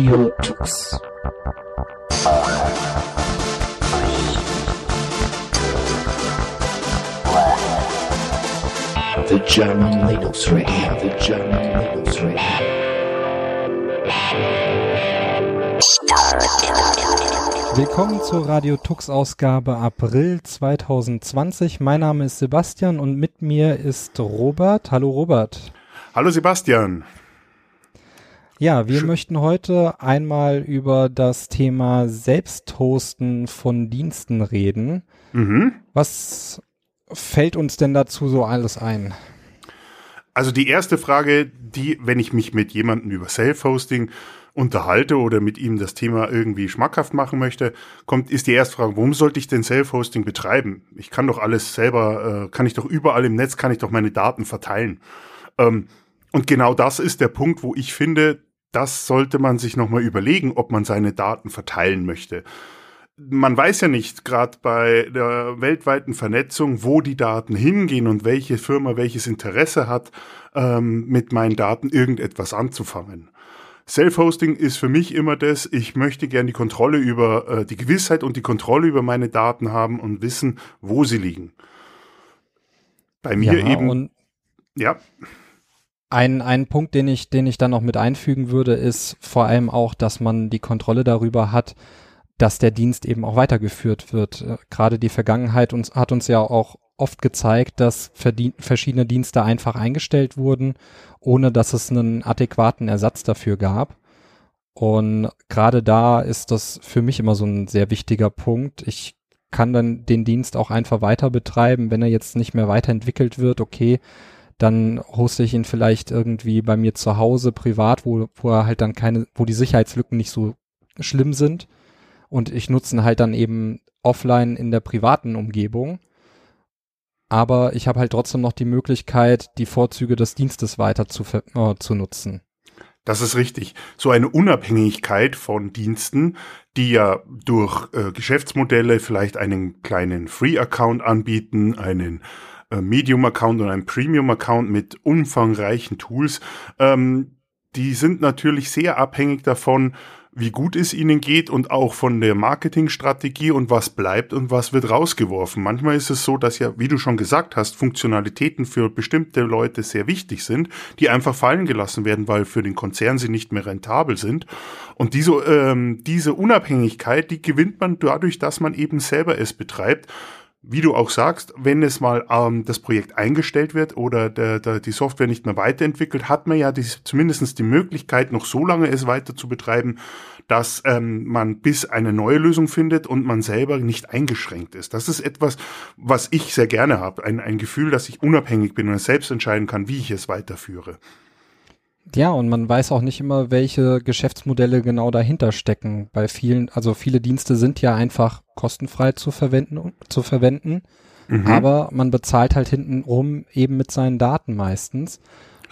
Radio Tux. The German Linux Radio, the German Linux Radio. Willkommen zur Radio Tux Ausgabe April 2020. Mein Name ist Sebastian und mit mir ist Robert. Hallo Robert. Hallo Sebastian. Ja, wir Sch möchten heute einmal über das Thema Selbsthosten von Diensten reden. Mhm. Was fällt uns denn dazu so alles ein? Also die erste Frage, die, wenn ich mich mit jemandem über Self-Hosting unterhalte oder mit ihm das Thema irgendwie schmackhaft machen möchte, kommt, ist die erste Frage, warum sollte ich denn Self-Hosting betreiben? Ich kann doch alles selber, äh, kann ich doch überall im Netz, kann ich doch meine Daten verteilen. Ähm, und genau das ist der Punkt, wo ich finde, das sollte man sich nochmal überlegen, ob man seine Daten verteilen möchte. Man weiß ja nicht, gerade bei der weltweiten Vernetzung, wo die Daten hingehen und welche Firma welches Interesse hat, ähm, mit meinen Daten irgendetwas anzufangen. Self-Hosting ist für mich immer das, ich möchte gern die Kontrolle über äh, die Gewissheit und die Kontrolle über meine Daten haben und wissen, wo sie liegen. Bei mir ja, eben. ja. Ein, ein Punkt, den ich, den ich dann noch mit einfügen würde, ist vor allem auch, dass man die Kontrolle darüber hat, dass der Dienst eben auch weitergeführt wird. Äh, gerade die Vergangenheit uns, hat uns ja auch oft gezeigt, dass verschiedene Dienste einfach eingestellt wurden, ohne dass es einen adäquaten Ersatz dafür gab. Und gerade da ist das für mich immer so ein sehr wichtiger Punkt. Ich kann dann den Dienst auch einfach weiter betreiben, wenn er jetzt nicht mehr weiterentwickelt wird. Okay, dann hoste ich ihn vielleicht irgendwie bei mir zu Hause privat, wo, wo er halt dann keine, wo die Sicherheitslücken nicht so schlimm sind. Und ich nutze ihn halt dann eben offline in der privaten Umgebung. Aber ich habe halt trotzdem noch die Möglichkeit, die Vorzüge des Dienstes weiter zu, äh, zu nutzen. Das ist richtig. So eine Unabhängigkeit von Diensten, die ja durch äh, Geschäftsmodelle vielleicht einen kleinen Free-Account anbieten, einen Medium-Account und einem Premium-Account mit umfangreichen Tools. Ähm, die sind natürlich sehr abhängig davon, wie gut es ihnen geht und auch von der Marketingstrategie und was bleibt und was wird rausgeworfen. Manchmal ist es so, dass ja, wie du schon gesagt hast, Funktionalitäten für bestimmte Leute sehr wichtig sind, die einfach fallen gelassen werden, weil für den Konzern sie nicht mehr rentabel sind. Und diese, ähm, diese Unabhängigkeit, die gewinnt man dadurch, dass man eben selber es betreibt wie du auch sagst, wenn es mal ähm, das Projekt eingestellt wird oder der, der, die Software nicht mehr weiterentwickelt, hat man ja die, zumindest die Möglichkeit, noch so lange es weiter zu betreiben, dass ähm, man bis eine neue Lösung findet und man selber nicht eingeschränkt ist. Das ist etwas, was ich sehr gerne habe. Ein, ein Gefühl, dass ich unabhängig bin und selbst entscheiden kann, wie ich es weiterführe. Ja, und man weiß auch nicht immer, welche Geschäftsmodelle genau dahinter stecken. Bei vielen, also viele Dienste sind ja einfach kostenfrei zu verwenden, zu verwenden. Mhm. Aber man bezahlt halt hintenrum eben mit seinen Daten meistens.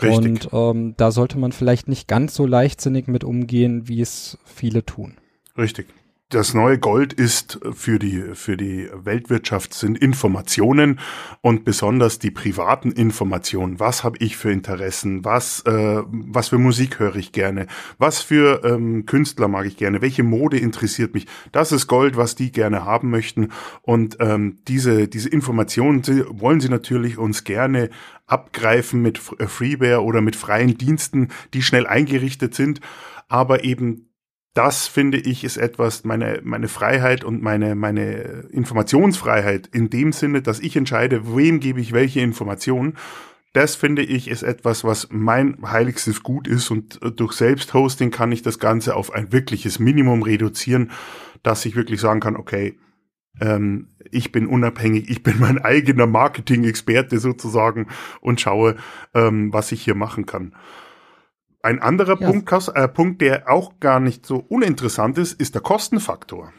Richtig. Und ähm, da sollte man vielleicht nicht ganz so leichtsinnig mit umgehen, wie es viele tun. Richtig das neue Gold ist für die, für die Weltwirtschaft sind Informationen und besonders die privaten Informationen. Was habe ich für Interessen? Was, äh, was für Musik höre ich gerne? Was für ähm, Künstler mag ich gerne? Welche Mode interessiert mich? Das ist Gold, was die gerne haben möchten. Und ähm, diese, diese Informationen wollen sie natürlich uns gerne abgreifen mit äh, Freeware oder mit freien Diensten, die schnell eingerichtet sind aber eben das finde ich ist etwas, meine, meine Freiheit und meine, meine Informationsfreiheit in dem Sinne, dass ich entscheide, wem gebe ich welche Informationen. Das finde ich ist etwas, was mein heiligstes Gut ist und durch Selbsthosting kann ich das Ganze auf ein wirkliches Minimum reduzieren, dass ich wirklich sagen kann, okay, ähm, ich bin unabhängig, ich bin mein eigener Marketing-Experte sozusagen und schaue, ähm, was ich hier machen kann. Ein anderer ja. Punkt, äh, Punkt, der auch gar nicht so uninteressant ist, ist der Kostenfaktor.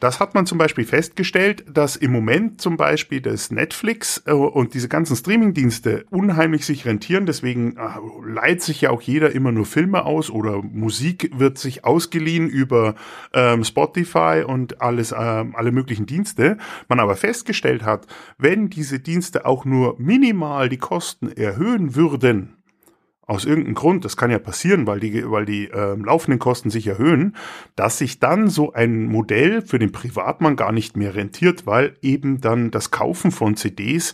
Das hat man zum Beispiel festgestellt, dass im Moment zum Beispiel das Netflix äh, und diese ganzen Streamingdienste unheimlich sich rentieren. Deswegen äh, leiht sich ja auch jeder immer nur Filme aus oder Musik wird sich ausgeliehen über ähm, Spotify und alles, ähm, alle möglichen Dienste. Man aber festgestellt hat, wenn diese Dienste auch nur minimal die Kosten erhöhen würden, aus irgendeinem Grund, das kann ja passieren, weil die, weil die äh, laufenden Kosten sich erhöhen, dass sich dann so ein Modell für den Privatmann gar nicht mehr rentiert, weil eben dann das Kaufen von CDs,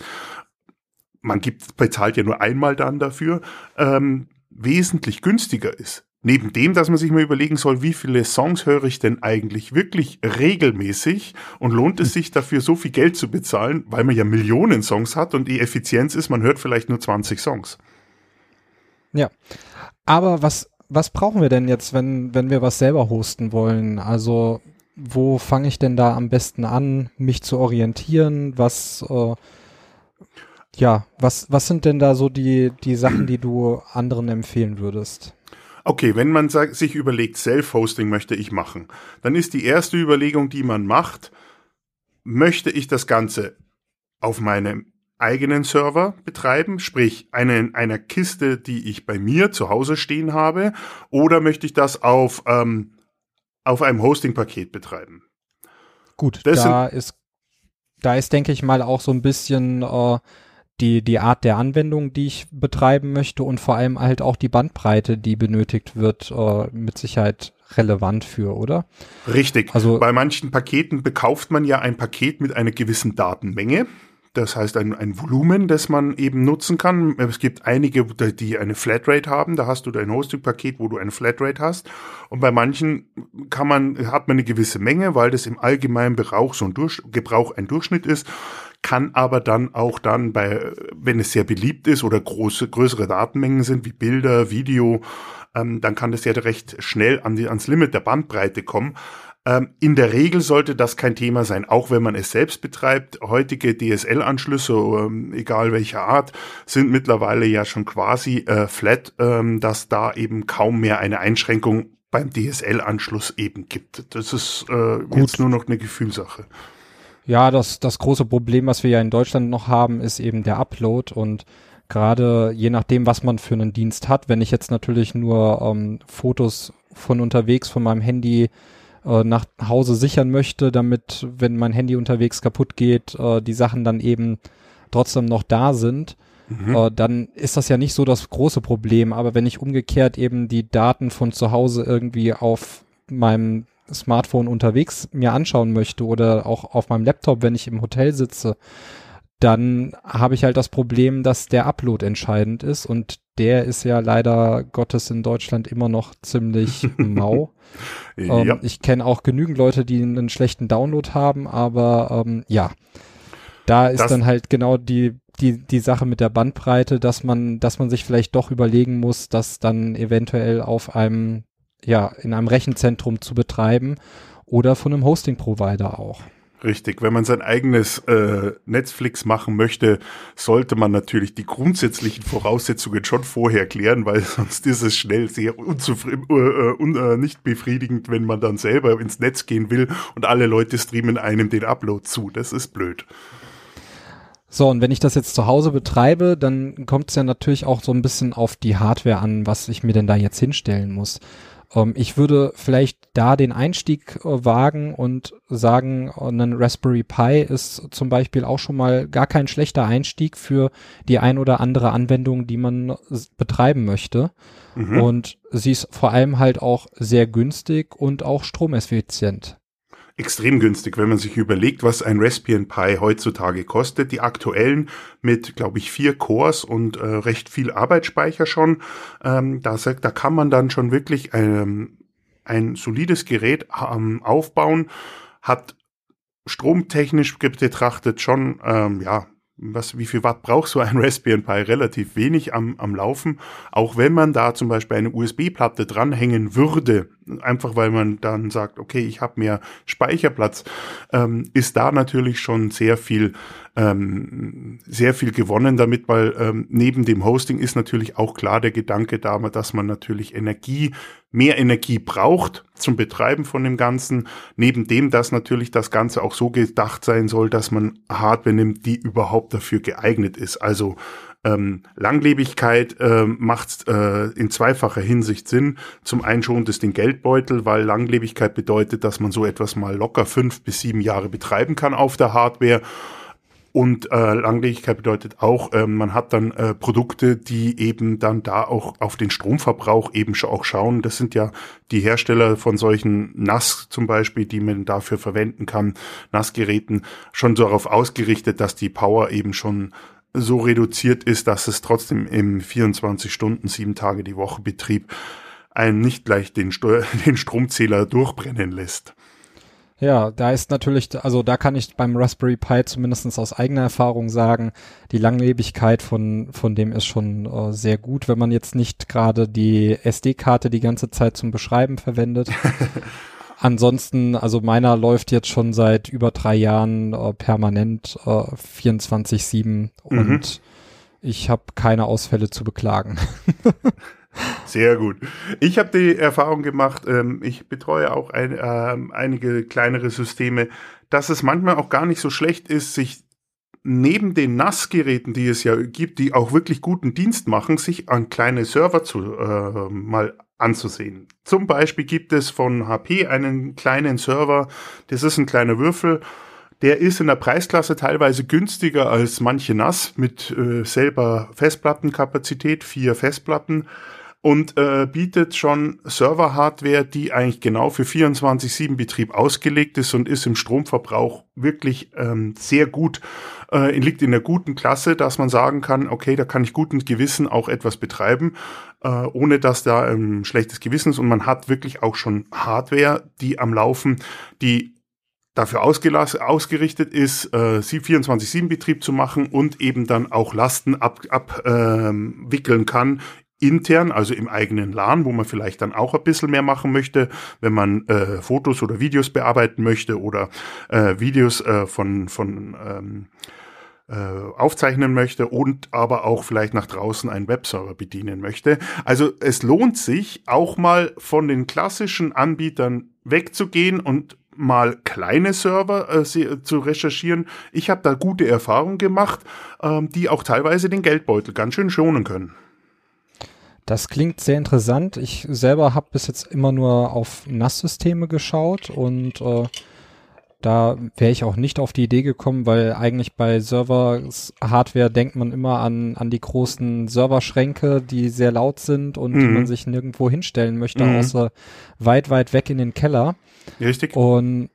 man gibt, bezahlt ja nur einmal dann dafür, ähm, wesentlich günstiger ist. Neben dem, dass man sich mal überlegen soll, wie viele Songs höre ich denn eigentlich wirklich regelmäßig und lohnt es sich dafür so viel Geld zu bezahlen, weil man ja Millionen Songs hat und die Effizienz ist, man hört vielleicht nur 20 Songs. Ja. Aber was, was brauchen wir denn jetzt, wenn, wenn wir was selber hosten wollen? Also, wo fange ich denn da am besten an, mich zu orientieren? Was, äh, ja, was, was sind denn da so die, die Sachen, die du anderen empfehlen würdest? Okay, wenn man sich überlegt, Self-Hosting möchte ich machen, dann ist die erste Überlegung, die man macht, möchte ich das Ganze auf meinem eigenen Server betreiben, sprich eine, einer Kiste, die ich bei mir zu Hause stehen habe, oder möchte ich das auf, ähm, auf einem Hosting-Paket betreiben? Gut, das da ist, da ist, denke ich mal, auch so ein bisschen äh, die, die Art der Anwendung, die ich betreiben möchte und vor allem halt auch die Bandbreite, die benötigt wird, äh, mit Sicherheit relevant für, oder? Richtig. Also bei manchen Paketen bekauft man ja ein Paket mit einer gewissen Datenmenge. Das heißt ein, ein Volumen, das man eben nutzen kann. Es gibt einige, die eine Flatrate haben. Da hast du dein Hosting-Paket, wo du eine Flatrate hast. Und bei manchen kann man, hat man eine gewisse Menge, weil das im allgemeinen Gebrauch so ein Durch, Gebrauch ein Durchschnitt ist. Kann aber dann auch dann bei, wenn es sehr beliebt ist oder große, größere Datenmengen sind, wie Bilder, Video, ähm, dann kann das ja recht schnell an die, ans Limit der Bandbreite kommen. Ähm, in der Regel sollte das kein Thema sein, auch wenn man es selbst betreibt. Heutige DSL-Anschlüsse, ähm, egal welcher Art, sind mittlerweile ja schon quasi äh, flat, ähm, dass da eben kaum mehr eine Einschränkung beim DSL-Anschluss eben gibt. Das ist äh, jetzt nur noch eine Gefühlsache. Ja, das, das große Problem, was wir ja in Deutschland noch haben, ist eben der Upload und gerade je nachdem, was man für einen Dienst hat, wenn ich jetzt natürlich nur ähm, Fotos von unterwegs von meinem Handy äh, nach Hause sichern möchte, damit, wenn mein Handy unterwegs kaputt geht, äh, die Sachen dann eben trotzdem noch da sind, mhm. äh, dann ist das ja nicht so das große Problem. Aber wenn ich umgekehrt eben die Daten von zu Hause irgendwie auf meinem Smartphone unterwegs mir anschauen möchte oder auch auf meinem Laptop, wenn ich im Hotel sitze, dann habe ich halt das Problem, dass der Upload entscheidend ist und der ist ja leider Gottes in Deutschland immer noch ziemlich mau. ja. ähm, ich kenne auch genügend Leute, die einen schlechten Download haben, aber ähm, ja, da ist das dann halt genau die die die Sache mit der Bandbreite, dass man dass man sich vielleicht doch überlegen muss, das dann eventuell auf einem ja in einem Rechenzentrum zu betreiben oder von einem Hosting Provider auch. Richtig, wenn man sein eigenes äh, Netflix machen möchte, sollte man natürlich die grundsätzlichen Voraussetzungen schon vorher klären, weil sonst ist es schnell sehr unzufrieden, äh, äh, un, äh, nicht befriedigend, wenn man dann selber ins Netz gehen will und alle Leute streamen einem den Upload zu. Das ist blöd. So, und wenn ich das jetzt zu Hause betreibe, dann kommt es ja natürlich auch so ein bisschen auf die Hardware an, was ich mir denn da jetzt hinstellen muss. Ähm, ich würde vielleicht da den Einstieg äh, wagen und sagen, ein Raspberry Pi ist zum Beispiel auch schon mal gar kein schlechter Einstieg für die ein oder andere Anwendung, die man betreiben möchte. Mhm. Und sie ist vor allem halt auch sehr günstig und auch stromeffizient extrem günstig, wenn man sich überlegt, was ein Raspbian Pi heutzutage kostet. Die aktuellen mit, glaube ich, vier Cores und äh, recht viel Arbeitsspeicher schon. Ähm, da, da kann man dann schon wirklich ähm, ein solides Gerät ähm, aufbauen, hat stromtechnisch betrachtet schon, ähm, ja, was, wie viel Watt braucht so ein Raspberry Pi? Relativ wenig am, am Laufen. Auch wenn man da zum Beispiel eine USB-Platte dranhängen würde, einfach weil man dann sagt, okay, ich habe mehr Speicherplatz, ähm, ist da natürlich schon sehr viel, ähm, sehr viel gewonnen damit, weil ähm, neben dem Hosting ist natürlich auch klar der Gedanke da, dass man natürlich Energie, mehr Energie braucht zum Betreiben von dem Ganzen. Neben dem, dass natürlich das Ganze auch so gedacht sein soll, dass man Hardware nimmt, die überhaupt dafür geeignet ist. Also ähm, Langlebigkeit äh, macht äh, in zweifacher Hinsicht Sinn. Zum einen schont es den Geldbeutel, weil Langlebigkeit bedeutet, dass man so etwas mal locker fünf bis sieben Jahre betreiben kann auf der Hardware. Und äh, Langlebigkeit bedeutet auch, äh, man hat dann äh, Produkte, die eben dann da auch auf den Stromverbrauch eben auch schauen. Das sind ja die Hersteller von solchen NAS zum Beispiel, die man dafür verwenden kann, NAS-Geräten, schon darauf ausgerichtet, dass die Power eben schon so reduziert ist, dass es trotzdem im 24 Stunden, sieben Tage die Woche Betrieb einen nicht gleich den, Steu den Stromzähler durchbrennen lässt. Ja, da ist natürlich, also da kann ich beim Raspberry Pi zumindest aus eigener Erfahrung sagen, die Langlebigkeit von, von dem ist schon äh, sehr gut, wenn man jetzt nicht gerade die SD-Karte die ganze Zeit zum Beschreiben verwendet. Ansonsten, also meiner läuft jetzt schon seit über drei Jahren äh, permanent äh, 24-7 mhm. und ich habe keine Ausfälle zu beklagen. Sehr gut. Ich habe die Erfahrung gemacht, ähm, ich betreue auch ein, äh, einige kleinere Systeme, dass es manchmal auch gar nicht so schlecht ist, sich neben den NAS-Geräten, die es ja gibt, die auch wirklich guten Dienst machen, sich an kleine Server zu äh, mal anzusehen. Zum Beispiel gibt es von HP einen kleinen Server, das ist ein kleiner Würfel, der ist in der Preisklasse teilweise günstiger als manche NAS mit äh, selber Festplattenkapazität, vier Festplatten und äh, bietet schon Server-Hardware, die eigentlich genau für 24-7-Betrieb ausgelegt ist und ist im Stromverbrauch wirklich ähm, sehr gut, äh, liegt in der guten Klasse, dass man sagen kann, okay, da kann ich guten Gewissen auch etwas betreiben, äh, ohne dass da ähm, schlechtes Gewissen ist. Und man hat wirklich auch schon Hardware, die am Laufen, die dafür ausgerichtet ist, äh, 24-7-Betrieb zu machen und eben dann auch Lasten abwickeln ab, äh, kann intern, also im eigenen LAN, wo man vielleicht dann auch ein bisschen mehr machen möchte, wenn man äh, Fotos oder Videos bearbeiten möchte oder äh, Videos äh, von, von ähm, äh, aufzeichnen möchte und aber auch vielleicht nach draußen einen Webserver bedienen möchte. Also es lohnt sich auch mal von den klassischen Anbietern wegzugehen und mal kleine Server äh, zu recherchieren. Ich habe da gute Erfahrungen gemacht, ähm, die auch teilweise den Geldbeutel ganz schön schonen können. Das klingt sehr interessant. Ich selber habe bis jetzt immer nur auf NAS-Systeme geschaut und äh, da wäre ich auch nicht auf die Idee gekommen, weil eigentlich bei Server-Hardware denkt man immer an, an die großen Serverschränke, die sehr laut sind und mhm. die man sich nirgendwo hinstellen möchte, mhm. außer weit, weit weg in den Keller. Richtig. Und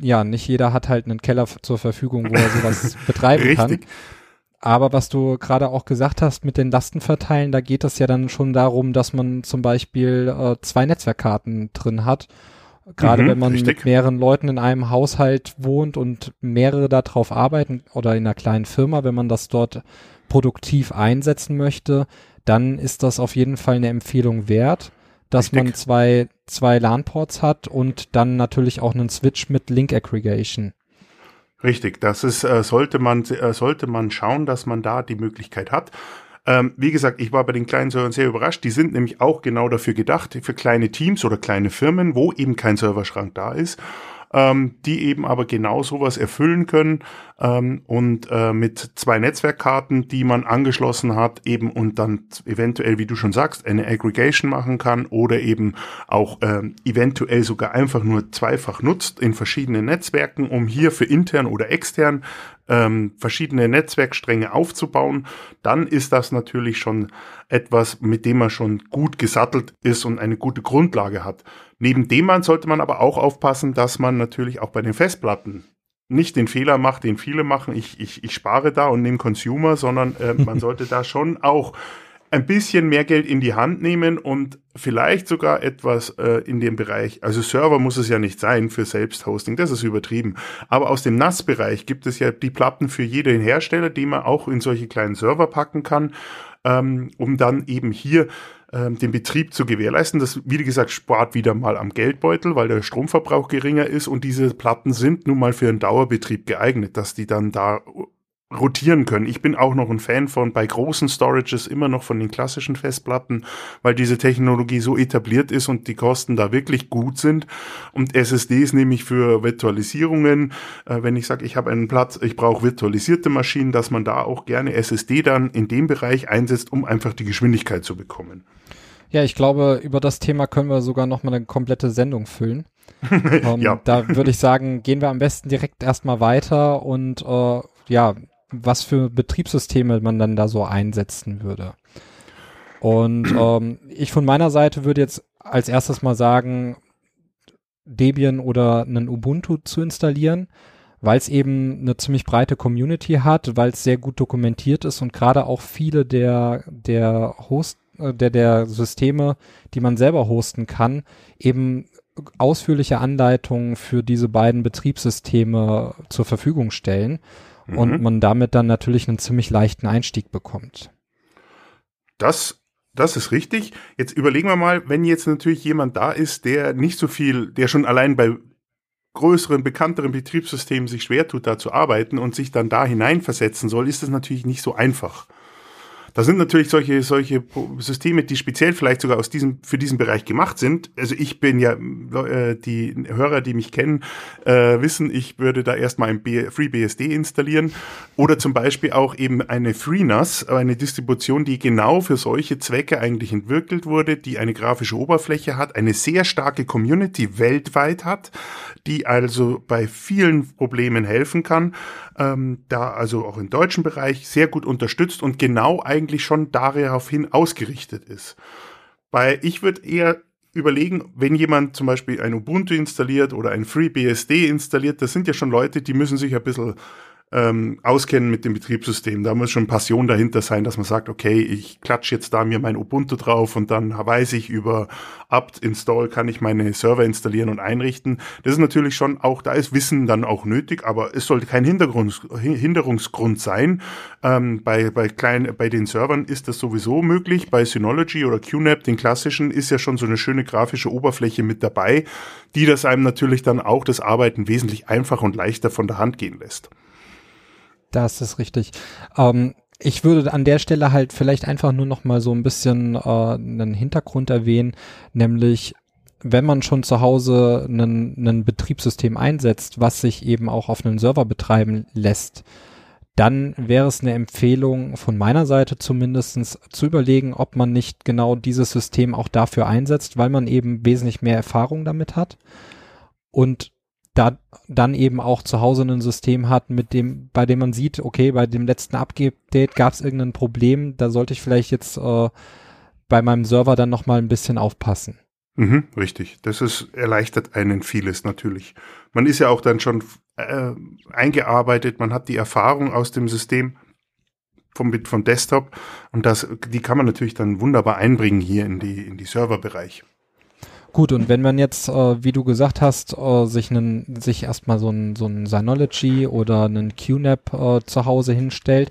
ja, nicht jeder hat halt einen Keller zur Verfügung, wo er sowas betreiben Richtig. kann. Aber was du gerade auch gesagt hast mit den Lastenverteilen, da geht es ja dann schon darum, dass man zum Beispiel äh, zwei Netzwerkkarten drin hat. Gerade mhm, wenn man richtig. mit mehreren Leuten in einem Haushalt wohnt und mehrere darauf arbeiten oder in einer kleinen Firma, wenn man das dort produktiv einsetzen möchte, dann ist das auf jeden Fall eine Empfehlung wert, dass richtig. man zwei, zwei LAN-Ports hat und dann natürlich auch einen Switch mit Link Aggregation. Richtig, das ist, äh, sollte man, äh, sollte man schauen, dass man da die Möglichkeit hat. Ähm, wie gesagt, ich war bei den kleinen Servern sehr überrascht. Die sind nämlich auch genau dafür gedacht, für kleine Teams oder kleine Firmen, wo eben kein Serverschrank da ist ähm, die eben aber genau sowas erfüllen können ähm, und äh, mit zwei Netzwerkkarten, die man angeschlossen hat, eben und dann eventuell, wie du schon sagst, eine Aggregation machen kann oder eben auch ähm, eventuell sogar einfach nur zweifach nutzt in verschiedenen Netzwerken, um hier für intern oder extern ähm, verschiedene Netzwerkstränge aufzubauen, dann ist das natürlich schon etwas, mit dem man schon gut gesattelt ist und eine gute Grundlage hat. Neben dem man sollte man aber auch aufpassen, dass man natürlich auch bei den Festplatten nicht den Fehler macht, den viele machen, ich, ich, ich spare da und nehme Consumer, sondern äh, man sollte da schon auch ein bisschen mehr Geld in die Hand nehmen und vielleicht sogar etwas äh, in dem Bereich, also Server muss es ja nicht sein für Selbsthosting, das ist übertrieben. Aber aus dem NAS-Bereich gibt es ja die Platten für jeden Hersteller, die man auch in solche kleinen Server packen kann, ähm, um dann eben hier ähm, den Betrieb zu gewährleisten. Das, wie gesagt, spart wieder mal am Geldbeutel, weil der Stromverbrauch geringer ist und diese Platten sind nun mal für einen Dauerbetrieb geeignet, dass die dann da rotieren können. Ich bin auch noch ein Fan von bei großen Storages immer noch von den klassischen Festplatten, weil diese Technologie so etabliert ist und die Kosten da wirklich gut sind. Und SSDs nehme ich für Virtualisierungen. Äh, wenn ich sage, ich habe einen Platz, ich brauche virtualisierte Maschinen, dass man da auch gerne SSD dann in dem Bereich einsetzt, um einfach die Geschwindigkeit zu bekommen. Ja, ich glaube, über das Thema können wir sogar noch mal eine komplette Sendung füllen. ähm, ja. Da würde ich sagen, gehen wir am besten direkt erstmal weiter und äh, ja, was für Betriebssysteme man dann da so einsetzen würde. Und ähm, ich von meiner Seite würde jetzt als erstes mal sagen, Debian oder einen Ubuntu zu installieren, weil es eben eine ziemlich breite Community hat, weil es sehr gut dokumentiert ist und gerade auch viele der der Host der der Systeme, die man selber hosten kann, eben ausführliche Anleitungen für diese beiden Betriebssysteme zur Verfügung stellen mhm. und man damit dann natürlich einen ziemlich leichten Einstieg bekommt. Das das ist richtig. Jetzt überlegen wir mal, wenn jetzt natürlich jemand da ist, der nicht so viel, der schon allein bei größeren, bekannteren Betriebssystemen sich schwer tut, da zu arbeiten und sich dann da hineinversetzen soll, ist das natürlich nicht so einfach. Da sind natürlich solche, solche Systeme, die speziell vielleicht sogar aus diesem, für diesen Bereich gemacht sind. Also ich bin ja, äh, die Hörer, die mich kennen, äh, wissen, ich würde da erstmal ein FreeBSD installieren oder zum Beispiel auch eben eine FreeNAS, eine Distribution, die genau für solche Zwecke eigentlich entwickelt wurde, die eine grafische Oberfläche hat, eine sehr starke Community weltweit hat, die also bei vielen Problemen helfen kann, ähm, da also auch im deutschen Bereich sehr gut unterstützt und genau eigentlich schon daraufhin ausgerichtet ist. Weil ich würde eher überlegen, wenn jemand zum Beispiel ein Ubuntu installiert oder ein FreeBSD installiert, das sind ja schon Leute, die müssen sich ein bisschen ähm, auskennen mit dem Betriebssystem. Da muss schon Passion dahinter sein, dass man sagt, okay, ich klatsche jetzt da mir mein Ubuntu drauf und dann weiß ich über apt install kann ich meine Server installieren und einrichten. Das ist natürlich schon auch, da ist Wissen dann auch nötig, aber es sollte kein Hintergrund, Hinderungsgrund sein. Ähm, bei, bei kleinen, bei den Servern ist das sowieso möglich. Bei Synology oder QNAP, den klassischen, ist ja schon so eine schöne grafische Oberfläche mit dabei, die das einem natürlich dann auch das Arbeiten wesentlich einfacher und leichter von der Hand gehen lässt. Das ist richtig. Ähm, ich würde an der Stelle halt vielleicht einfach nur noch mal so ein bisschen äh, einen Hintergrund erwähnen, nämlich wenn man schon zu Hause ein Betriebssystem einsetzt, was sich eben auch auf einem Server betreiben lässt, dann wäre es eine Empfehlung von meiner Seite zumindestens zu überlegen, ob man nicht genau dieses System auch dafür einsetzt, weil man eben wesentlich mehr Erfahrung damit hat und da dann eben auch zu Hause ein System hat, mit dem, bei dem man sieht, okay, bei dem letzten Update gab es irgendein Problem, da sollte ich vielleicht jetzt äh, bei meinem Server dann nochmal ein bisschen aufpassen. Mhm, richtig. Das ist erleichtert einen vieles natürlich. Man ist ja auch dann schon äh, eingearbeitet, man hat die Erfahrung aus dem System vom, vom Desktop und das, die kann man natürlich dann wunderbar einbringen hier in die, in die Serverbereich. Gut, und wenn man jetzt, äh, wie du gesagt hast, äh, sich einen, sich erstmal so ein, so ein Synology oder einen QNAP äh, zu Hause hinstellt,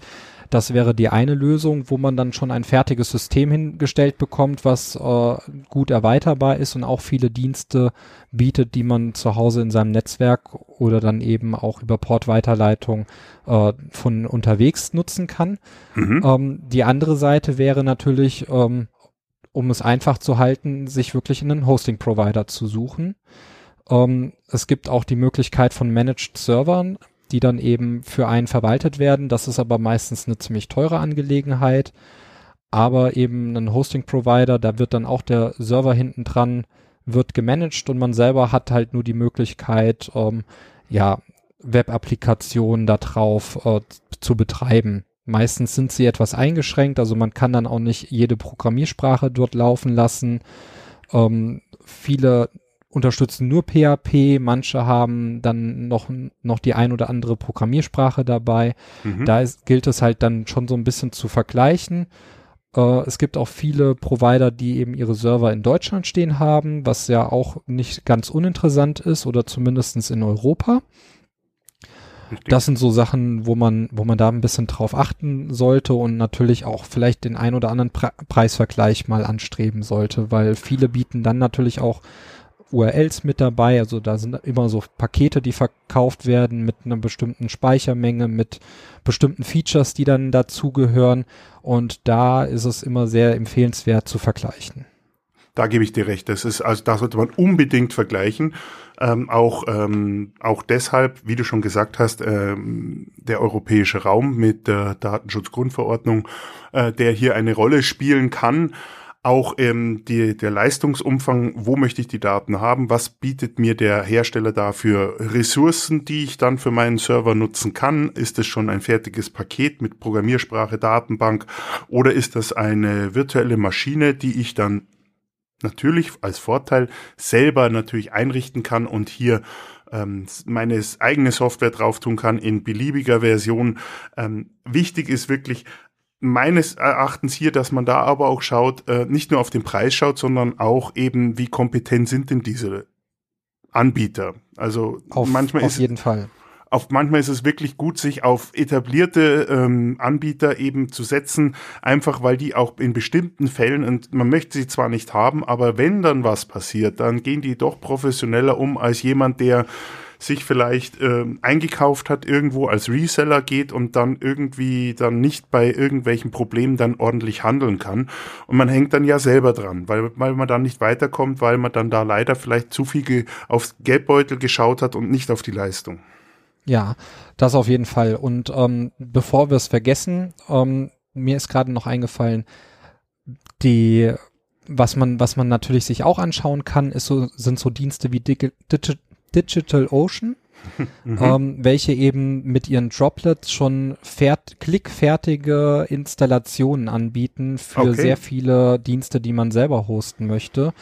das wäre die eine Lösung, wo man dann schon ein fertiges System hingestellt bekommt, was äh, gut erweiterbar ist und auch viele Dienste bietet, die man zu Hause in seinem Netzwerk oder dann eben auch über Portweiterleitung äh, von unterwegs nutzen kann. Mhm. Ähm, die andere Seite wäre natürlich, ähm, um es einfach zu halten, sich wirklich einen Hosting-Provider zu suchen. Ähm, es gibt auch die Möglichkeit von Managed Servern, die dann eben für einen verwaltet werden. Das ist aber meistens eine ziemlich teure Angelegenheit. Aber eben ein Hosting-Provider, da wird dann auch der Server hinten dran, wird gemanagt und man selber hat halt nur die Möglichkeit, ähm, ja, Web-Applikationen da drauf äh, zu betreiben. Meistens sind sie etwas eingeschränkt, also man kann dann auch nicht jede Programmiersprache dort laufen lassen. Ähm, viele unterstützen nur PHP, manche haben dann noch, noch die ein oder andere Programmiersprache dabei. Mhm. Da ist, gilt es halt dann schon so ein bisschen zu vergleichen. Äh, es gibt auch viele Provider, die eben ihre Server in Deutschland stehen haben, was ja auch nicht ganz uninteressant ist oder zumindestens in Europa. Richtig. Das sind so Sachen, wo man, wo man da ein bisschen drauf achten sollte und natürlich auch vielleicht den ein oder anderen Pre Preisvergleich mal anstreben sollte, weil viele bieten dann natürlich auch URLs mit dabei. Also da sind immer so Pakete, die verkauft werden mit einer bestimmten Speichermenge, mit bestimmten Features, die dann dazugehören. Und da ist es immer sehr empfehlenswert zu vergleichen. Da gebe ich dir recht. Das ist, also da sollte man unbedingt vergleichen. Ähm, auch, ähm, auch deshalb, wie du schon gesagt hast, ähm, der europäische Raum mit der Datenschutzgrundverordnung, äh, der hier eine Rolle spielen kann. auch ähm, die, der Leistungsumfang, wo möchte ich die Daten haben, was bietet mir der Hersteller da für Ressourcen, die ich dann für meinen Server nutzen kann. Ist es schon ein fertiges Paket mit Programmiersprache, Datenbank oder ist das eine virtuelle Maschine, die ich dann natürlich als Vorteil selber natürlich einrichten kann und hier ähm, meine eigene Software drauf tun kann in beliebiger Version. Ähm, wichtig ist wirklich meines Erachtens hier, dass man da aber auch schaut, äh, nicht nur auf den Preis schaut, sondern auch eben, wie kompetent sind denn diese Anbieter. Also auf, manchmal auf ist jeden Fall. Auf manchmal ist es wirklich gut, sich auf etablierte ähm, Anbieter eben zu setzen, einfach weil die auch in bestimmten Fällen und man möchte sie zwar nicht haben, aber wenn dann was passiert, dann gehen die doch professioneller um als jemand, der sich vielleicht äh, eingekauft hat, irgendwo als Reseller geht und dann irgendwie dann nicht bei irgendwelchen Problemen dann ordentlich handeln kann. Und man hängt dann ja selber dran, weil, weil man dann nicht weiterkommt, weil man dann da leider vielleicht zu viel aufs Geldbeutel geschaut hat und nicht auf die Leistung. Ja, das auf jeden Fall. Und ähm, bevor wir es vergessen, ähm, mir ist gerade noch eingefallen, die was man, was man natürlich sich auch anschauen kann, ist so, sind so Dienste wie Digi Digi Digital Ocean, mhm. ähm, welche eben mit ihren Droplets schon fert klickfertige Installationen anbieten für okay. sehr viele Dienste, die man selber hosten möchte.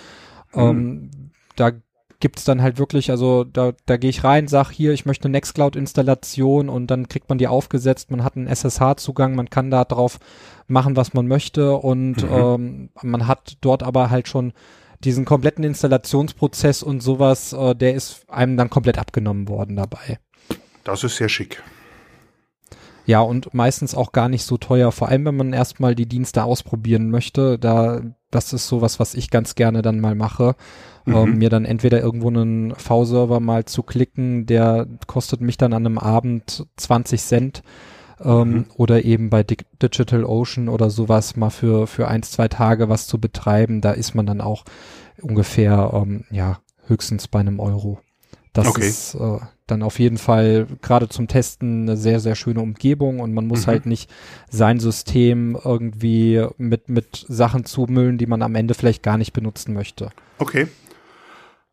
Mhm. Ähm, da gibt's dann halt wirklich, also da, da gehe ich rein, sag hier, ich möchte eine Nextcloud-Installation und dann kriegt man die aufgesetzt, man hat einen SSH-Zugang, man kann da drauf machen, was man möchte und mhm. ähm, man hat dort aber halt schon diesen kompletten Installationsprozess und sowas, äh, der ist einem dann komplett abgenommen worden dabei. Das ist sehr schick. Ja, und meistens auch gar nicht so teuer, vor allem wenn man erstmal die Dienste ausprobieren möchte. Da, das ist sowas, was ich ganz gerne dann mal mache. Mhm. Ähm, mir dann entweder irgendwo einen V-Server mal zu klicken, der kostet mich dann an einem Abend 20 Cent ähm, mhm. oder eben bei Di Digital Ocean oder sowas mal für, für eins, zwei Tage was zu betreiben, da ist man dann auch ungefähr, ähm, ja, höchstens bei einem Euro. Das okay. ist äh, dann auf jeden Fall gerade zum Testen eine sehr, sehr schöne Umgebung und man muss mhm. halt nicht sein System irgendwie mit, mit Sachen zumüllen, die man am Ende vielleicht gar nicht benutzen möchte. Okay.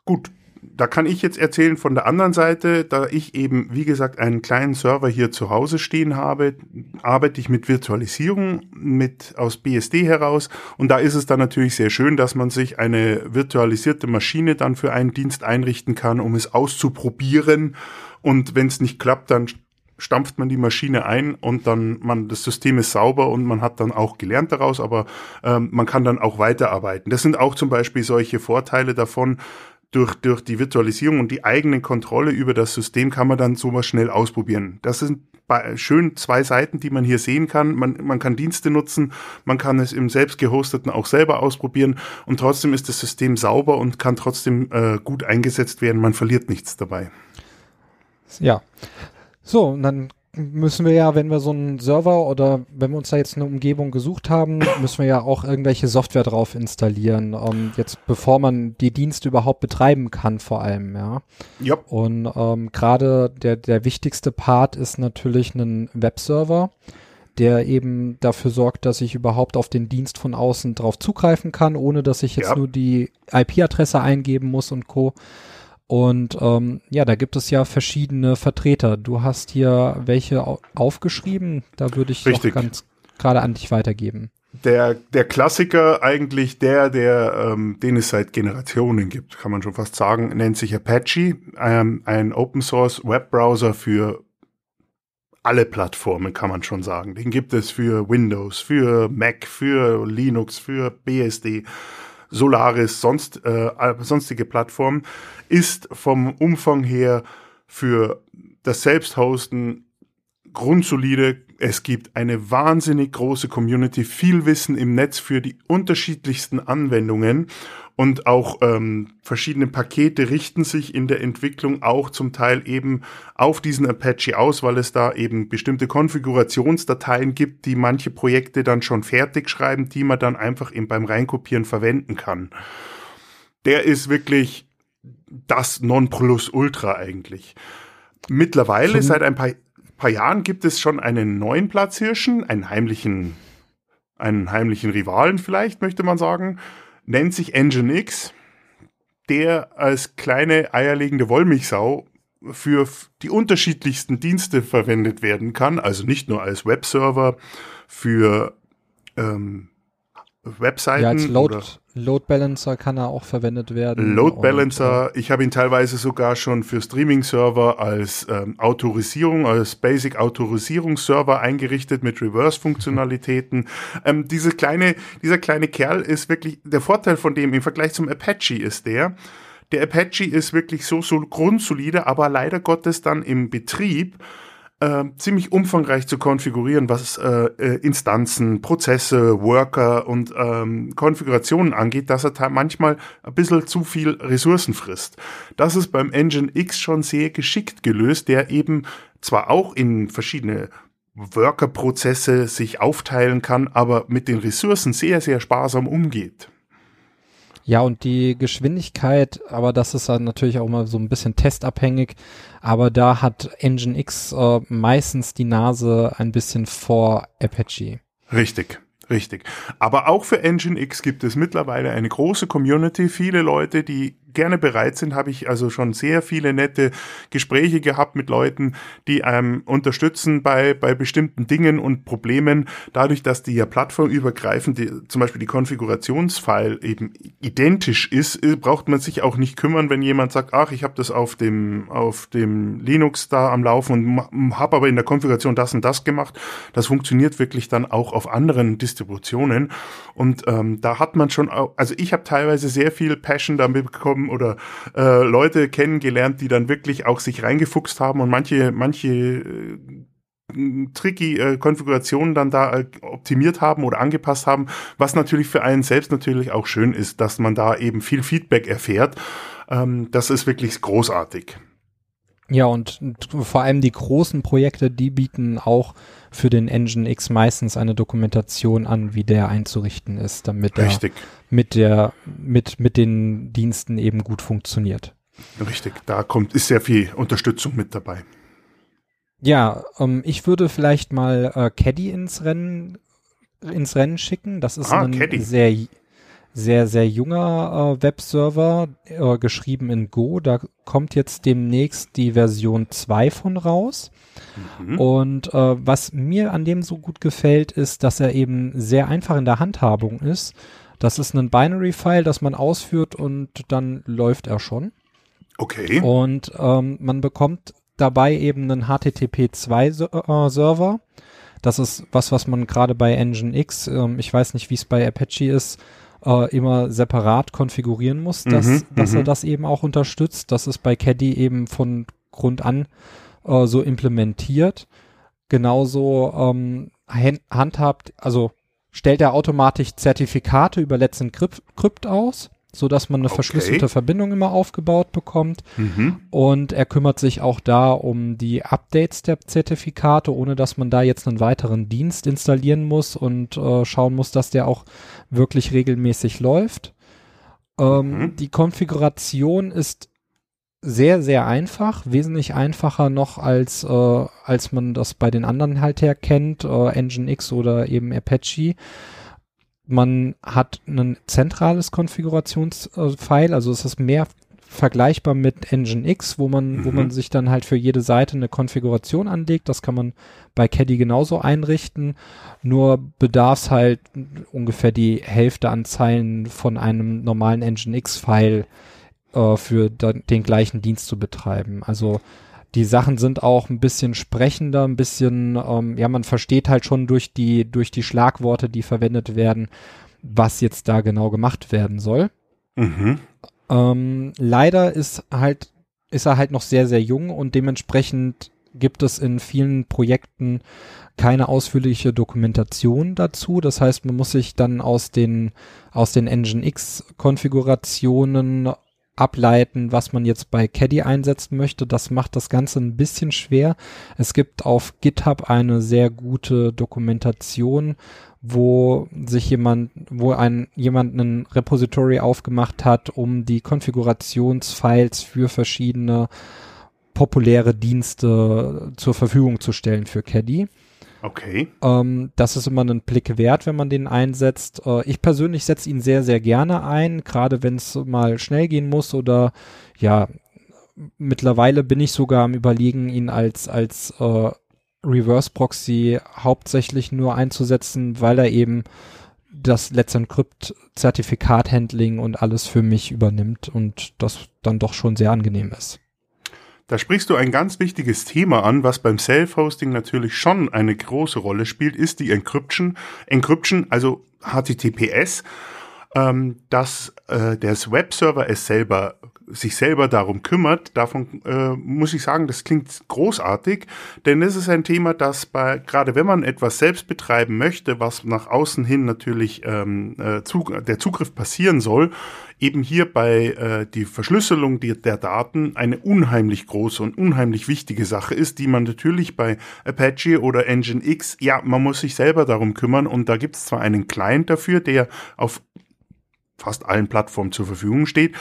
Gut, da kann ich jetzt erzählen von der anderen Seite, da ich eben, wie gesagt, einen kleinen Server hier zu Hause stehen habe, arbeite ich mit Virtualisierung mit aus BSD heraus. Und da ist es dann natürlich sehr schön, dass man sich eine virtualisierte Maschine dann für einen Dienst einrichten kann, um es auszuprobieren. Und wenn es nicht klappt, dann stampft man die Maschine ein und dann man das System ist sauber und man hat dann auch gelernt daraus, aber ähm, man kann dann auch weiterarbeiten. Das sind auch zum Beispiel solche Vorteile davon, durch, durch die Virtualisierung und die eigene Kontrolle über das System kann man dann sowas schnell ausprobieren. Das sind schön zwei Seiten, die man hier sehen kann. Man, man kann Dienste nutzen, man kann es im selbst gehosteten auch selber ausprobieren und trotzdem ist das System sauber und kann trotzdem äh, gut eingesetzt werden. Man verliert nichts dabei. Ja. So, und dann müssen wir ja, wenn wir so einen Server oder wenn wir uns da jetzt eine Umgebung gesucht haben, müssen wir ja auch irgendwelche Software drauf installieren. Um, jetzt bevor man die Dienste überhaupt betreiben kann, vor allem, ja. Yep. Und ähm, gerade der, der wichtigste Part ist natürlich ein Webserver, der eben dafür sorgt, dass ich überhaupt auf den Dienst von außen drauf zugreifen kann, ohne dass ich jetzt yep. nur die IP-Adresse eingeben muss und Co. Und ähm, ja, da gibt es ja verschiedene Vertreter. Du hast hier welche aufgeschrieben. Da würde ich Richtig. doch ganz gerade an dich weitergeben. Der, der Klassiker eigentlich der, der ähm, den es seit Generationen gibt, kann man schon fast sagen, nennt sich Apache, ähm, ein Open Source Webbrowser für alle Plattformen, kann man schon sagen. Den gibt es für Windows, für Mac, für Linux, für BSD Solaris, sonst, äh, sonstige Plattformen, ist vom Umfang her für das Selbsthosten grundsolide. Es gibt eine wahnsinnig große Community, viel Wissen im Netz für die unterschiedlichsten Anwendungen und auch ähm, verschiedene Pakete richten sich in der Entwicklung auch zum Teil eben auf diesen Apache aus, weil es da eben bestimmte Konfigurationsdateien gibt, die manche Projekte dann schon fertig schreiben, die man dann einfach eben beim Reinkopieren verwenden kann. Der ist wirklich das Nonplusultra eigentlich. Mittlerweile, seit ein paar, paar Jahren, gibt es schon einen neuen Platzhirschen, einen heimlichen einen heimlichen Rivalen vielleicht, möchte man sagen, nennt sich Nginx, der als kleine eierlegende Wollmilchsau für die unterschiedlichsten Dienste verwendet werden kann, also nicht nur als Webserver für ähm, Webseiten. Ja, als Load, Load Balancer kann er auch verwendet werden. Load Balancer, und, äh, ich habe ihn teilweise sogar schon für Streaming-Server als ähm, Autorisierung, als Basic-Autorisierungsserver eingerichtet mit Reverse-Funktionalitäten. Ähm, diese kleine, dieser kleine Kerl ist wirklich, der Vorteil von dem im Vergleich zum Apache ist der, der Apache ist wirklich so, so grundsolide, aber leider Gottes dann im Betrieb äh, ziemlich umfangreich zu konfigurieren, was äh, äh, Instanzen, Prozesse, Worker und ähm, Konfigurationen angeht, dass er manchmal ein bisschen zu viel Ressourcen frisst. Das ist beim Engine X schon sehr geschickt gelöst, der eben zwar auch in verschiedene Worker-Prozesse sich aufteilen kann, aber mit den Ressourcen sehr, sehr sparsam umgeht. Ja, und die Geschwindigkeit, aber das ist dann natürlich auch immer so ein bisschen testabhängig, aber da hat Nginx äh, meistens die Nase ein bisschen vor Apache. Richtig. Richtig. Aber auch für Nginx gibt es mittlerweile eine große Community, viele Leute, die gerne bereit sind, habe ich also schon sehr viele nette Gespräche gehabt mit Leuten, die einem unterstützen bei, bei bestimmten Dingen und Problemen. Dadurch, dass die ja plattformübergreifend, die, zum Beispiel die Konfigurationsfile eben identisch ist, äh, braucht man sich auch nicht kümmern, wenn jemand sagt, ach, ich habe das auf dem, auf dem Linux da am Laufen und habe aber in der Konfiguration das und das gemacht. Das funktioniert wirklich dann auch auf anderen Distributionen. Und ähm, da hat man schon, auch, also ich habe teilweise sehr viel Passion damit bekommen, oder äh, Leute kennengelernt, die dann wirklich auch sich reingefuchst haben und manche, manche äh, tricky äh, Konfigurationen dann da äh, optimiert haben oder angepasst haben, was natürlich für einen selbst natürlich auch schön ist, dass man da eben viel Feedback erfährt. Ähm, das ist wirklich großartig. Ja, und vor allem die großen Projekte, die bieten auch für den Engine X meistens eine Dokumentation an, wie der einzurichten ist, damit Richtig. er mit der, mit, mit den Diensten eben gut funktioniert. Richtig, da kommt, ist sehr viel Unterstützung mit dabei. Ja, ähm, ich würde vielleicht mal äh, Caddy ins Rennen, ins Rennen schicken. Das ist ah, ein Caddy. sehr, sehr, sehr junger äh, Webserver, äh, geschrieben in Go. Da kommt jetzt demnächst die Version 2 von raus. Mhm. Und äh, was mir an dem so gut gefällt, ist, dass er eben sehr einfach in der Handhabung ist. Das ist ein Binary-File, das man ausführt und dann läuft er schon. Okay. Und ähm, man bekommt dabei eben einen HTTP2-Server. Äh, das ist was, was man gerade bei Nginx, ähm, ich weiß nicht, wie es bei Apache ist, äh, immer separat konfigurieren muss, dass, mhm, dass er mhm. das eben auch unterstützt. Das ist bei Caddy eben von Grund an äh, so implementiert. Genauso ähm, handhabt, also stellt er automatisch Zertifikate über Let's Encrypt aus, so dass man eine okay. verschlüsselte Verbindung immer aufgebaut bekommt. Mhm. Und er kümmert sich auch da um die Updates der Zertifikate, ohne dass man da jetzt einen weiteren Dienst installieren muss und äh, schauen muss, dass der auch wirklich regelmäßig läuft. Ähm, mhm. Die Konfiguration ist sehr, sehr einfach, wesentlich einfacher noch als, äh, als man das bei den anderen halt her kennt, äh, Nginx oder eben Apache. Man hat ein zentrales Konfigurationsfile, also es ist mehr vergleichbar mit Nginx, wo man, mhm. wo man sich dann halt für jede Seite eine Konfiguration anlegt. Das kann man bei Caddy genauso einrichten. Nur bedarf es halt ungefähr die Hälfte an Zeilen von einem normalen Nginx-File äh, für den gleichen Dienst zu betreiben. Also die Sachen sind auch ein bisschen sprechender, ein bisschen, ähm, ja, man versteht halt schon durch die, durch die Schlagworte, die verwendet werden, was jetzt da genau gemacht werden soll. Mhm. Ähm, leider ist halt, ist er halt noch sehr, sehr jung und dementsprechend gibt es in vielen Projekten keine ausführliche Dokumentation dazu. Das heißt, man muss sich dann aus den, aus den Nginx Konfigurationen ableiten, was man jetzt bei Caddy einsetzen möchte. Das macht das Ganze ein bisschen schwer. Es gibt auf GitHub eine sehr gute Dokumentation, wo sich jemand, wo ein jemand ein Repository aufgemacht hat, um die Konfigurationsfiles für verschiedene populäre Dienste zur Verfügung zu stellen für Caddy. Okay. Ähm, das ist immer einen Blick wert, wenn man den einsetzt. Äh, ich persönlich setze ihn sehr, sehr gerne ein, gerade wenn es mal schnell gehen muss oder ja, mittlerweile bin ich sogar am überlegen, ihn als, als äh, Reverse Proxy hauptsächlich nur einzusetzen, weil er eben das Let's Encrypt Zertifikathandling und alles für mich übernimmt und das dann doch schon sehr angenehm ist. Da sprichst du ein ganz wichtiges Thema an, was beim Self-Hosting natürlich schon eine große Rolle spielt, ist die Encryption. Encryption, also HTTPS, ähm, dass äh, der Webserver es selber sich selber darum kümmert, davon äh, muss ich sagen, das klingt großartig, denn es ist ein Thema, das bei gerade wenn man etwas selbst betreiben möchte, was nach außen hin natürlich ähm, äh, zu, der Zugriff passieren soll, eben hier bei äh, die Verschlüsselung der, der Daten eine unheimlich große und unheimlich wichtige Sache ist, die man natürlich bei Apache oder Nginx, ja, man muss sich selber darum kümmern und da gibt es zwar einen Client dafür, der auf fast allen Plattformen zur Verfügung steht.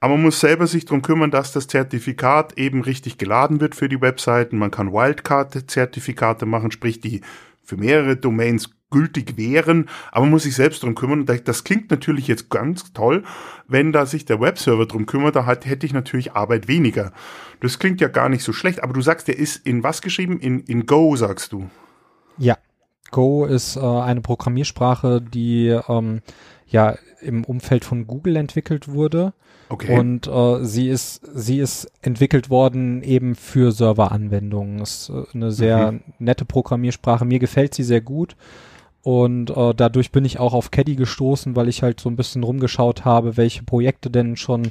Aber man muss selber sich darum kümmern, dass das Zertifikat eben richtig geladen wird für die Webseiten. Man kann Wildcard-Zertifikate machen, sprich die für mehrere Domains gültig wären, aber man muss sich selbst darum kümmern. Das klingt natürlich jetzt ganz toll, wenn da sich der Webserver drum kümmert, da hätte ich natürlich Arbeit weniger. Das klingt ja gar nicht so schlecht, aber du sagst, der ist in was geschrieben? In, in Go, sagst du. Ja, Go ist äh, eine Programmiersprache, die ähm, ja im Umfeld von Google entwickelt wurde. Okay. Und äh, sie ist sie ist entwickelt worden eben für Serveranwendungen. Ist äh, eine sehr mhm. nette Programmiersprache. Mir gefällt sie sehr gut. Und äh, dadurch bin ich auch auf Caddy gestoßen, weil ich halt so ein bisschen rumgeschaut habe, welche Projekte denn schon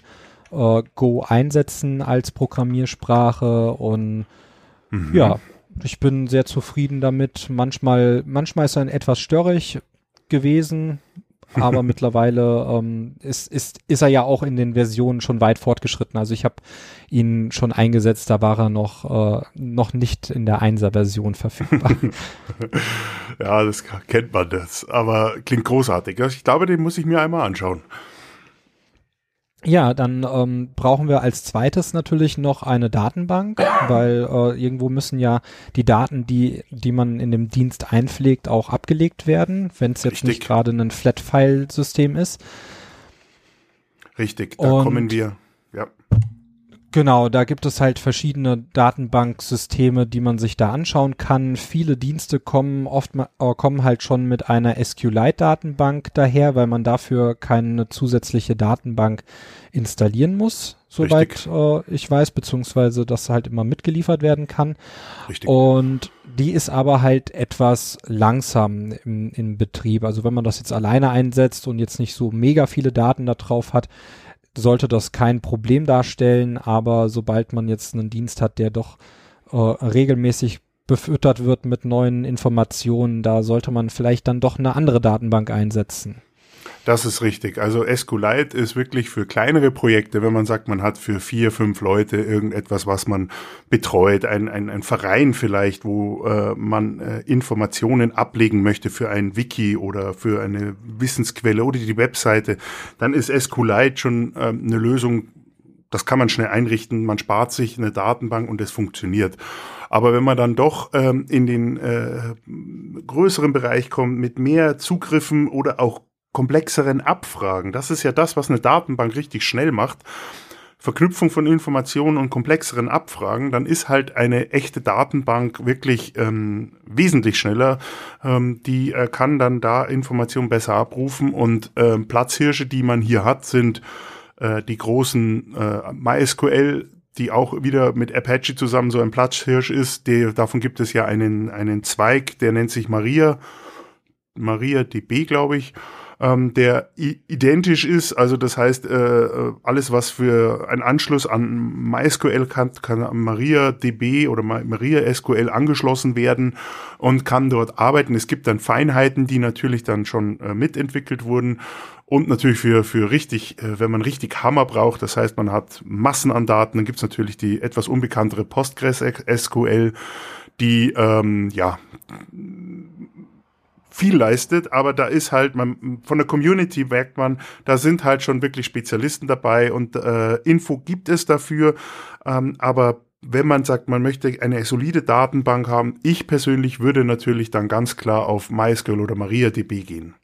äh, Go einsetzen als Programmiersprache. Und mhm. ja, ich bin sehr zufrieden damit. Manchmal, manchmal ist er etwas störrig gewesen, aber mittlerweile ähm, ist, ist, ist er ja auch in den Versionen schon weit fortgeschritten. Also ich habe ihn schon eingesetzt, da war er noch, äh, noch nicht in der 1er-Version verfügbar. ja, das kennt man das, aber klingt großartig. Also ich glaube, den muss ich mir einmal anschauen. Ja, dann ähm, brauchen wir als zweites natürlich noch eine Datenbank, weil äh, irgendwo müssen ja die Daten, die, die man in dem Dienst einpflegt, auch abgelegt werden, wenn es jetzt Richtig. nicht gerade ein Flat-File-System ist. Richtig, da Und kommen wir. Genau, da gibt es halt verschiedene Datenbanksysteme, die man sich da anschauen kann. Viele Dienste kommen oft äh, kommen halt schon mit einer SQLite-Datenbank daher, weil man dafür keine zusätzliche Datenbank installieren muss, soweit äh, ich weiß, beziehungsweise das halt immer mitgeliefert werden kann. Richtig. Und die ist aber halt etwas langsam im, im Betrieb. Also wenn man das jetzt alleine einsetzt und jetzt nicht so mega viele Daten da drauf hat, sollte das kein Problem darstellen, aber sobald man jetzt einen Dienst hat, der doch äh, regelmäßig befüttert wird mit neuen Informationen, da sollte man vielleicht dann doch eine andere Datenbank einsetzen. Das ist richtig. Also SQLite ist wirklich für kleinere Projekte, wenn man sagt, man hat für vier, fünf Leute irgendetwas, was man betreut, ein, ein, ein Verein vielleicht, wo äh, man äh, Informationen ablegen möchte für ein Wiki oder für eine Wissensquelle oder die Webseite, dann ist SQLite schon äh, eine Lösung, das kann man schnell einrichten, man spart sich eine Datenbank und es funktioniert. Aber wenn man dann doch ähm, in den äh, größeren Bereich kommt mit mehr Zugriffen oder auch komplexeren Abfragen. Das ist ja das, was eine Datenbank richtig schnell macht. Verknüpfung von Informationen und komplexeren Abfragen, dann ist halt eine echte Datenbank wirklich ähm, wesentlich schneller. Ähm, die äh, kann dann da Informationen besser abrufen und ähm, Platzhirsche, die man hier hat, sind äh, die großen äh, MySQL die auch wieder mit Apache zusammen so ein Platzhirsch ist. Die, davon gibt es ja einen, einen Zweig, der nennt sich Maria, Maria DB, glaube ich ähm, der identisch ist. Also das heißt, äh, äh, alles, was für einen Anschluss an MySQL kann, kann an MariaDB oder MariaSQL angeschlossen werden und kann dort arbeiten. Es gibt dann Feinheiten, die natürlich dann schon äh, mitentwickelt wurden. Und natürlich für, für richtig, äh, wenn man richtig Hammer braucht, das heißt, man hat Massen an Daten, dann gibt's natürlich die etwas unbekanntere PostgreSQL, die ähm, ja viel leistet, aber da ist halt, man, von der Community merkt man, da sind halt schon wirklich Spezialisten dabei und äh, Info gibt es dafür, ähm, aber wenn man sagt, man möchte eine solide Datenbank haben, ich persönlich würde natürlich dann ganz klar auf MySQL oder MariaDB gehen.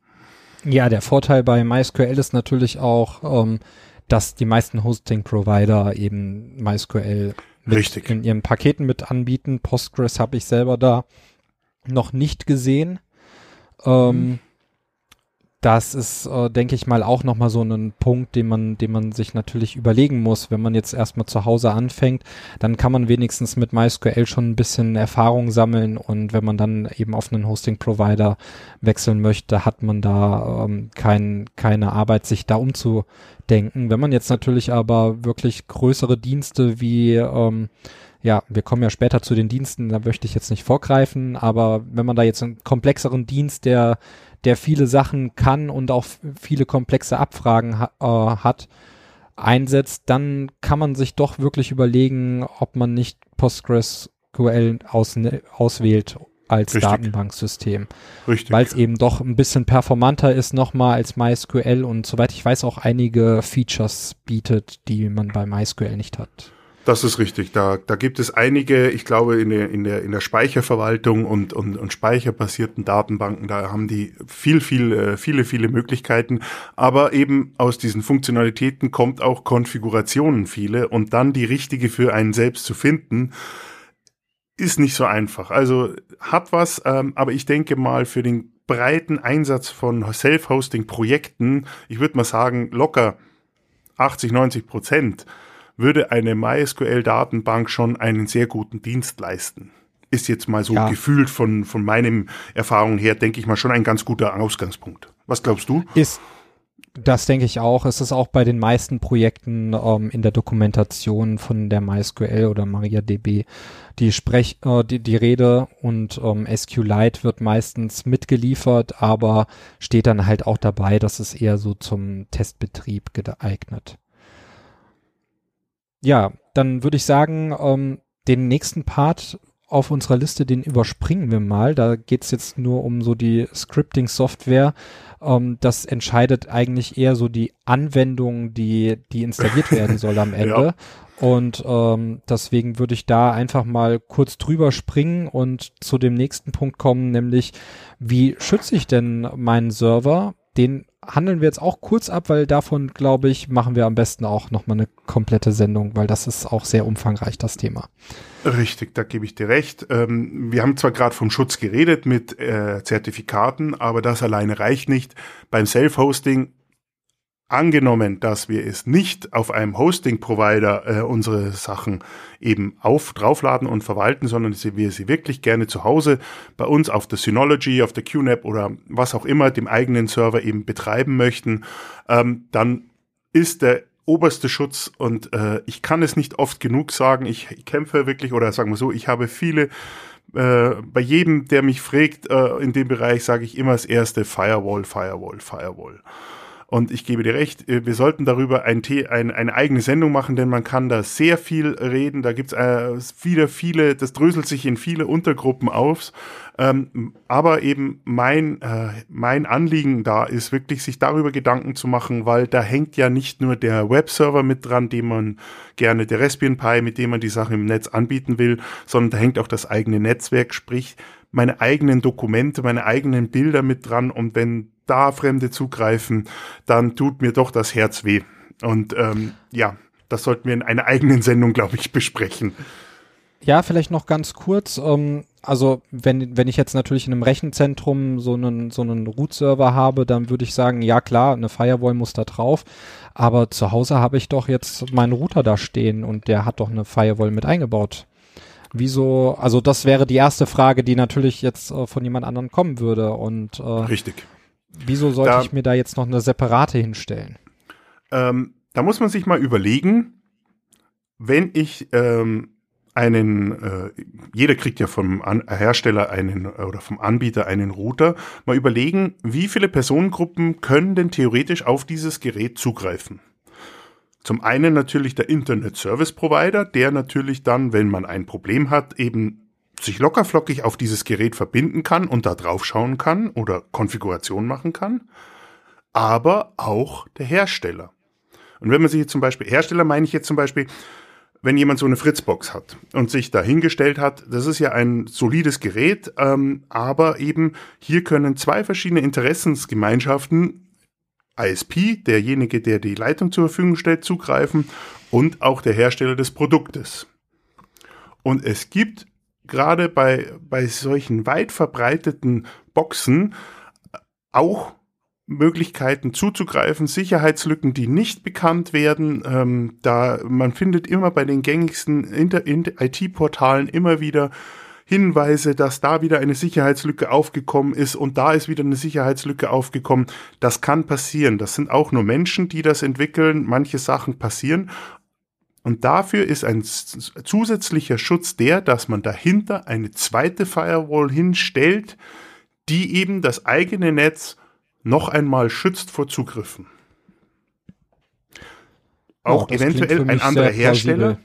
Ja, der Vorteil bei MySQL ist natürlich auch, ähm, dass die meisten Hosting-Provider eben MySQL in ihren Paketen mit anbieten. Postgres habe ich selber da noch nicht gesehen. Ähm, mhm das ist, äh, denke ich mal, auch nochmal so ein Punkt, den man, den man sich natürlich überlegen muss. Wenn man jetzt erstmal zu Hause anfängt, dann kann man wenigstens mit MySQL schon ein bisschen Erfahrung sammeln und wenn man dann eben auf einen Hosting-Provider wechseln möchte, hat man da ähm, kein, keine Arbeit, sich da umzudenken. Wenn man jetzt natürlich aber wirklich größere Dienste wie ähm, ja, wir kommen ja später zu den Diensten, da möchte ich jetzt nicht vorgreifen, aber wenn man da jetzt einen komplexeren Dienst, der der viele Sachen kann und auch viele komplexe Abfragen ha äh, hat, einsetzt, dann kann man sich doch wirklich überlegen, ob man nicht PostgreSQL aus, auswählt als Richtig. Datenbanksystem. Richtig. Weil es eben doch ein bisschen performanter ist nochmal als MySQL und soweit ich weiß auch einige Features bietet, die man bei MySQL nicht hat. Das ist richtig. Da, da gibt es einige, ich glaube, in der, in der, in der Speicherverwaltung und, und, und speicherbasierten Datenbanken, da haben die viel, viel, äh, viele, viele Möglichkeiten. Aber eben aus diesen Funktionalitäten kommt auch Konfigurationen viele und dann die richtige für einen selbst zu finden, ist nicht so einfach. Also hat was, ähm, aber ich denke mal für den breiten Einsatz von Self-Hosting-Projekten, ich würde mal sagen, locker 80, 90 Prozent würde eine MySQL-Datenbank schon einen sehr guten Dienst leisten. Ist jetzt mal so ja. gefühlt von, von meinem Erfahrungen her, denke ich mal, schon ein ganz guter Ausgangspunkt. Was glaubst du? Ist, das denke ich auch. Es ist auch bei den meisten Projekten ähm, in der Dokumentation von der MySQL oder MariaDB die Sprech, äh, die, die Rede und ähm, SQLite wird meistens mitgeliefert, aber steht dann halt auch dabei, dass es eher so zum Testbetrieb geeignet. Ja, dann würde ich sagen, ähm, den nächsten Part auf unserer Liste, den überspringen wir mal. Da geht's jetzt nur um so die Scripting-Software. Ähm, das entscheidet eigentlich eher so die Anwendung, die, die installiert werden soll am Ende. Ja. Und ähm, deswegen würde ich da einfach mal kurz drüber springen und zu dem nächsten Punkt kommen, nämlich wie schütze ich denn meinen Server? Den handeln wir jetzt auch kurz ab, weil davon, glaube ich, machen wir am besten auch nochmal eine komplette Sendung, weil das ist auch sehr umfangreich, das Thema. Richtig, da gebe ich dir recht. Ähm, wir haben zwar gerade vom Schutz geredet mit äh, Zertifikaten, aber das alleine reicht nicht. Beim Self-Hosting Angenommen, dass wir es nicht auf einem Hosting-Provider äh, unsere Sachen eben auf draufladen und verwalten, sondern wir sie wirklich gerne zu Hause bei uns auf der Synology, auf der QNAP oder was auch immer dem eigenen Server eben betreiben möchten, ähm, dann ist der oberste Schutz und äh, ich kann es nicht oft genug sagen. Ich, ich kämpfe wirklich oder sagen wir so, ich habe viele äh, bei jedem, der mich fragt äh, in dem Bereich, sage ich immer das erste Firewall, Firewall, Firewall. Und ich gebe dir recht, äh, wir sollten darüber ein, ein, eine eigene Sendung machen, denn man kann da sehr viel reden. Da gibt's äh, wieder viele, das dröselt sich in viele Untergruppen auf. Ähm, aber eben mein, äh, mein Anliegen da ist wirklich, sich darüber Gedanken zu machen, weil da hängt ja nicht nur der Webserver mit dran, den man gerne, der Raspbian Pi, mit dem man die Sachen im Netz anbieten will, sondern da hängt auch das eigene Netzwerk, sprich meine eigenen Dokumente, meine eigenen Bilder mit dran. Und wenn da Fremde zugreifen, dann tut mir doch das Herz weh. Und ähm, ja, das sollten wir in einer eigenen Sendung, glaube ich, besprechen. Ja, vielleicht noch ganz kurz. Ähm, also wenn, wenn ich jetzt natürlich in einem Rechenzentrum so einen, so einen Root-Server habe, dann würde ich sagen, ja klar, eine Firewall muss da drauf. Aber zu Hause habe ich doch jetzt meinen Router da stehen und der hat doch eine Firewall mit eingebaut. Wieso, also das wäre die erste Frage, die natürlich jetzt äh, von jemand anderem kommen würde. Und äh, Richtig. Wieso sollte da, ich mir da jetzt noch eine separate hinstellen? Ähm, da muss man sich mal überlegen, wenn ich ähm, einen, äh, jeder kriegt ja vom An Hersteller einen oder vom Anbieter einen Router, mal überlegen, wie viele Personengruppen können denn theoretisch auf dieses Gerät zugreifen. Zum einen natürlich der Internet Service Provider, der natürlich dann, wenn man ein Problem hat, eben sich lockerflockig auf dieses Gerät verbinden kann und da drauf schauen kann oder Konfiguration machen kann, aber auch der Hersteller. Und wenn man sich jetzt zum Beispiel, Hersteller meine ich jetzt zum Beispiel, wenn jemand so eine Fritzbox hat und sich da hingestellt hat, das ist ja ein solides Gerät, ähm, aber eben hier können zwei verschiedene Interessensgemeinschaften, ISP, derjenige, der die Leitung zur Verfügung stellt, zugreifen und auch der Hersteller des Produktes. Und es gibt gerade bei, bei solchen weit verbreiteten Boxen auch Möglichkeiten zuzugreifen, Sicherheitslücken, die nicht bekannt werden. Ähm, da man findet immer bei den gängigsten IT-Portalen immer wieder Hinweise, dass da wieder eine Sicherheitslücke aufgekommen ist und da ist wieder eine Sicherheitslücke aufgekommen. Das kann passieren. Das sind auch nur Menschen, die das entwickeln. Manche Sachen passieren. Und dafür ist ein zusätzlicher Schutz der, dass man dahinter eine zweite Firewall hinstellt, die eben das eigene Netz noch einmal schützt vor Zugriffen. Auch ja, eventuell ein anderer Hersteller,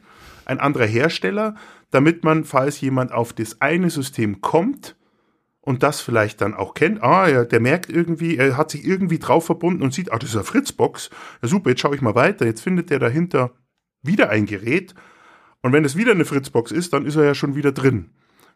ein anderer Hersteller, damit man, falls jemand auf das eine System kommt und das vielleicht dann auch kennt, ah, ja, der merkt irgendwie, er hat sich irgendwie drauf verbunden und sieht, ah, das ist eine Fritzbox, ja super, jetzt schaue ich mal weiter, jetzt findet der dahinter wieder ein Gerät und wenn es wieder eine Fritzbox ist, dann ist er ja schon wieder drin.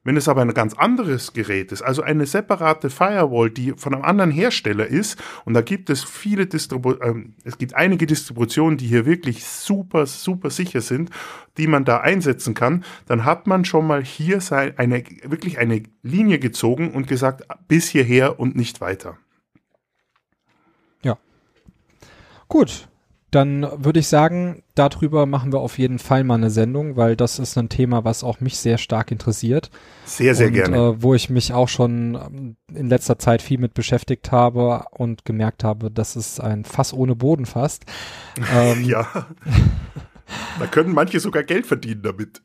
Wenn es aber ein ganz anderes Gerät ist, also eine separate Firewall, die von einem anderen Hersteller ist, und da gibt es viele Distribu äh, es gibt einige Distributionen, die hier wirklich super, super sicher sind, die man da einsetzen kann, dann hat man schon mal hier eine, wirklich eine Linie gezogen und gesagt, bis hierher und nicht weiter. Ja. Gut, dann würde ich sagen, darüber machen wir auf jeden Fall mal eine Sendung, weil das ist ein Thema, was auch mich sehr stark interessiert. Sehr, sehr und, gerne. Äh, wo ich mich auch schon ähm, in letzter Zeit viel mit beschäftigt habe und gemerkt habe, das ist ein Fass ohne Boden fast. Ähm, ja. da können manche sogar Geld verdienen damit.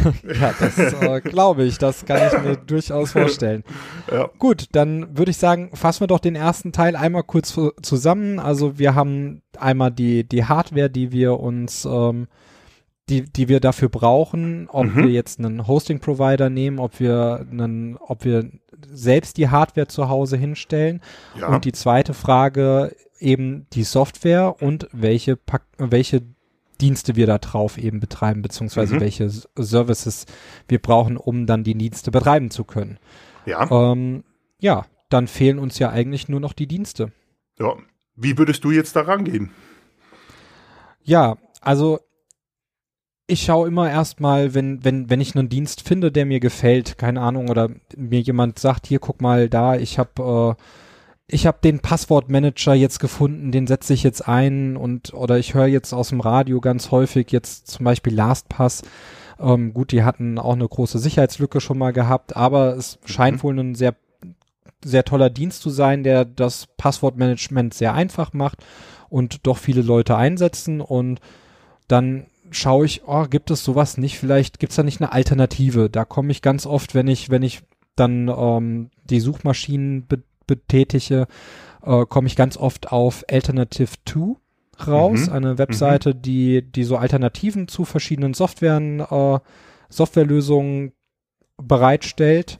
ja, das äh, glaube ich, das kann ich mir durchaus vorstellen. Ja. Gut, dann würde ich sagen, fassen wir doch den ersten Teil einmal kurz zusammen. Also wir haben einmal die, die Hardware, die wir uns, ähm, die, die wir dafür brauchen, ob mhm. wir jetzt einen Hosting-Provider nehmen, ob wir einen, ob wir selbst die Hardware zu Hause hinstellen. Ja. Und die zweite Frage eben die Software und welche, welche Dienste wir da drauf eben betreiben, beziehungsweise mhm. welche Services wir brauchen, um dann die Dienste betreiben zu können. Ja. Ähm, ja, dann fehlen uns ja eigentlich nur noch die Dienste. Ja. Wie würdest du jetzt da rangehen? Ja, also ich schaue immer erstmal, wenn, wenn, wenn ich einen Dienst finde, der mir gefällt, keine Ahnung, oder mir jemand sagt, hier guck mal da, ich habe äh, ich habe den Passwortmanager jetzt gefunden, den setze ich jetzt ein und oder ich höre jetzt aus dem Radio ganz häufig jetzt zum Beispiel LastPass. Ähm, gut, die hatten auch eine große Sicherheitslücke schon mal gehabt, aber es mhm. scheint wohl ein sehr sehr toller Dienst zu sein, der das Passwortmanagement sehr einfach macht und doch viele Leute einsetzen und dann schaue ich, oh, gibt es sowas nicht? Vielleicht gibt es da nicht eine Alternative. Da komme ich ganz oft, wenn ich, wenn ich dann ähm, die Suchmaschinen betätige, äh, komme ich ganz oft auf Alternative 2 raus, mhm. eine Webseite, mhm. die, die so Alternativen zu verschiedenen Softwaren, äh, Softwarelösungen bereitstellt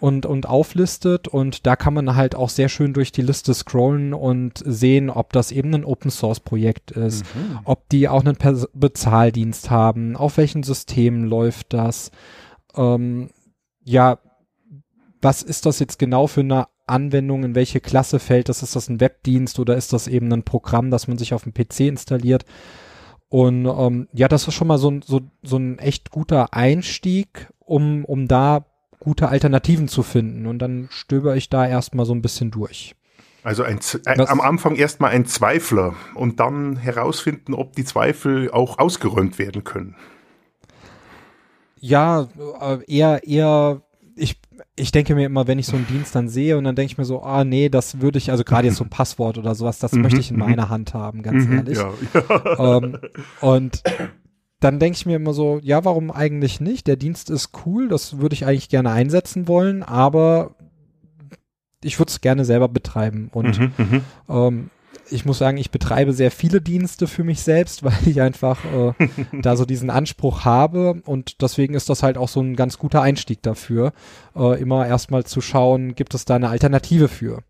und, und auflistet und da kann man halt auch sehr schön durch die Liste scrollen und sehen, ob das eben ein Open Source Projekt ist, mhm. ob die auch einen Pers Bezahldienst haben, auf welchen Systemen läuft das, ähm, ja, was ist das jetzt genau für eine Anwendung, in welche Klasse fällt das? Ist das ein Webdienst oder ist das eben ein Programm, das man sich auf dem PC installiert? Und ähm, ja, das ist schon mal so, so, so ein echt guter Einstieg, um, um da gute Alternativen zu finden. Und dann stöber ich da erstmal so ein bisschen durch. Also ein, ein, am Anfang erstmal ein Zweifler und dann herausfinden, ob die Zweifel auch ausgeräumt werden können. Ja, äh, eher, eher, ich denke mir immer, wenn ich so einen Dienst dann sehe und dann denke ich mir so, ah nee, das würde ich, also gerade jetzt so ein Passwort oder sowas, das möchte ich in mhm, meiner mhm. Hand haben, ganz mhm, ehrlich. Ja. Ähm, und dann denke ich mir immer so, ja, warum eigentlich nicht? Der Dienst ist cool, das würde ich eigentlich gerne einsetzen wollen, aber ich würde es gerne selber betreiben. Und mhm, ähm, ich muss sagen, ich betreibe sehr viele Dienste für mich selbst, weil ich einfach äh, da so diesen Anspruch habe und deswegen ist das halt auch so ein ganz guter Einstieg dafür, äh, immer erstmal zu schauen, gibt es da eine Alternative für.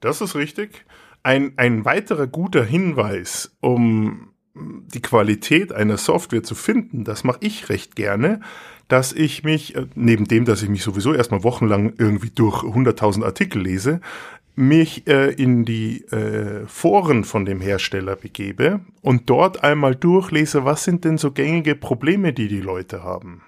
Das ist richtig. Ein, ein weiterer guter Hinweis, um die Qualität einer Software zu finden, das mache ich recht gerne, dass ich mich, äh, neben dem, dass ich mich sowieso erstmal wochenlang irgendwie durch 100.000 Artikel lese, mich äh, in die äh, Foren von dem Hersteller begebe und dort einmal durchlese, was sind denn so gängige Probleme, die die Leute haben.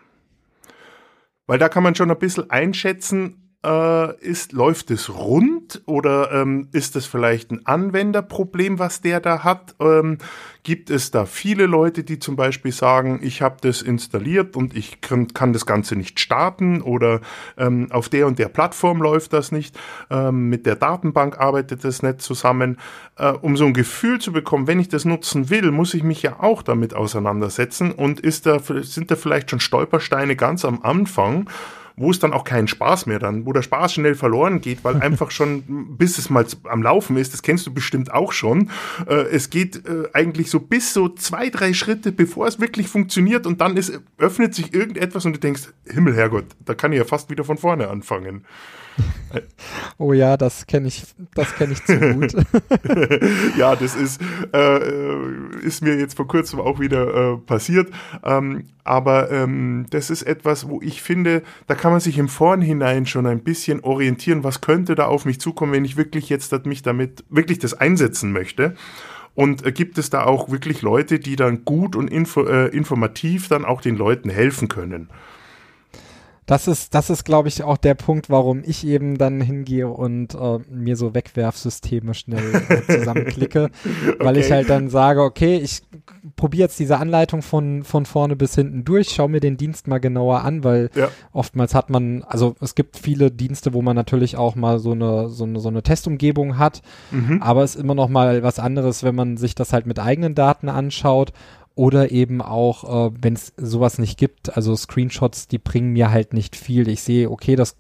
Weil da kann man schon ein bisschen einschätzen, äh, ist, läuft es rund oder ähm, ist es vielleicht ein Anwenderproblem, was der da hat? Ähm, gibt es da viele Leute, die zum Beispiel sagen, ich habe das installiert und ich kann, kann, das Ganze nicht starten oder ähm, auf der und der Plattform läuft das nicht, ähm, mit der Datenbank arbeitet das nicht zusammen. Äh, um so ein Gefühl zu bekommen, wenn ich das nutzen will, muss ich mich ja auch damit auseinandersetzen und ist da, sind da vielleicht schon Stolpersteine ganz am Anfang, wo es dann auch keinen Spaß mehr dann, wo der Spaß schnell verloren geht, weil einfach schon, bis es mal am Laufen ist, das kennst du bestimmt auch schon, äh, es geht äh, eigentlich so bis so zwei, drei Schritte, bevor es wirklich funktioniert und dann ist, öffnet sich irgendetwas und du denkst, Himmel, Herrgott, da kann ich ja fast wieder von vorne anfangen. Oh ja, das kenne ich, das kenne ich zu gut. ja, das ist, äh, ist mir jetzt vor kurzem auch wieder äh, passiert. Ähm, aber ähm, das ist etwas, wo ich finde, da kann man sich im Vornhinein schon ein bisschen orientieren, was könnte da auf mich zukommen, wenn ich wirklich jetzt mich damit, wirklich das einsetzen möchte. Und äh, gibt es da auch wirklich Leute, die dann gut und info, äh, informativ dann auch den Leuten helfen können? Das ist, das ist, glaube ich, auch der Punkt, warum ich eben dann hingehe und äh, mir so Wegwerfsysteme schnell äh, zusammenklicke, okay. weil ich halt dann sage, okay, ich probiere jetzt diese Anleitung von, von vorne bis hinten durch, schaue mir den Dienst mal genauer an, weil ja. oftmals hat man, also es gibt viele Dienste, wo man natürlich auch mal so eine, so eine, so eine Testumgebung hat, mhm. aber es ist immer noch mal was anderes, wenn man sich das halt mit eigenen Daten anschaut oder eben auch, äh, wenn es sowas nicht gibt, also Screenshots, die bringen mir halt nicht viel. Ich sehe, okay, das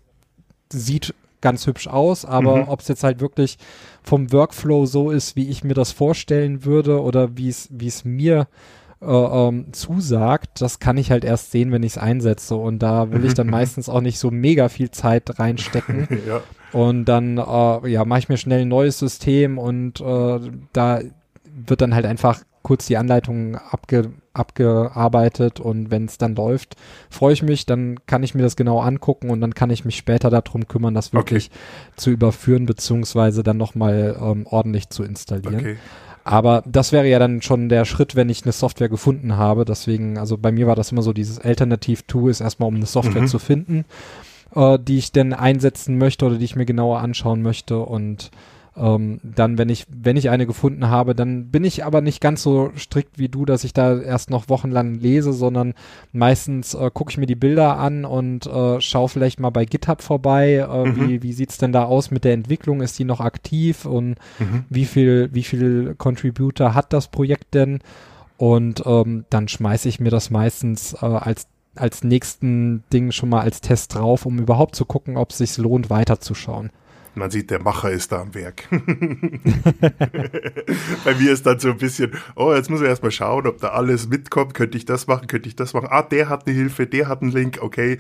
sieht ganz hübsch aus, aber mhm. ob es jetzt halt wirklich vom Workflow so ist, wie ich mir das vorstellen würde oder wie es mir äh, ähm, zusagt, das kann ich halt erst sehen, wenn ich es einsetze und da will ich dann meistens auch nicht so mega viel Zeit reinstecken. ja. Und dann äh, ja mache ich mir schnell ein neues System und äh, da wird dann halt einfach kurz die Anleitung abge, abgearbeitet und wenn es dann läuft, freue ich mich, dann kann ich mir das genau angucken und dann kann ich mich später darum kümmern, das wirklich okay. zu überführen beziehungsweise dann nochmal ähm, ordentlich zu installieren. Okay. Aber das wäre ja dann schon der Schritt, wenn ich eine Software gefunden habe. Deswegen, also bei mir war das immer so, dieses Alternativ-Tool ist erstmal, um eine Software mhm. zu finden, äh, die ich denn einsetzen möchte oder die ich mir genauer anschauen möchte und ähm, dann, wenn ich, wenn ich eine gefunden habe, dann bin ich aber nicht ganz so strikt wie du, dass ich da erst noch wochenlang lese, sondern meistens äh, gucke ich mir die Bilder an und äh, schaue vielleicht mal bei GitHub vorbei, äh, mhm. wie, wie sieht's denn da aus mit der Entwicklung, ist die noch aktiv und mhm. wie viel, wie viel Contributor hat das Projekt denn? Und ähm, dann schmeiße ich mir das meistens äh, als als nächsten Ding schon mal als Test drauf, um überhaupt zu gucken, ob es sich lohnt, weiterzuschauen. Man sieht, der Macher ist da am Werk. Bei mir ist dann so ein bisschen, oh, jetzt muss ich erstmal schauen, ob da alles mitkommt. Könnte ich das machen? Könnte ich das machen? Ah, der hat eine Hilfe, der hat einen Link, okay.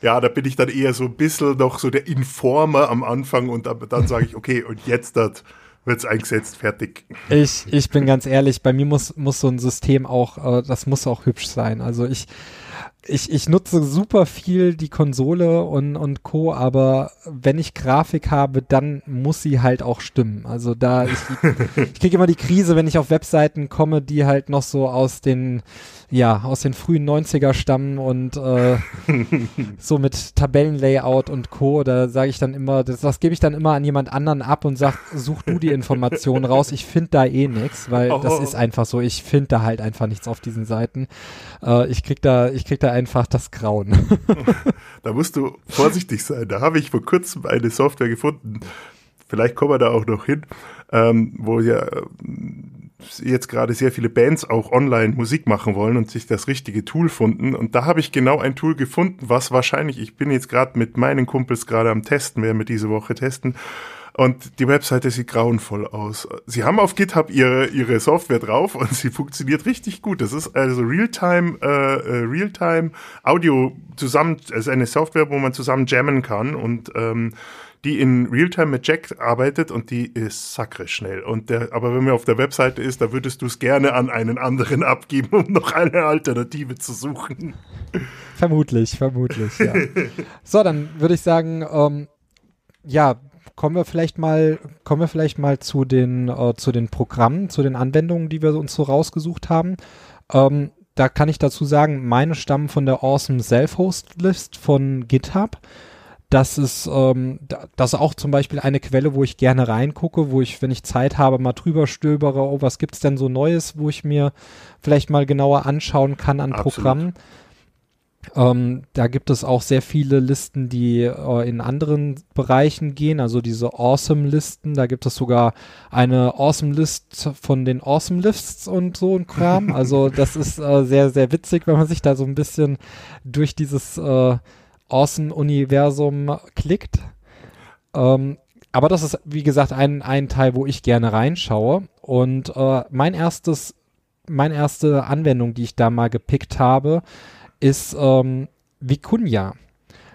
Ja, da bin ich dann eher so ein bisschen noch so der Informer am Anfang und dann, dann sage ich, okay, und jetzt das wird's eingesetzt, fertig. Ich, ich bin ganz ehrlich, bei mir muss, muss so ein System auch, äh, das muss auch hübsch sein. Also ich, ich, ich nutze super viel die Konsole und, und Co., aber wenn ich Grafik habe, dann muss sie halt auch stimmen. Also da, ich, ich kriege immer die Krise, wenn ich auf Webseiten komme, die halt noch so aus den ja, aus den frühen 90er stammen und äh, so mit Tabellenlayout und Co. Da sage ich dann immer, das, das gebe ich dann immer an jemand anderen ab und sag, such du die Informationen raus. Ich finde da eh nichts, weil oh. das ist einfach so. Ich finde da halt einfach nichts auf diesen Seiten. Äh, ich krieg da, ich krieg da einfach das Grauen. da musst du vorsichtig sein. Da habe ich vor kurzem eine Software gefunden. Vielleicht kommen wir da auch noch hin, ähm, wo ja jetzt gerade sehr viele Bands auch online Musik machen wollen und sich das richtige Tool finden. Und da habe ich genau ein Tool gefunden, was wahrscheinlich, ich bin jetzt gerade mit meinen Kumpels gerade am Testen, werden wir diese Woche testen. Und die Webseite sieht grauenvoll aus. Sie haben auf GitHub ihre, ihre Software drauf und sie funktioniert richtig gut. Das ist also Realtime, äh, äh, Realtime Audio zusammen, also eine Software, wo man zusammen jammen kann und ähm, die in Realtime mit Jack arbeitet und die ist sakrisch schnell. Und der, aber wenn man auf der Webseite ist, da würdest du es gerne an einen anderen abgeben, um noch eine Alternative zu suchen. Vermutlich, vermutlich, ja. so, dann würde ich sagen, ähm, ja, kommen wir vielleicht mal, kommen wir vielleicht mal zu den, äh, zu den Programmen, zu den Anwendungen, die wir uns so rausgesucht haben. Ähm, da kann ich dazu sagen, meine stammen von der Awesome Self-Host List von GitHub. Das ist, ähm, das ist auch zum Beispiel eine Quelle, wo ich gerne reingucke, wo ich, wenn ich Zeit habe, mal drüber stöbere, oh, was gibt's denn so Neues, wo ich mir vielleicht mal genauer anschauen kann an Absolut. Programmen. Ähm, da gibt es auch sehr viele Listen, die äh, in anderen Bereichen gehen, also diese Awesome-Listen. Da gibt es sogar eine Awesome-List von den Awesome-Lists und so ein Kram. Also das ist äh, sehr, sehr witzig, wenn man sich da so ein bisschen durch dieses äh, Awesome-Universum klickt. Ähm, aber das ist, wie gesagt, ein, ein Teil, wo ich gerne reinschaue. Und äh, mein erstes, meine erste Anwendung, die ich da mal gepickt habe, ist ähm, Vicuña.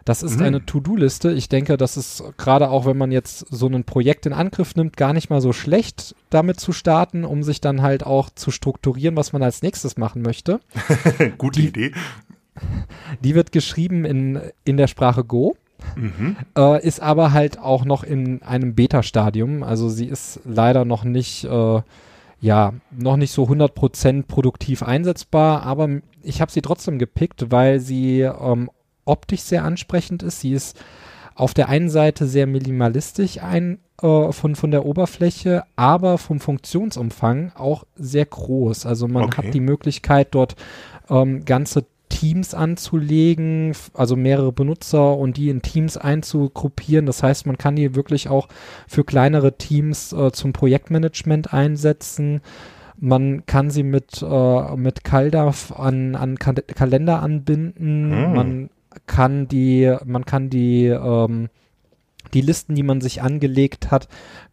Das ist mhm. eine To-Do-Liste. Ich denke, das ist gerade auch, wenn man jetzt so ein Projekt in Angriff nimmt, gar nicht mal so schlecht, damit zu starten, um sich dann halt auch zu strukturieren, was man als nächstes machen möchte. Gute die, Idee. Die wird geschrieben in, in der Sprache Go. Mhm. Äh, ist aber halt auch noch in einem Beta-Stadium. Also sie ist leider noch nicht, äh, ja, noch nicht so 100% produktiv einsetzbar, aber ich habe sie trotzdem gepickt, weil sie ähm, optisch sehr ansprechend ist. Sie ist auf der einen Seite sehr minimalistisch ein, äh, von, von der Oberfläche, aber vom Funktionsumfang auch sehr groß. Also man okay. hat die Möglichkeit, dort ähm, ganze Teams anzulegen, also mehrere Benutzer und die in Teams einzugruppieren. Das heißt, man kann die wirklich auch für kleinere Teams äh, zum Projektmanagement einsetzen. Man kann sie mit, äh, mit CalDAV an, an Ka Kalender anbinden. Hm. Man kann die, man kann die, ähm, die Listen, die man sich angelegt hat,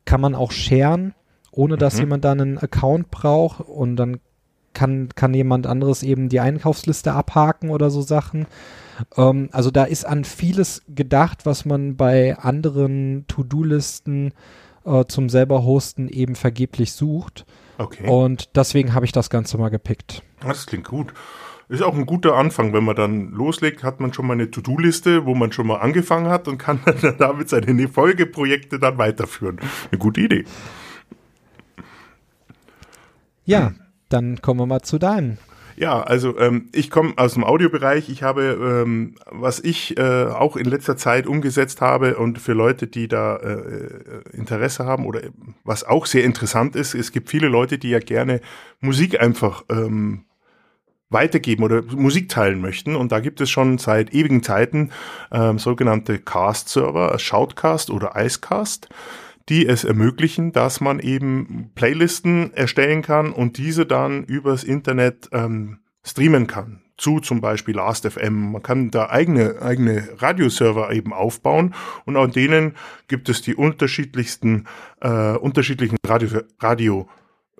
kann man auch sharen, ohne dass mhm. jemand da einen Account braucht und dann kann, kann jemand anderes eben die Einkaufsliste abhaken oder so Sachen. Ähm, also da ist an vieles gedacht, was man bei anderen To-Do-Listen äh, zum selber hosten eben vergeblich sucht. Okay. Und deswegen habe ich das Ganze mal gepickt. Das klingt gut. Ist auch ein guter Anfang, wenn man dann loslegt, hat man schon mal eine To-Do-Liste, wo man schon mal angefangen hat und kann dann damit seine Folgeprojekte dann weiterführen. Eine gute Idee. Ja, dann kommen wir mal zu deinen. Ja, also ähm, ich komme aus dem Audiobereich. Ich habe, ähm, was ich äh, auch in letzter Zeit umgesetzt habe und für Leute, die da äh, Interesse haben oder was auch sehr interessant ist, es gibt viele Leute, die ja gerne Musik einfach ähm, weitergeben oder Musik teilen möchten. Und da gibt es schon seit ewigen Zeiten ähm, sogenannte Cast-Server, Shoutcast oder Icecast die es ermöglichen, dass man eben Playlisten erstellen kann und diese dann übers Internet ähm, streamen kann zu zum Beispiel Last.fm. Man kann da eigene, eigene Radioserver eben aufbauen und an denen gibt es die unterschiedlichsten, äh, unterschiedlichen Radio, Radio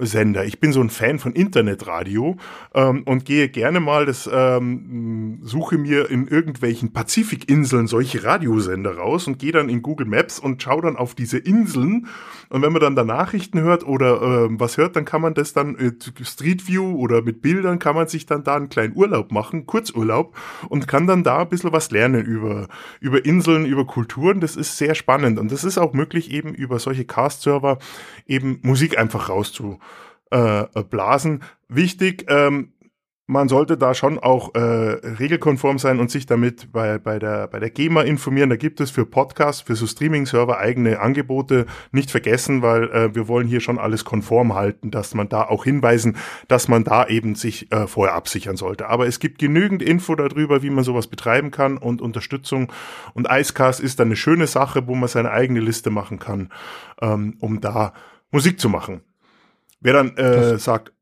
Sender. Ich bin so ein Fan von Internetradio ähm, und gehe gerne mal das, ähm, suche mir in irgendwelchen Pazifikinseln solche Radiosender raus und gehe dann in Google Maps und schaue dann auf diese Inseln. Und wenn man dann da Nachrichten hört oder äh, was hört, dann kann man das dann äh, Street View oder mit Bildern kann man sich dann da einen kleinen Urlaub machen, Kurzurlaub und kann dann da ein bisschen was lernen über, über Inseln, über Kulturen. Das ist sehr spannend und das ist auch möglich eben über solche Cast-Server eben Musik einfach rauszu äh, blasen. Wichtig, ähm, man sollte da schon auch äh, regelkonform sein und sich damit bei, bei, der, bei der GEMA informieren. Da gibt es für Podcasts, für so Streaming-Server eigene Angebote. Nicht vergessen, weil äh, wir wollen hier schon alles konform halten, dass man da auch hinweisen, dass man da eben sich äh, vorher absichern sollte. Aber es gibt genügend Info darüber, wie man sowas betreiben kann und Unterstützung. Und Icecast ist dann eine schöne Sache, wo man seine eigene Liste machen kann, ähm, um da Musik zu machen. Wer dann äh, sagt,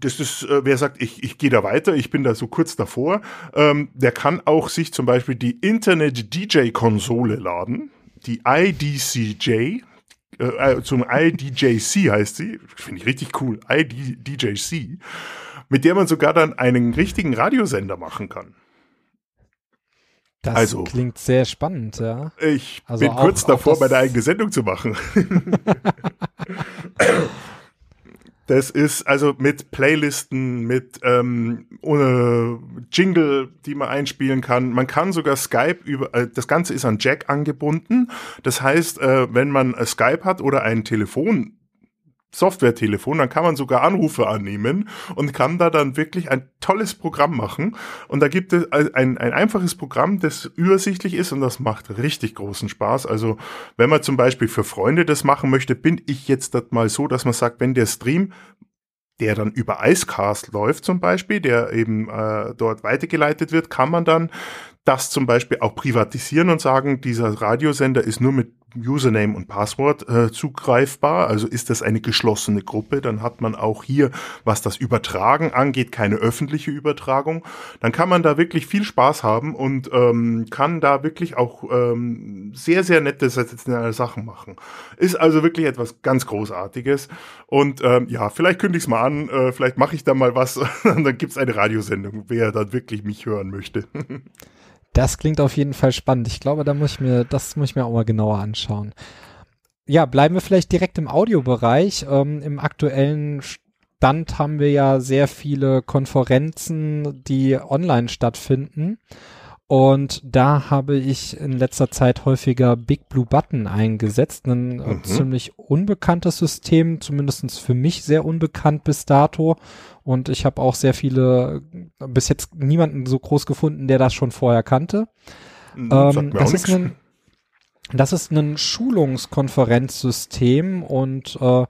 das ist, äh, wer sagt, ich, ich gehe da weiter, ich bin da so kurz davor, ähm, der kann auch sich zum Beispiel die Internet DJ Konsole laden, die IDCJ, äh, äh, zum IDJC heißt sie, finde ich richtig cool, IDJC, mit der man sogar dann einen richtigen Radiosender machen kann. Das Also- klingt sehr spannend, ja. Ich Also bin auch- kurz davor, meine eigene Sendung zu machen. Das ist also mit Playlisten, mit ähm, ohne Jingle, die man einspielen kann. Man kann sogar Skype über, äh, das Ganze ist an Jack angebunden. Das heißt, äh, wenn man äh, Skype hat oder ein Telefon, Software-Telefon, dann kann man sogar Anrufe annehmen und kann da dann wirklich ein tolles Programm machen. Und da gibt es ein, ein einfaches Programm, das übersichtlich ist und das macht richtig großen Spaß. Also wenn man zum Beispiel für Freunde das machen möchte, bin ich jetzt das mal so, dass man sagt, wenn der Stream der dann über Icecast läuft zum Beispiel, der eben äh, dort weitergeleitet wird, kann man dann das zum Beispiel auch privatisieren und sagen, dieser Radiosender ist nur mit Username und Passwort äh, zugreifbar, also ist das eine geschlossene Gruppe, dann hat man auch hier, was das Übertragen angeht, keine öffentliche Übertragung. Dann kann man da wirklich viel Spaß haben und ähm, kann da wirklich auch ähm, sehr, sehr nette sensationelle Sachen machen. Ist also wirklich etwas ganz Großartiges. Und ähm, ja, vielleicht kündige ich es mal an, äh, vielleicht mache ich da mal was dann gibt's eine Radiosendung, wer dann wirklich mich hören möchte. Das klingt auf jeden Fall spannend. Ich glaube, da muss ich mir, das muss ich mir auch mal genauer anschauen. Ja, bleiben wir vielleicht direkt im Audiobereich. Ähm, Im aktuellen Stand haben wir ja sehr viele Konferenzen, die online stattfinden. Und da habe ich in letzter Zeit häufiger Big Blue Button eingesetzt. Ein äh, Mhm. ziemlich unbekanntes System, zumindestens für mich sehr unbekannt bis dato. Und ich habe auch sehr viele, bis jetzt niemanden so groß gefunden, der das schon vorher kannte. Mir Ähm, auch das, ist ein, das ist ein Schulungskonferenzsystem und äh,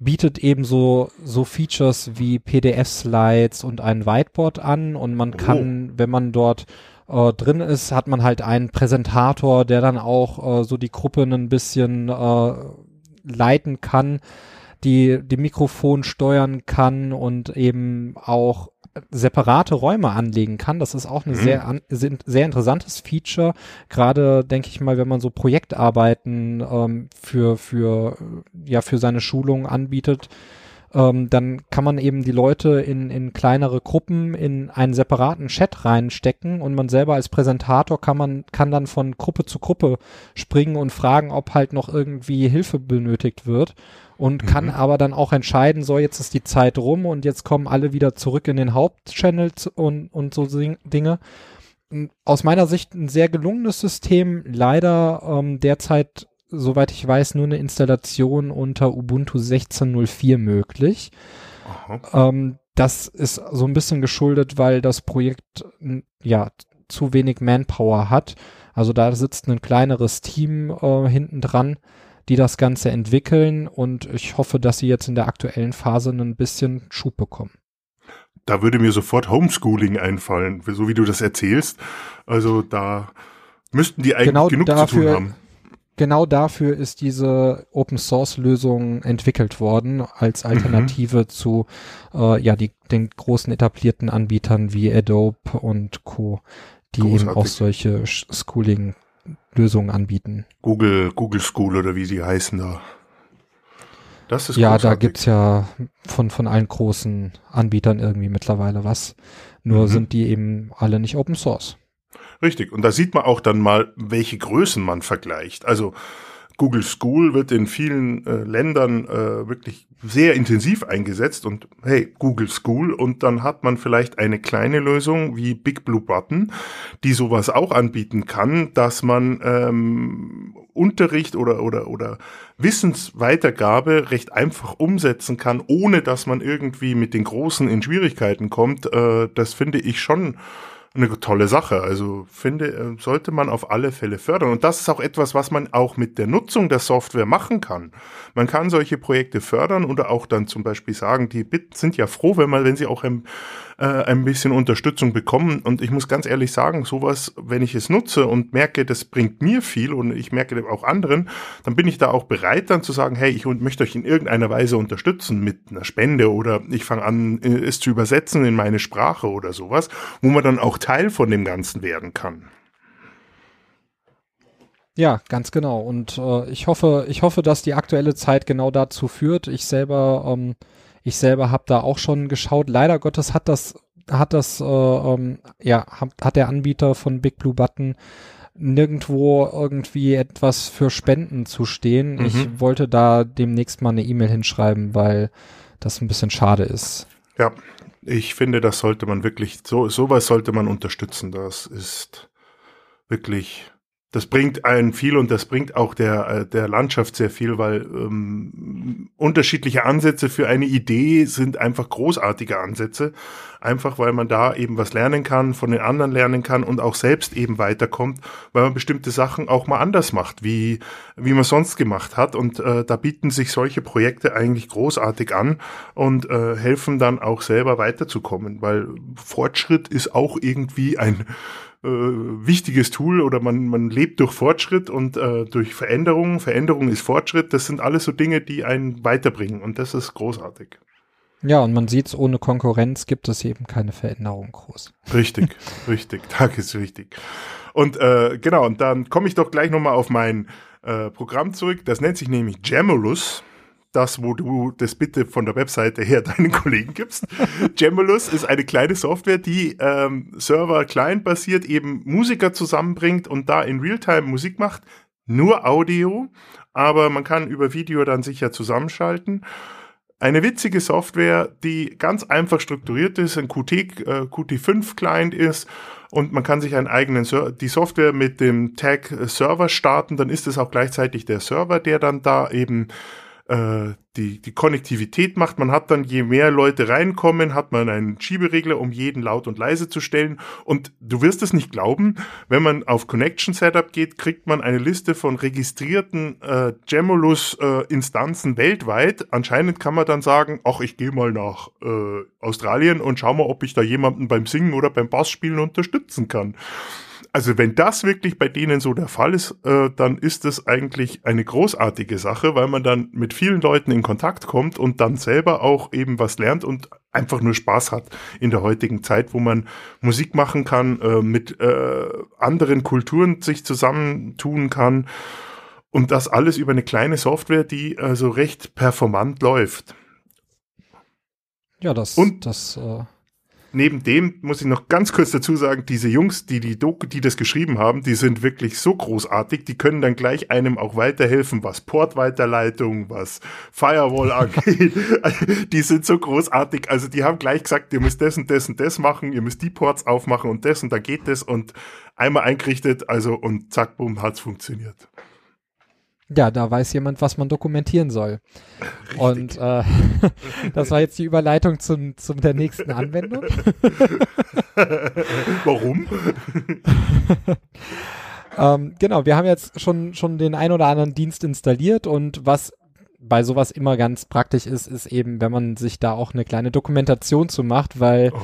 bietet eben so, so Features wie PDF-Slides und ein Whiteboard an und man Oh. kann, wenn man dort äh, drin ist, hat man halt einen Präsentator, der dann auch äh, so die Gruppe ein bisschen äh, leiten kann, die, die Mikrofon steuern kann und eben auch separate Räume anlegen kann. Das ist auch ein Mhm. sehr, an, sehr, interessantes Feature. Gerade denke ich mal, wenn man so Projektarbeiten ähm, für, für, ja, für seine Schulung anbietet, ähm, dann kann man eben die Leute in, in kleinere Gruppen in einen separaten Chat reinstecken und man selber als Präsentator kann man, kann dann von Gruppe zu Gruppe springen und fragen, ob halt noch irgendwie Hilfe benötigt wird und kann Mhm. aber dann auch entscheiden, so jetzt ist die Zeit rum und jetzt kommen alle wieder zurück in den Hauptchannel zu- und, und so Dinge. Aus meiner Sicht ein sehr gelungenes System, leider ähm, derzeit, soweit ich weiß, nur eine Installation unter Ubuntu 16.04 möglich. Ähm, das ist so ein bisschen geschuldet, weil das Projekt ja zu wenig Manpower hat. Also da sitzt ein kleineres Team äh, hinten dran, die das Ganze entwickeln und ich hoffe, dass sie jetzt in der aktuellen Phase ein bisschen Schub bekommen. Da würde mir sofort Homeschooling einfallen, so wie du das erzählst. Also da müssten die eigentlich Genau genug zu tun dafür- haben. Genau dafür ist diese Open Source Lösung entwickelt worden als Alternative zu äh, ja die den großen etablierten Anbietern wie Adobe und Co, die eben Großartig. auch solche Sch- Schooling Lösungen anbieten. Google, Google School oder wie sie heißen da. Das ist Ja, da großartig. gibt's ja von von allen großen Anbietern irgendwie mittlerweile was. Nur Mhm. sind die eben alle nicht Open Source. Richtig. Und da sieht man auch dann mal, welche Größen man vergleicht. Also Google School wird in vielen äh, Ländern äh, wirklich sehr intensiv eingesetzt und hey, Google School und dann hat man vielleicht eine kleine Lösung wie Big Blue Button, die sowas auch anbieten kann, dass man ähm, Unterricht oder oder oder Wissensweitergabe recht einfach umsetzen kann, ohne dass man irgendwie mit den Großen in Schwierigkeiten kommt. Äh, das finde ich schon eine tolle Sache. Also finde, äh, sollte man auf alle Fälle fördern. Und das ist auch etwas, was man auch mit der Nutzung der Software machen kann. Man kann solche Projekte fördern oder auch dann zum Beispiel sagen, die sind ja froh, wenn man, wenn sie auch äh, ein bisschen Unterstützung bekommen. Und ich muss ganz ehrlich sagen, sowas, wenn ich es nutze und merke, das bringt mir viel und ich merke auch anderen, dann bin ich da auch bereit, dann zu sagen, hey, ich möchte euch in irgendeiner Weise unterstützen mit einer Spende oder ich fange an, äh, es zu übersetzen in meine Sprache oder sowas, wo man dann auch Teil von dem Ganzen werden kann. Ja, ganz genau. Und äh, ich hoffe, ich hoffe, dass die aktuelle Zeit genau dazu führt. Ich selber, ähm, ich selber habe da auch schon geschaut. Leider Gottes hat das hat das, äh, ähm, ja, hat, hat der Anbieter von Big Blue Button nirgendwo irgendwie etwas für Spenden zu stehen. Mhm. Ich wollte da demnächst mal eine E-Mail hinschreiben, weil das ein bisschen schade ist. Ja, ich finde, das sollte man wirklich, so sowas sollte man unterstützen. Das ist wirklich, das bringt einen viel und das bringt auch der, äh, der Landschaft sehr viel, weil ähm, unterschiedliche Ansätze für eine Idee sind einfach großartige Ansätze. Einfach weil man da eben was lernen kann, von den anderen lernen kann und auch selbst eben weiterkommt, weil man bestimmte Sachen auch mal anders macht, wie, wie man sonst gemacht hat. Und äh, da bieten sich solche Projekte eigentlich großartig an und äh, helfen dann auch selber weiterzukommen, weil Fortschritt ist auch irgendwie ein äh, wichtiges Tool oder man, man lebt durch Fortschritt und äh, durch Veränderung. Veränderung ist Fortschritt. Das sind alles so Dinge, die einen weiterbringen und das ist großartig. Ja, und man sieht ohne Konkurrenz gibt es eben keine Veränderung groß. Richtig, richtig, Tag ist richtig. Und äh, genau, und dann komme ich doch gleich nochmal auf mein äh, Programm zurück. Das nennt sich nämlich Jamulus. Das, wo du das bitte von der Webseite her deinen Kollegen gibst. Jamulus ist eine kleine Software, die ähm, Server-Client basiert eben Musiker zusammenbringt und da in Realtime Musik macht. Nur Audio, aber man kann über Video dann sicher zusammenschalten. Eine witzige Software, die ganz einfach strukturiert ist, ein Qt, äh, Qt5-Client ist und man kann sich einen eigenen Ser die Software mit dem Tag Server starten, dann ist es auch gleichzeitig der Server, der dann da eben die, die Konnektivität macht. Man hat dann, je mehr Leute reinkommen, hat man einen Schieberegler, um jeden laut und leise zu stellen. Und du wirst es nicht glauben, wenn man auf Connection Setup geht, kriegt man eine Liste von registrierten äh, Gemulus-Instanzen äh, weltweit. Anscheinend kann man dann sagen, ach, ich gehe mal nach äh, Australien und schau mal, ob ich da jemanden beim Singen oder beim Bassspielen unterstützen kann. Also wenn das wirklich bei denen so der Fall ist, äh, dann ist das eigentlich eine großartige Sache, weil man dann mit vielen Leuten in Kontakt kommt und dann selber auch eben was lernt und einfach nur Spaß hat in der heutigen Zeit, wo man Musik machen kann, äh, mit äh, anderen Kulturen sich zusammentun kann und das alles über eine kleine Software, die also recht performant läuft. Ja, das, Und- das, äh, Neben dem muss ich noch ganz kurz dazu sagen, diese Jungs, die die Doku, die das geschrieben haben, die sind wirklich so großartig, die können dann gleich einem auch weiterhelfen, was Portweiterleitung, was Firewall angeht. die sind so großartig, also die haben gleich gesagt, ihr müsst das und das und das machen, ihr müsst die Ports aufmachen und das und da geht das und einmal eingerichtet, also und zack, bumm, hat's funktioniert. ja, da weiß jemand, was man dokumentieren soll. Und äh, das war jetzt die Überleitung zum, zum der nächsten Anwendung. Warum? ähm, genau, wir haben jetzt schon, schon den ein oder anderen Dienst installiert und was bei sowas immer ganz praktisch ist, ist eben, wenn man sich da auch eine kleine Dokumentation zu macht, weil Oh,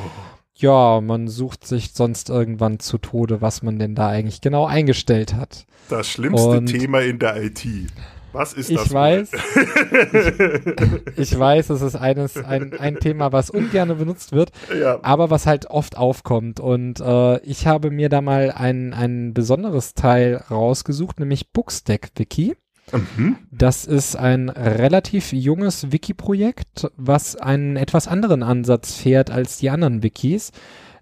ja, man sucht sich sonst irgendwann zu Tode, was man denn da eigentlich genau eingestellt hat. das schlimmste Und- Thema in der IT. Was ist das? Ich weiß, ich, ich weiß, es ist eines, ein, ein Thema, was ungern benutzt wird, ja. aber was halt oft aufkommt. Und äh, ich habe mir da mal ein, ein besonderes Teil rausgesucht, nämlich Bookstack Wiki. Mhm. Das ist ein relativ junges Wiki-Projekt, was einen etwas anderen Ansatz fährt als die anderen Wikis.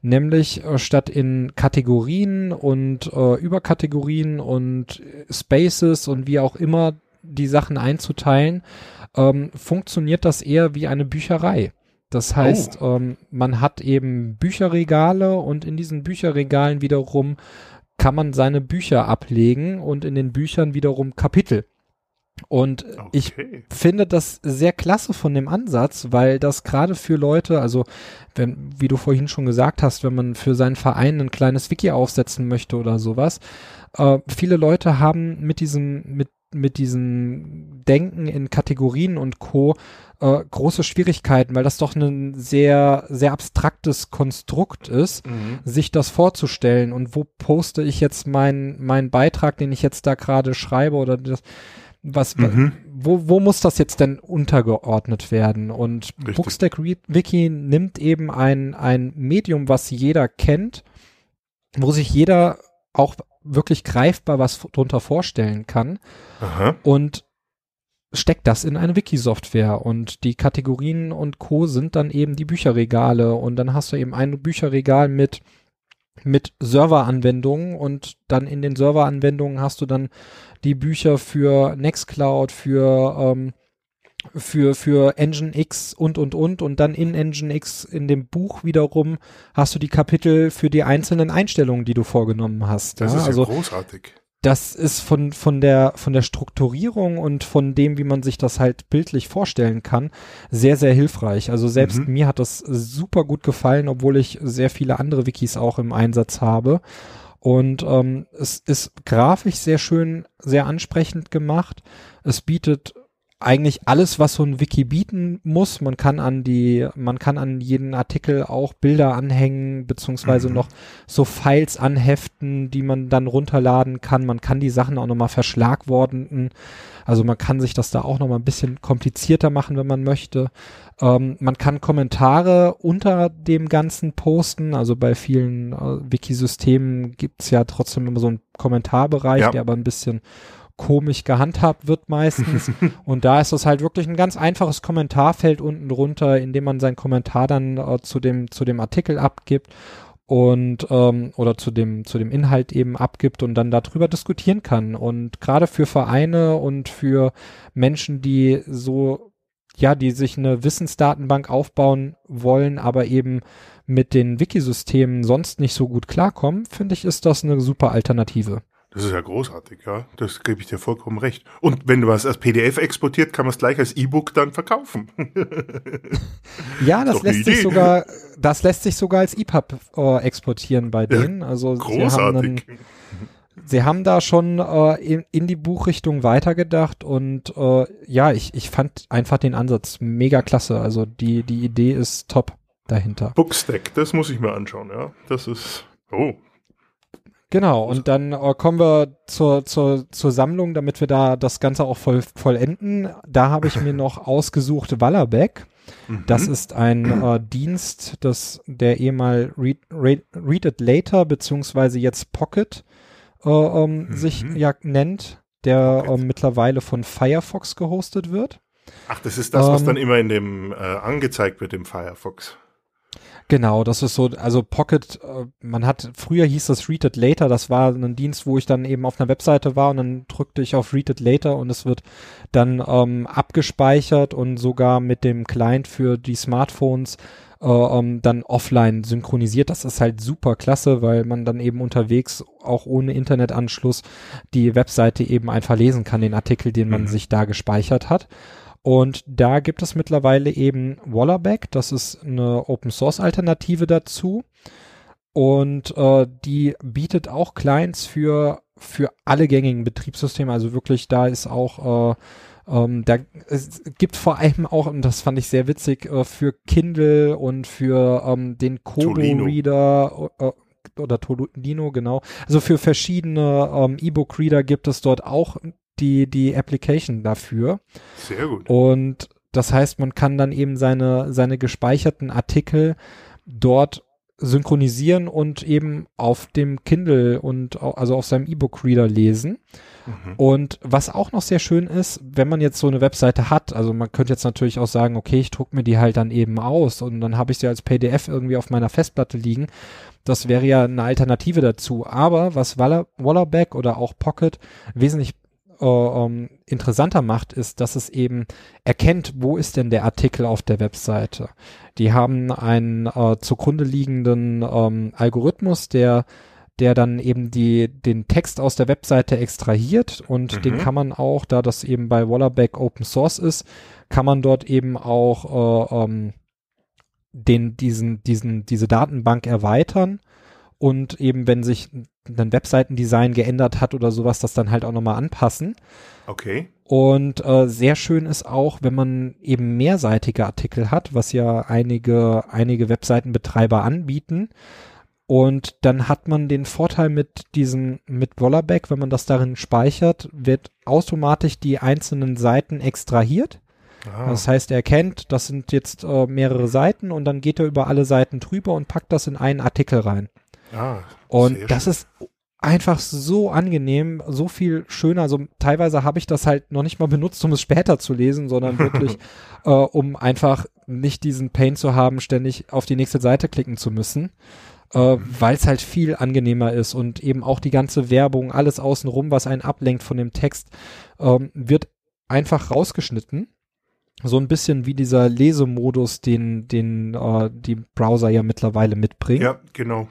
Nämlich äh, statt in Kategorien und äh, Überkategorien und äh, Spaces und wie auch immer die Sachen einzuteilen, ähm, funktioniert das eher wie eine Bücherei. Das heißt, ähm, man hat eben Bücherregale und in diesen Bücherregalen wiederum kann man seine Bücher ablegen und in den Büchern wiederum Kapitel. Und ich Okay. finde das sehr klasse von dem Ansatz, weil das gerade für Leute, also wenn, wie du vorhin schon gesagt hast, wenn man für seinen Verein ein kleines Wiki aufsetzen möchte oder sowas, äh, viele Leute haben mit diesem, mit, mit diesem Denken in Kategorien und Co. Äh, große Schwierigkeiten, weil das doch ein sehr, sehr abstraktes Konstrukt ist Mhm. sich das vorzustellen und wo poste ich jetzt meinen meinen Beitrag, den ich jetzt da gerade schreibe oder das, was, Mhm. wo, wo muss das jetzt denn untergeordnet werden? Und Richtig. Bookstack Wiki nimmt eben ein, ein Medium, was jeder kennt, wo sich jeder auch wirklich greifbar was drunter vorstellen kann Aha. und steckt das in eine Wiki-Software und die Kategorien und Co. sind dann eben die Bücherregale und dann hast du eben ein Bücherregal mit mit Serveranwendungen und dann in den Serveranwendungen hast du dann die Bücher für Nextcloud, für ähm, für, für Nginx und, und, und. Und dann in Nginx in dem Buch wiederum hast du die Kapitel für die einzelnen Einstellungen, die du vorgenommen hast. Das ja? ist ja also großartig. das ist von, von der, von der Strukturierung und von dem, wie man sich das halt bildlich vorstellen kann, sehr, sehr hilfreich. Also selbst Mhm. mir hat das super gut gefallen, obwohl ich sehr viele andere Wikis auch im Einsatz habe. Und ähm, es ist grafisch sehr schön, sehr ansprechend gemacht. Es bietet eigentlich alles, was so ein Wiki bieten muss. Man kann an die, man kann an jeden Artikel auch Bilder anhängen, beziehungsweise Mhm. noch so Files anheften, die man dann runterladen kann. Man kann die Sachen auch nochmal verschlagworten. Also man kann sich das da auch nochmal ein bisschen komplizierter machen, wenn man möchte. Ähm, man kann Kommentare unter dem Ganzen posten. Also bei vielen äh, Wiki-Systemen gibt's ja trotzdem immer so einen Kommentarbereich, Ja. der aber ein bisschen komisch gehandhabt wird meistens. Und da ist es halt wirklich ein ganz einfaches Kommentarfeld unten drunter, in dem man seinen Kommentar dann äh, zu dem zu dem Artikel abgibt und ähm, oder zu dem zu dem Inhalt eben abgibt und dann darüber diskutieren kann. Und gerade für Vereine und für Menschen, die so ja, die sich eine Wissensdatenbank aufbauen wollen, aber eben mit den Wikisystemen sonst nicht so gut klarkommen, finde ich, ist das eine super Alternative. Das ist ja großartig, ja. Das gebe ich dir vollkommen recht. Und wenn du was als PDF exportiert, kann man es gleich als E-Book dann verkaufen. Ja, das lässt sich sogar, das lässt sich sogar als EPUB äh, exportieren bei denen. Also sie haben, einen, Großartig. sie haben da schon äh, in, in die Buchrichtung weitergedacht und äh, ja, ich, ich fand einfach den Ansatz mega klasse. Also die, die Idee ist top dahinter. Bookstack, das muss ich mir anschauen, ja. Das ist. Oh. Genau, und dann äh, kommen wir zur, zur, zur Sammlung, damit wir da das Ganze auch voll, vollenden. Da habe ich mir noch ausgesucht Wallerbeck. Das Mhm. ist ein äh, Dienst, das der ehemal Read, Read, Read It Later beziehungsweise jetzt Pocket äh, ähm, Mhm. sich ja nennt, der ähm, mittlerweile von Firefox gehostet wird. Ach, das ist das, was Ähm, dann immer in dem äh, angezeigt wird im Firefox. Genau, das ist so, also Pocket, äh, man hat, früher hieß das Read It Later, das war ein Dienst, wo ich dann eben auf einer Webseite war und dann drückte ich auf Read It Later und es wird dann ähm, abgespeichert und sogar mit dem Client für die Smartphones äh, ähm, dann offline synchronisiert. Das ist halt super klasse, weil man dann eben unterwegs auch ohne Internetanschluss die Webseite eben einfach lesen kann, den Artikel, den man Mhm. sich da gespeichert hat. Und da gibt es mittlerweile eben Wallerback, das ist eine Open Source Alternative dazu. Und äh, die bietet auch Clients für, für alle gängigen Betriebssysteme. Also wirklich, da ist auch, äh, ähm, da es gibt vor allem auch, und das fand ich sehr witzig, äh, für Kindle und für ähm, den. Kobo-Reader äh, oder Tolino, genau. Also für verschiedene ähm, E-Book-Reader gibt es dort auch die, die Application dafür. Sehr gut. Und das heißt, man kann dann eben seine, seine gespeicherten Artikel dort synchronisieren und eben auf dem Kindle und also auf seinem E-Book-Reader lesen. Mhm. Und was auch noch sehr schön ist, wenn man jetzt so eine Webseite hat, also man könnte jetzt natürlich auch sagen, okay, ich druck mir die halt dann eben aus und dann habe ich sie als PDF irgendwie auf meiner Festplatte liegen. Das wäre ja eine Alternative dazu. Aber was Waller, Wallerback oder auch Pocket wesentlich ähm, interessanter macht, ist, dass es eben erkennt, wo ist denn der Artikel auf der Webseite. Die haben einen äh, zugrunde liegenden ähm, Algorithmus, der der dann eben die, den Text aus der Webseite extrahiert und Mhm. den kann man auch, da das eben bei Wallerback Open Source ist, kann man dort eben auch äh, ähm, den, diesen, diesen, diese Datenbank erweitern und eben, wenn sich ein Webseitendesign geändert hat oder sowas, das dann halt auch nochmal anpassen. Okay. Und äh, sehr schön ist auch, wenn man eben mehrseitige Artikel hat, was ja einige, einige Webseitenbetreiber anbieten. Und dann hat man den Vorteil mit diesem, mit Wollerback, wenn man das darin speichert, wird automatisch die einzelnen Seiten extrahiert. Ah, Das heißt, er erkennt, das sind jetzt äh, mehrere Seiten und dann geht er über alle Seiten drüber und packt das in einen Artikel rein. Ah, Und das schön. ist einfach so angenehm, so viel schöner. Also teilweise habe ich das halt noch nicht mal benutzt, um es später zu lesen, sondern wirklich, äh, um einfach nicht diesen Pain zu haben, ständig auf die nächste Seite klicken zu müssen. Äh, weil es halt viel angenehmer ist und eben auch die ganze Werbung, alles außenrum, was einen ablenkt von dem Text, ähm, wird einfach rausgeschnitten. So ein bisschen wie dieser Lesemodus, den, den äh, die Browser ja mittlerweile mitbringen. Ja, genau.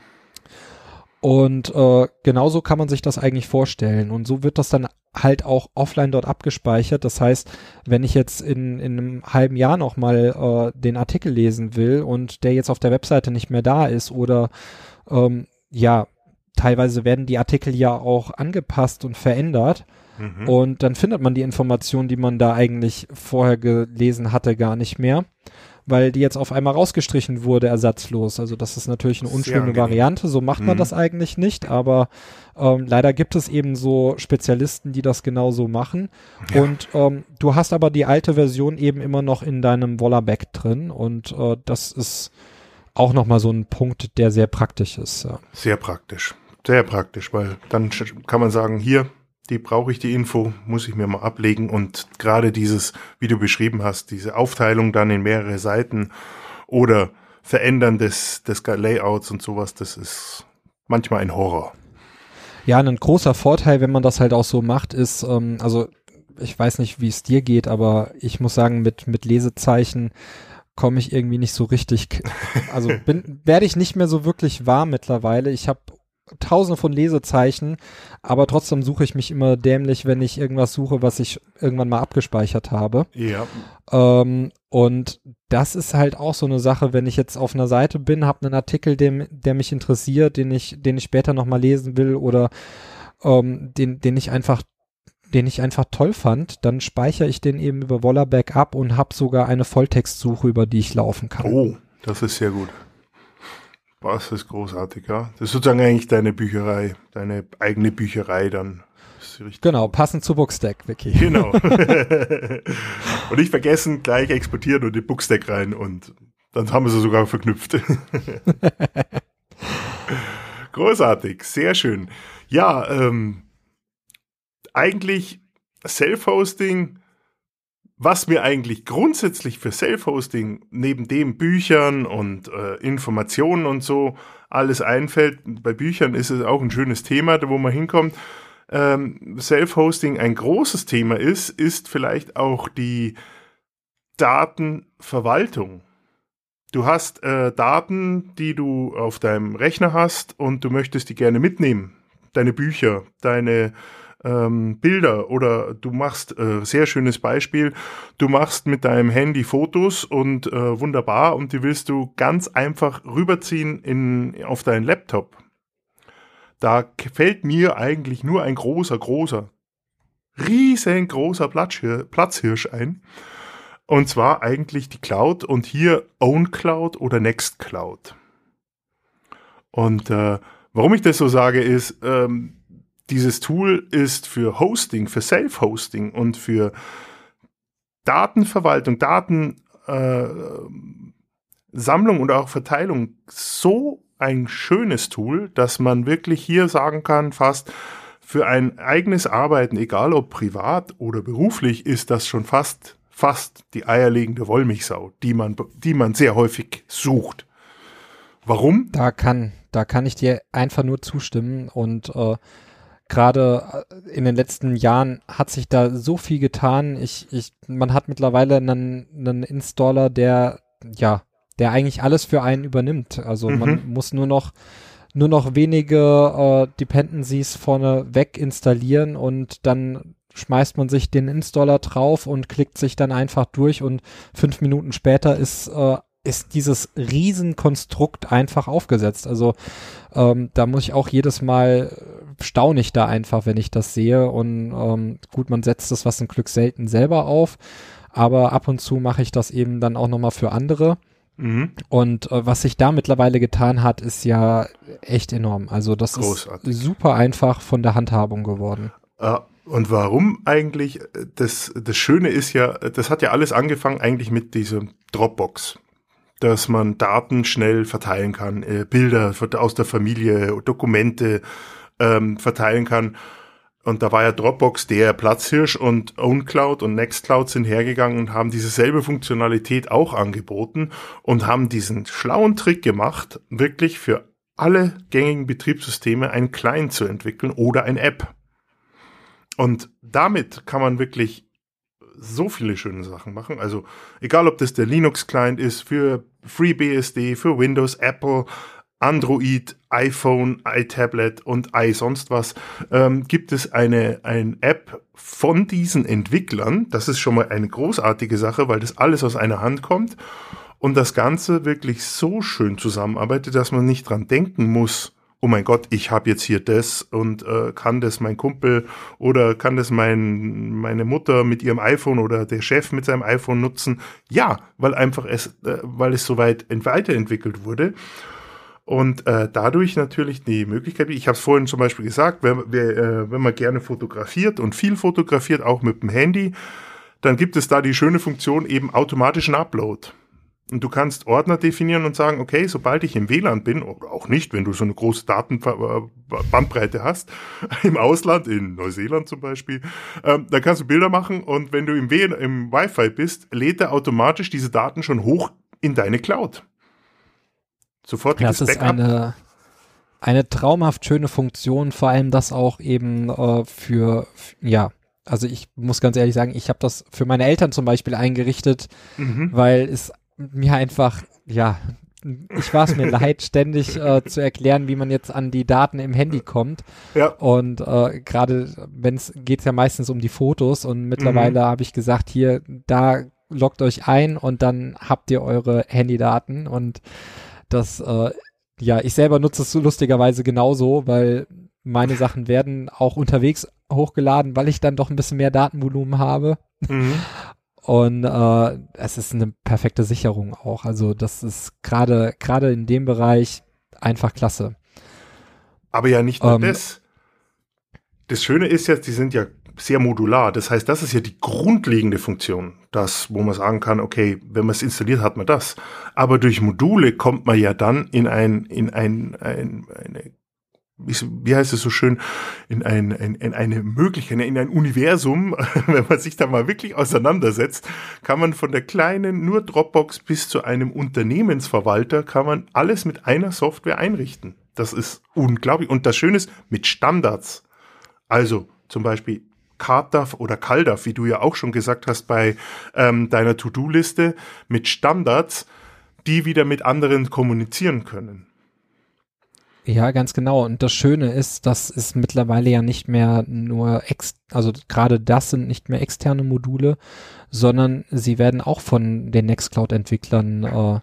Und äh, genauso kann man sich das eigentlich vorstellen. Und so wird das dann halt auch offline dort abgespeichert. Das heißt, wenn ich jetzt in, in einem halben Jahr nochmal äh, den Artikel lesen will und der jetzt auf der Webseite nicht mehr da ist oder ähm, ja, teilweise werden die Artikel ja auch angepasst und verändert. Mhm. Und dann findet man die Information, die man da eigentlich vorher gelesen hatte, gar nicht mehr weil die jetzt auf einmal rausgestrichen wurde, ersatzlos. Also das ist natürlich eine unschöne Variante, so macht man mhm. das eigentlich nicht, aber ähm, leider gibt es eben so Spezialisten, die das genauso machen. Ja. Und ähm, du hast aber die alte Version eben immer noch in deinem Wollerback drin und äh, das ist auch nochmal so ein Punkt, der sehr praktisch ist. Ja. Sehr praktisch. Sehr praktisch, weil dann kann man sagen, hier, die brauche ich die Info, muss ich mir mal ablegen. Und gerade dieses, wie du beschrieben hast, diese Aufteilung dann in mehrere Seiten oder Verändern des, des Layouts und sowas, das ist manchmal ein Horror. Ja, ein großer Vorteil, wenn man das halt auch so macht, ist, ähm, also ich weiß nicht, wie es dir geht, aber ich muss sagen, mit, mit Lesezeichen komme ich irgendwie nicht so richtig, also bin, werde ich nicht mehr so wirklich warm mittlerweile. Ich habe tausende von Lesezeichen, aber trotzdem suche ich mich immer dämlich, wenn ich irgendwas suche, was ich irgendwann mal abgespeichert habe. Ja. Ähm, und das ist halt auch so eine Sache, wenn ich jetzt auf einer Seite bin, habe einen Artikel, dem, der mich interessiert, den ich, den ich später nochmal lesen will oder ähm, den, den ich einfach den ich einfach toll fand, dann speichere ich den eben über Wollerback ab und habe sogar eine Volltextsuche, über die ich laufen kann. Oh, das ist sehr gut. Was ist großartig, ja. Das ist sozusagen eigentlich deine Bücherei, deine eigene Bücherei dann. Genau, passend zu Bookstack, Vicky. Genau. und nicht vergessen, gleich exportieren und den Bookstack rein und dann haben wir sie sogar verknüpft. Großartig, sehr schön. Ja, ähm, eigentlich Self-Hosting was mir eigentlich grundsätzlich für Self-Hosting neben dem Büchern und äh, Informationen und so alles einfällt, bei Büchern ist es auch ein schönes Thema, wo man hinkommt. Ähm, Self-Hosting ein großes Thema ist, ist vielleicht auch die Datenverwaltung. Du hast äh, Daten, die du auf deinem Rechner hast und du möchtest die gerne mitnehmen. Deine Bücher, deine ähm, Bilder oder du machst, äh, sehr schönes Beispiel, du machst mit deinem Handy Fotos und äh, wunderbar und die willst du ganz einfach rüberziehen in, auf deinen Laptop. Da fällt mir eigentlich nur ein großer, großer, riesengroßer Platzhirsch ein. Und zwar eigentlich die Cloud und hier OwnCloud oder Nextcloud. Und äh, warum ich das so sage, ist, ähm, dieses Tool ist für Hosting, für Self-Hosting und für Datenverwaltung, Datensammlung äh, und auch Verteilung so ein schönes Tool, dass man wirklich hier sagen kann, fast für ein eigenes Arbeiten, egal ob privat oder beruflich, ist das schon fast, fast die eierlegende Wollmilchsau, die man, die man sehr häufig sucht. Warum? Da kann, da kann ich dir einfach nur zustimmen und äh, gerade äh, in den letzten Jahren hat sich da so viel getan. Ich, ich, man hat mittlerweile einen, einen Installer, der, ja, der eigentlich alles für einen übernimmt. Also mhm. man muss nur noch nur noch wenige äh, Dependencies vorne weg installieren und dann schmeißt man sich den Installer drauf und klickt sich dann einfach durch und fünf Minuten später ist äh, ist dieses Riesenkonstrukt einfach aufgesetzt. Also ähm, da muss ich auch jedes Mal staune ich da einfach, wenn ich das sehe. Und ähm, gut, man setzt das was ein Glück selten selber auf, aber ab und zu mache ich das eben dann auch nochmal für andere. Mhm. Und äh, was sich da mittlerweile getan hat, ist ja echt enorm. Also das Großartig. ist super einfach von der Handhabung geworden. Uh, und warum eigentlich? Das, das Schöne ist ja, das hat ja alles angefangen eigentlich mit diesem Dropbox dass man Daten schnell verteilen kann, äh, Bilder aus der Familie, Dokumente ähm, verteilen kann. Und da war ja Dropbox der Platzhirsch und OwnCloud und Nextcloud sind hergegangen und haben diese selbe Funktionalität auch angeboten und haben diesen schlauen Trick gemacht, wirklich für alle gängigen Betriebssysteme ein Client zu entwickeln oder ein App. Und damit kann man wirklich so viele schöne Sachen machen. Also egal, ob das der Linux-Client ist für FreeBSD, für Windows, Apple, Android, iPhone, iTablet und i sonst was, ähm, gibt es eine, ein App von diesen Entwicklern. Das ist schon mal eine großartige Sache, weil das alles aus einer Hand kommt und das Ganze wirklich so schön zusammenarbeitet, dass man nicht dran denken muss, oh mein Gott, ich habe jetzt hier das und äh, kann das mein Kumpel oder kann das mein, meine Mutter mit ihrem iPhone oder der Chef mit seinem iPhone nutzen? Ja, weil einfach es, äh, weil es soweit weiterentwickelt wurde. Und äh, dadurch natürlich die Möglichkeit, ich habe es vorhin zum Beispiel gesagt, wenn, wer, äh, wenn man gerne fotografiert und viel fotografiert, auch mit dem Handy, dann gibt es da die schöne Funktion eben automatischen Upload. Und du kannst Ordner definieren und sagen, okay, sobald ich im WLAN bin, oder auch nicht, wenn du so eine große Datenbandbreite hast, im Ausland, in Neuseeland zum Beispiel, ähm, dann kannst du Bilder machen und wenn du im, w im Wi-Fi bist, lädt er automatisch diese Daten schon hoch in deine Cloud. Sofortiges das ist Backup. eine, eine traumhaft schöne Funktion, vor allem das auch eben äh, für, ja, also ich muss ganz ehrlich sagen, ich habe das für meine Eltern zum Beispiel eingerichtet, mhm. weil es mir einfach, ja, ich war es mir leid, ständig äh, zu erklären, wie man jetzt an die Daten im Handy kommt. Ja. Und äh, gerade wenn es geht ja meistens um die Fotos und mittlerweile mhm. habe ich gesagt, hier, da loggt euch ein und dann habt ihr eure Handydaten und das, äh, ja, ich selber nutze es lustigerweise genauso, weil meine Sachen werden auch unterwegs hochgeladen, weil ich dann doch ein bisschen mehr Datenvolumen habe. Mhm. Und äh, es ist eine perfekte Sicherung auch. Also das ist gerade gerade in dem Bereich einfach klasse. Aber ja nicht nur ähm, das. Das Schöne ist jetzt, die sind ja sehr modular. Das heißt, das ist ja die grundlegende Funktion, das, wo man sagen kann, okay, wenn man es installiert, hat man das. Aber durch Module kommt man ja dann in ein, in ein, ein eine wie heißt es so schön, in, ein, in, in eine Möglichkeit, in ein Universum, wenn man sich da mal wirklich auseinandersetzt, kann man von der kleinen, nur Dropbox bis zu einem Unternehmensverwalter, kann man alles mit einer Software einrichten. Das ist unglaublich. Und das Schöne ist, mit Standards. Also zum Beispiel CardDAV oder CalDAV, wie du ja auch schon gesagt hast bei ähm, deiner To-Do-Liste, mit Standards, die wieder mit anderen kommunizieren können. Ja, ganz genau. Und das Schöne ist, dass es mittlerweile ja nicht mehr nur ex, also gerade das sind nicht mehr externe Module, sondern sie werden auch von den Nextcloud-Entwicklern äh,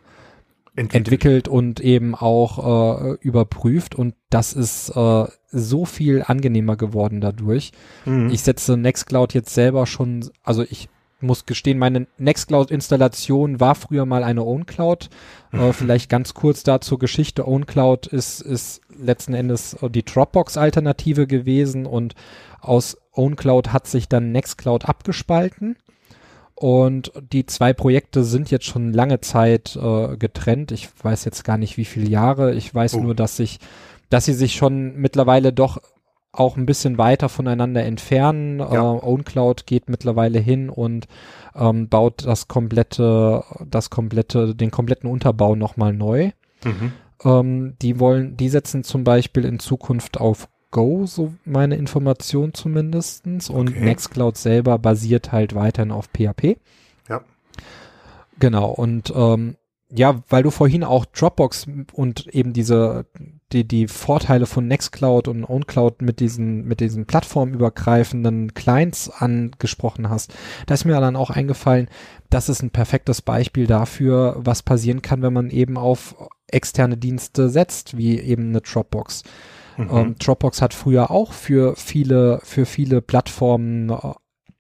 entwickelt. entwickelt. und eben auch äh, überprüft. Und das ist äh, so viel angenehmer geworden dadurch. Mhm. Ich setze Nextcloud jetzt selber schon, also ich muss gestehen, meine Nextcloud-Installation war früher mal eine OwnCloud. Äh, vielleicht ganz kurz dazu Geschichte. OwnCloud ist, ist letzten Endes die Dropbox-Alternative gewesen und aus OwnCloud hat sich dann Nextcloud abgespalten. Und die zwei Projekte sind jetzt schon lange Zeit äh, getrennt. Ich weiß jetzt gar nicht, wie viele Jahre. Ich weiß oh. nur, dass sich, dass sie sich schon mittlerweile doch auch ein bisschen weiter voneinander entfernen. Ja. Äh, OwnCloud geht mittlerweile hin und ähm, baut das komplette, das komplette, den kompletten Unterbau nochmal neu. Mhm. Ähm, die wollen, die setzen zum Beispiel in Zukunft auf Go, so meine Information zumindestens. Und okay. Nextcloud selber basiert halt weiterhin auf PHP. Ja. Genau. Und ähm, ja, weil du vorhin auch Dropbox und eben diese die, die Vorteile von Nextcloud und OwnCloud mit diesen, mit diesen plattformübergreifenden Clients angesprochen hast, da ist mir dann auch eingefallen, das ist ein perfektes Beispiel dafür, was passieren kann, wenn man eben auf externe Dienste setzt, wie eben eine Dropbox. Mhm. Ähm, Dropbox hat früher auch für viele, für viele Plattformen äh,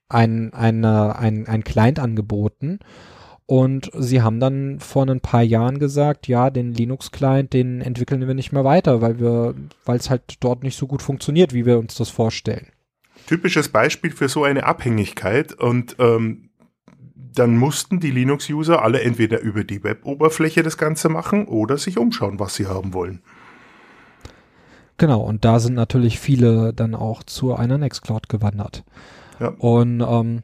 ein, eine, ein, ein Client angeboten und sie haben dann vor ein paar Jahren gesagt, ja, den Linux-Client, den entwickeln wir nicht mehr weiter, weil wir, weil es halt dort nicht so gut funktioniert, wie wir uns das vorstellen. Typisches Beispiel für so eine Abhängigkeit und ähm, dann mussten die Linux-User alle entweder über die Web-Oberfläche das Ganze machen oder sich umschauen, was sie haben wollen. Genau, und da sind natürlich viele dann auch zu einer Nextcloud gewandert. Ja. Und ähm,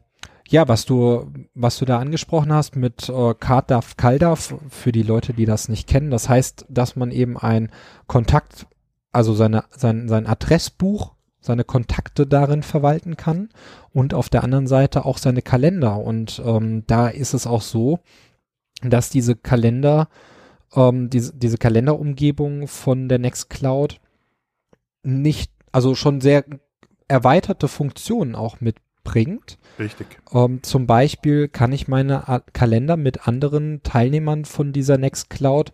ja, was du, was du da angesprochen hast mit äh, CardDAV, CalDAV, für die Leute, die das nicht kennen, das heißt, dass man eben ein Kontakt, also seine, sein, sein Adressbuch, seine Kontakte darin verwalten kann und auf der anderen Seite auch seine Kalender. Und ähm, da ist es auch so, dass diese Kalender, ähm, diese, diese Kalenderumgebung von der Nextcloud nicht, also schon sehr erweiterte Funktionen auch mitbringt. Richtig. Ähm, zum Beispiel kann ich meine A Kalender mit anderen Teilnehmern von dieser Nextcloud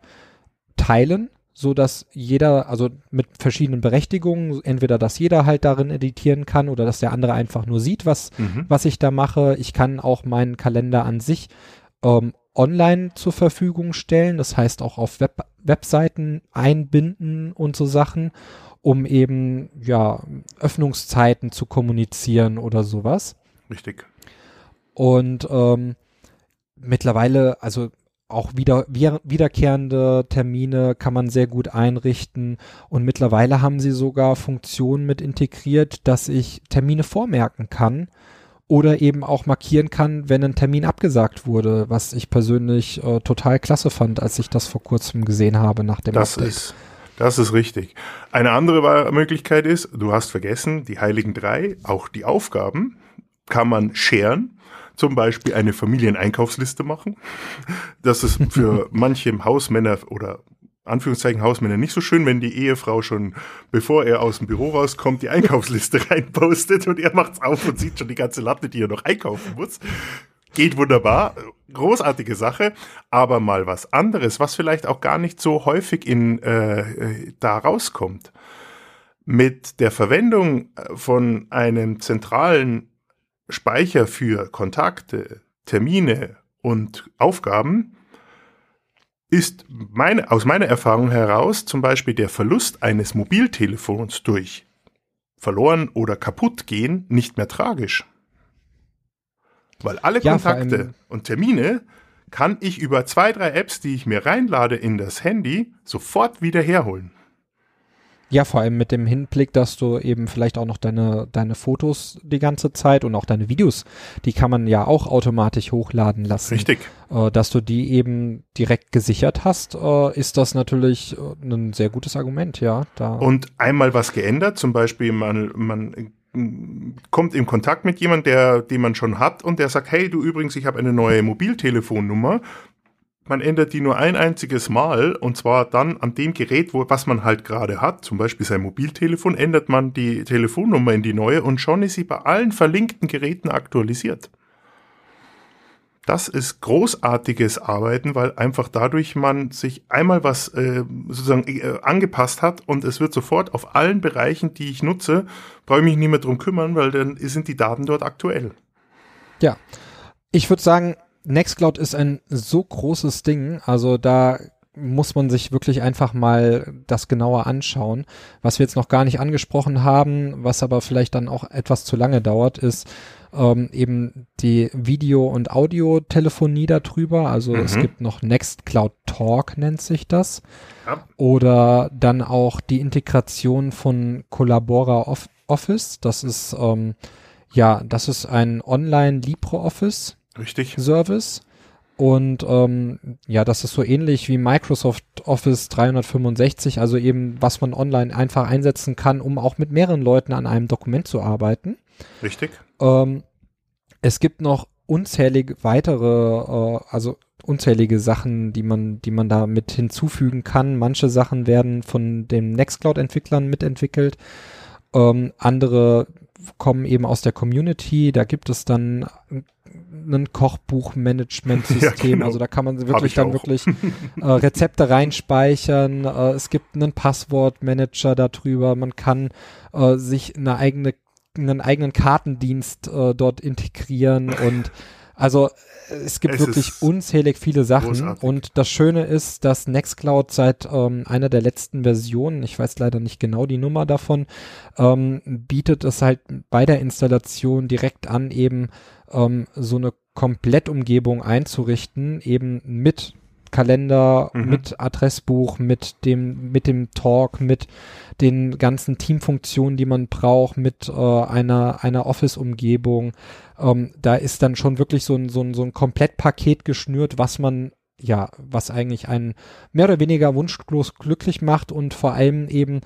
teilen, so dass jeder, also mit verschiedenen Berechtigungen, entweder dass jeder halt darin editieren kann oder dass der andere einfach nur sieht, was, Mhm. was ich da mache. Ich kann auch meinen Kalender an sich ähm, online zur Verfügung stellen, das heißt auch auf Web Webseiten einbinden und so Sachen, um eben ja Öffnungszeiten zu kommunizieren oder sowas. Richtig. Und ähm, mittlerweile, also auch wieder, wiederkehrende Termine kann man sehr gut einrichten. Und mittlerweile haben sie sogar Funktionen mit integriert, dass ich Termine vormerken kann oder eben auch markieren kann, wenn ein Termin abgesagt wurde, was ich persönlich äh, total klasse fand, als ich das vor kurzem gesehen habe nach dem Das Update. ist, das ist richtig. Eine andere Möglichkeit ist, du hast vergessen, die Heiligen Drei, auch die Aufgaben kann man scheren. Zum Beispiel eine Familieneinkaufsliste machen. Das ist für manche Hausmänner oder Anführungszeichen Hausmänner nicht so schön, wenn die Ehefrau schon, bevor er aus dem Büro rauskommt, die Einkaufsliste reinpostet und er macht's auf und sieht schon die ganze Latte, die er noch einkaufen muss. Geht wunderbar, großartige Sache, aber mal was anderes, was vielleicht auch gar nicht so häufig in äh, da rauskommt. Mit der Verwendung äh, von einem zentralen Speicher für Kontakte, Termine und Aufgaben ist meine, aus meiner Erfahrung heraus zum Beispiel der Verlust eines Mobiltelefons durch verloren oder kaputt gehen nicht mehr tragisch. Weil alle Ja, Kontakte und Termine kann ich über zwei, drei Apps, die ich mir reinlade in das Handy, sofort wieder herholen. Ja, vor allem mit dem Hinblick, dass du eben vielleicht auch noch deine, deine Fotos die ganze Zeit und auch deine Videos, die kann man ja auch automatisch hochladen lassen. Richtig. Äh, dass du die eben direkt gesichert hast, äh, ist das natürlich äh, ein sehr gutes Argument, ja. Da, Und einmal was geändert, zum Beispiel man, man kommt in Kontakt mit jemandem, der, den man schon hat und der sagt, hey du übrigens, ich habe eine neue Mobiltelefonnummer. Man ändert die nur ein einziges Mal und zwar dann an dem Gerät, wo, was man halt gerade hat, zum Beispiel sein Mobiltelefon, ändert man die Telefonnummer in die neue und schon ist sie bei allen verlinkten Geräten aktualisiert. Das ist großartiges Arbeiten, weil einfach dadurch man sich einmal was äh, sozusagen äh, angepasst hat und es wird sofort auf allen Bereichen, die ich nutze, brauche ich mich nicht mehr drum kümmern, weil dann sind die Daten dort aktuell. ja. Ich würde sagen, Nextcloud ist ein so großes Ding, also da muss man sich wirklich einfach mal das genauer anschauen. Was wir jetzt noch gar nicht angesprochen haben, was aber vielleicht dann auch etwas zu lange dauert, ist ähm, eben die Video- und Audiotelefonie darüber. Also es Mhm. gibt noch Nextcloud Talk nennt sich das. Ja. Oder dann auch die Integration von Collabora Off Office. Das ist ähm, ja, das ist ein Online LibreOffice Richtig? Service. Und ähm, ja, das ist so ähnlich wie Microsoft Office 365, also eben, was man online einfach einsetzen kann, um auch mit mehreren Leuten an einem Dokument zu arbeiten. Richtig? Ähm, es gibt noch unzählige weitere, äh, also unzählige Sachen, die man, die man da mit hinzufügen kann. Manche Sachen werden von den Nextcloud-Entwicklern mitentwickelt. Ähm, andere kommen eben aus der Community. Da gibt es dann ein Kochbuch-Management-System. Ja, genau. Also da kann man wirklich ich dann auch. wirklich äh, Rezepte reinspeichern. Äh, es gibt einen Passwortmanager darüber. Man kann äh, sich eine eigene, einen eigenen Kartendienst äh, dort integrieren und also äh, es gibt Es wirklich unzählig viele Sachen großartig. und das Schöne ist, dass Nextcloud seit ähm, einer der letzten Versionen, ich weiß leider nicht genau die Nummer davon, ähm, bietet es halt bei der Installation direkt an, eben ähm, so eine Komplettumgebung einzurichten, eben mit Kalender, Mhm. mit Adressbuch, mit dem, mit dem Talk, mit den ganzen Teamfunktionen, die man braucht, mit äh, einer, einer Office-Umgebung. Ähm, da ist dann schon wirklich so ein, so ein, so ein Komplettpaket geschnürt, was man ja, was eigentlich einen mehr oder weniger wunschlos glücklich macht und vor allem eben,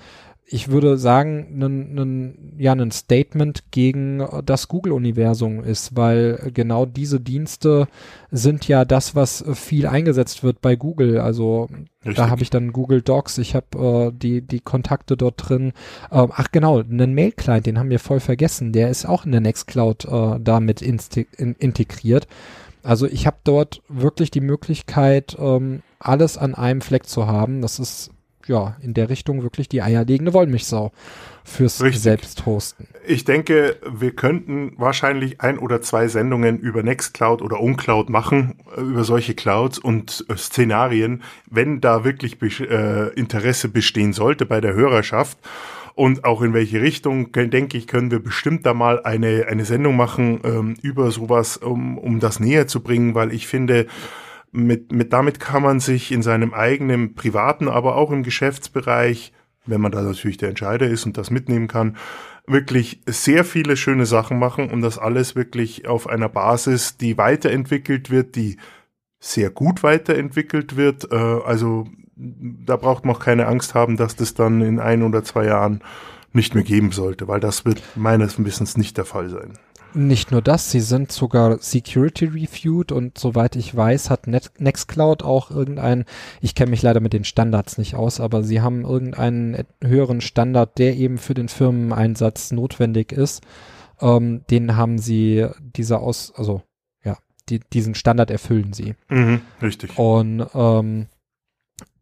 ich würde sagen, ein, ja, ein Statement gegen das Google-Universum ist, weil genau diese Dienste sind ja das, was viel eingesetzt wird bei Google. Also Richtig. da habe ich dann Google Docs, ich habe äh, die, die Kontakte dort drin. Ähm, ach genau, einen Mail-Client, den haben wir voll vergessen, der ist auch in der Nextcloud äh, damit in, integriert. Also ich habe dort wirklich die Möglichkeit, ähm, alles an einem Fleck zu haben. Das ist ja in der Richtung wirklich die eierlegende Wollmilchsau fürs Richtig. Selbsthosten. Ich denke, wir könnten wahrscheinlich ein oder zwei Sendungen über Nextcloud oder Uncloud machen, äh, über solche Clouds und äh, Szenarien, wenn da wirklich besch- äh, Interesse bestehen sollte bei der Hörerschaft. Und auch in welche Richtung, ke- denke ich, können wir bestimmt da mal eine, eine Sendung machen ähm, über sowas, um, um das näher zu bringen, weil ich finde, mit, mit damit kann man sich in seinem eigenen privaten, aber auch im Geschäftsbereich, wenn man da natürlich der Entscheider ist und das mitnehmen kann, wirklich sehr viele schöne Sachen machen und das alles wirklich auf einer Basis, die weiterentwickelt wird, die sehr gut weiterentwickelt wird. Äh, also da braucht man auch keine Angst haben, dass das dann in ein oder zwei Jahren nicht mehr geben sollte, weil das wird meines Wissens nicht der Fall sein. Nicht nur das, sie sind sogar Security reviewed und soweit ich weiß, hat Net Nextcloud auch irgendeinen, ich kenne mich leider mit den Standards nicht aus, aber sie haben irgendeinen höheren Standard, der eben für den Firmeneinsatz notwendig ist. Ähm, den haben sie dieser aus, also ja, die, diesen Standard erfüllen sie. Mhm, richtig. Und ähm,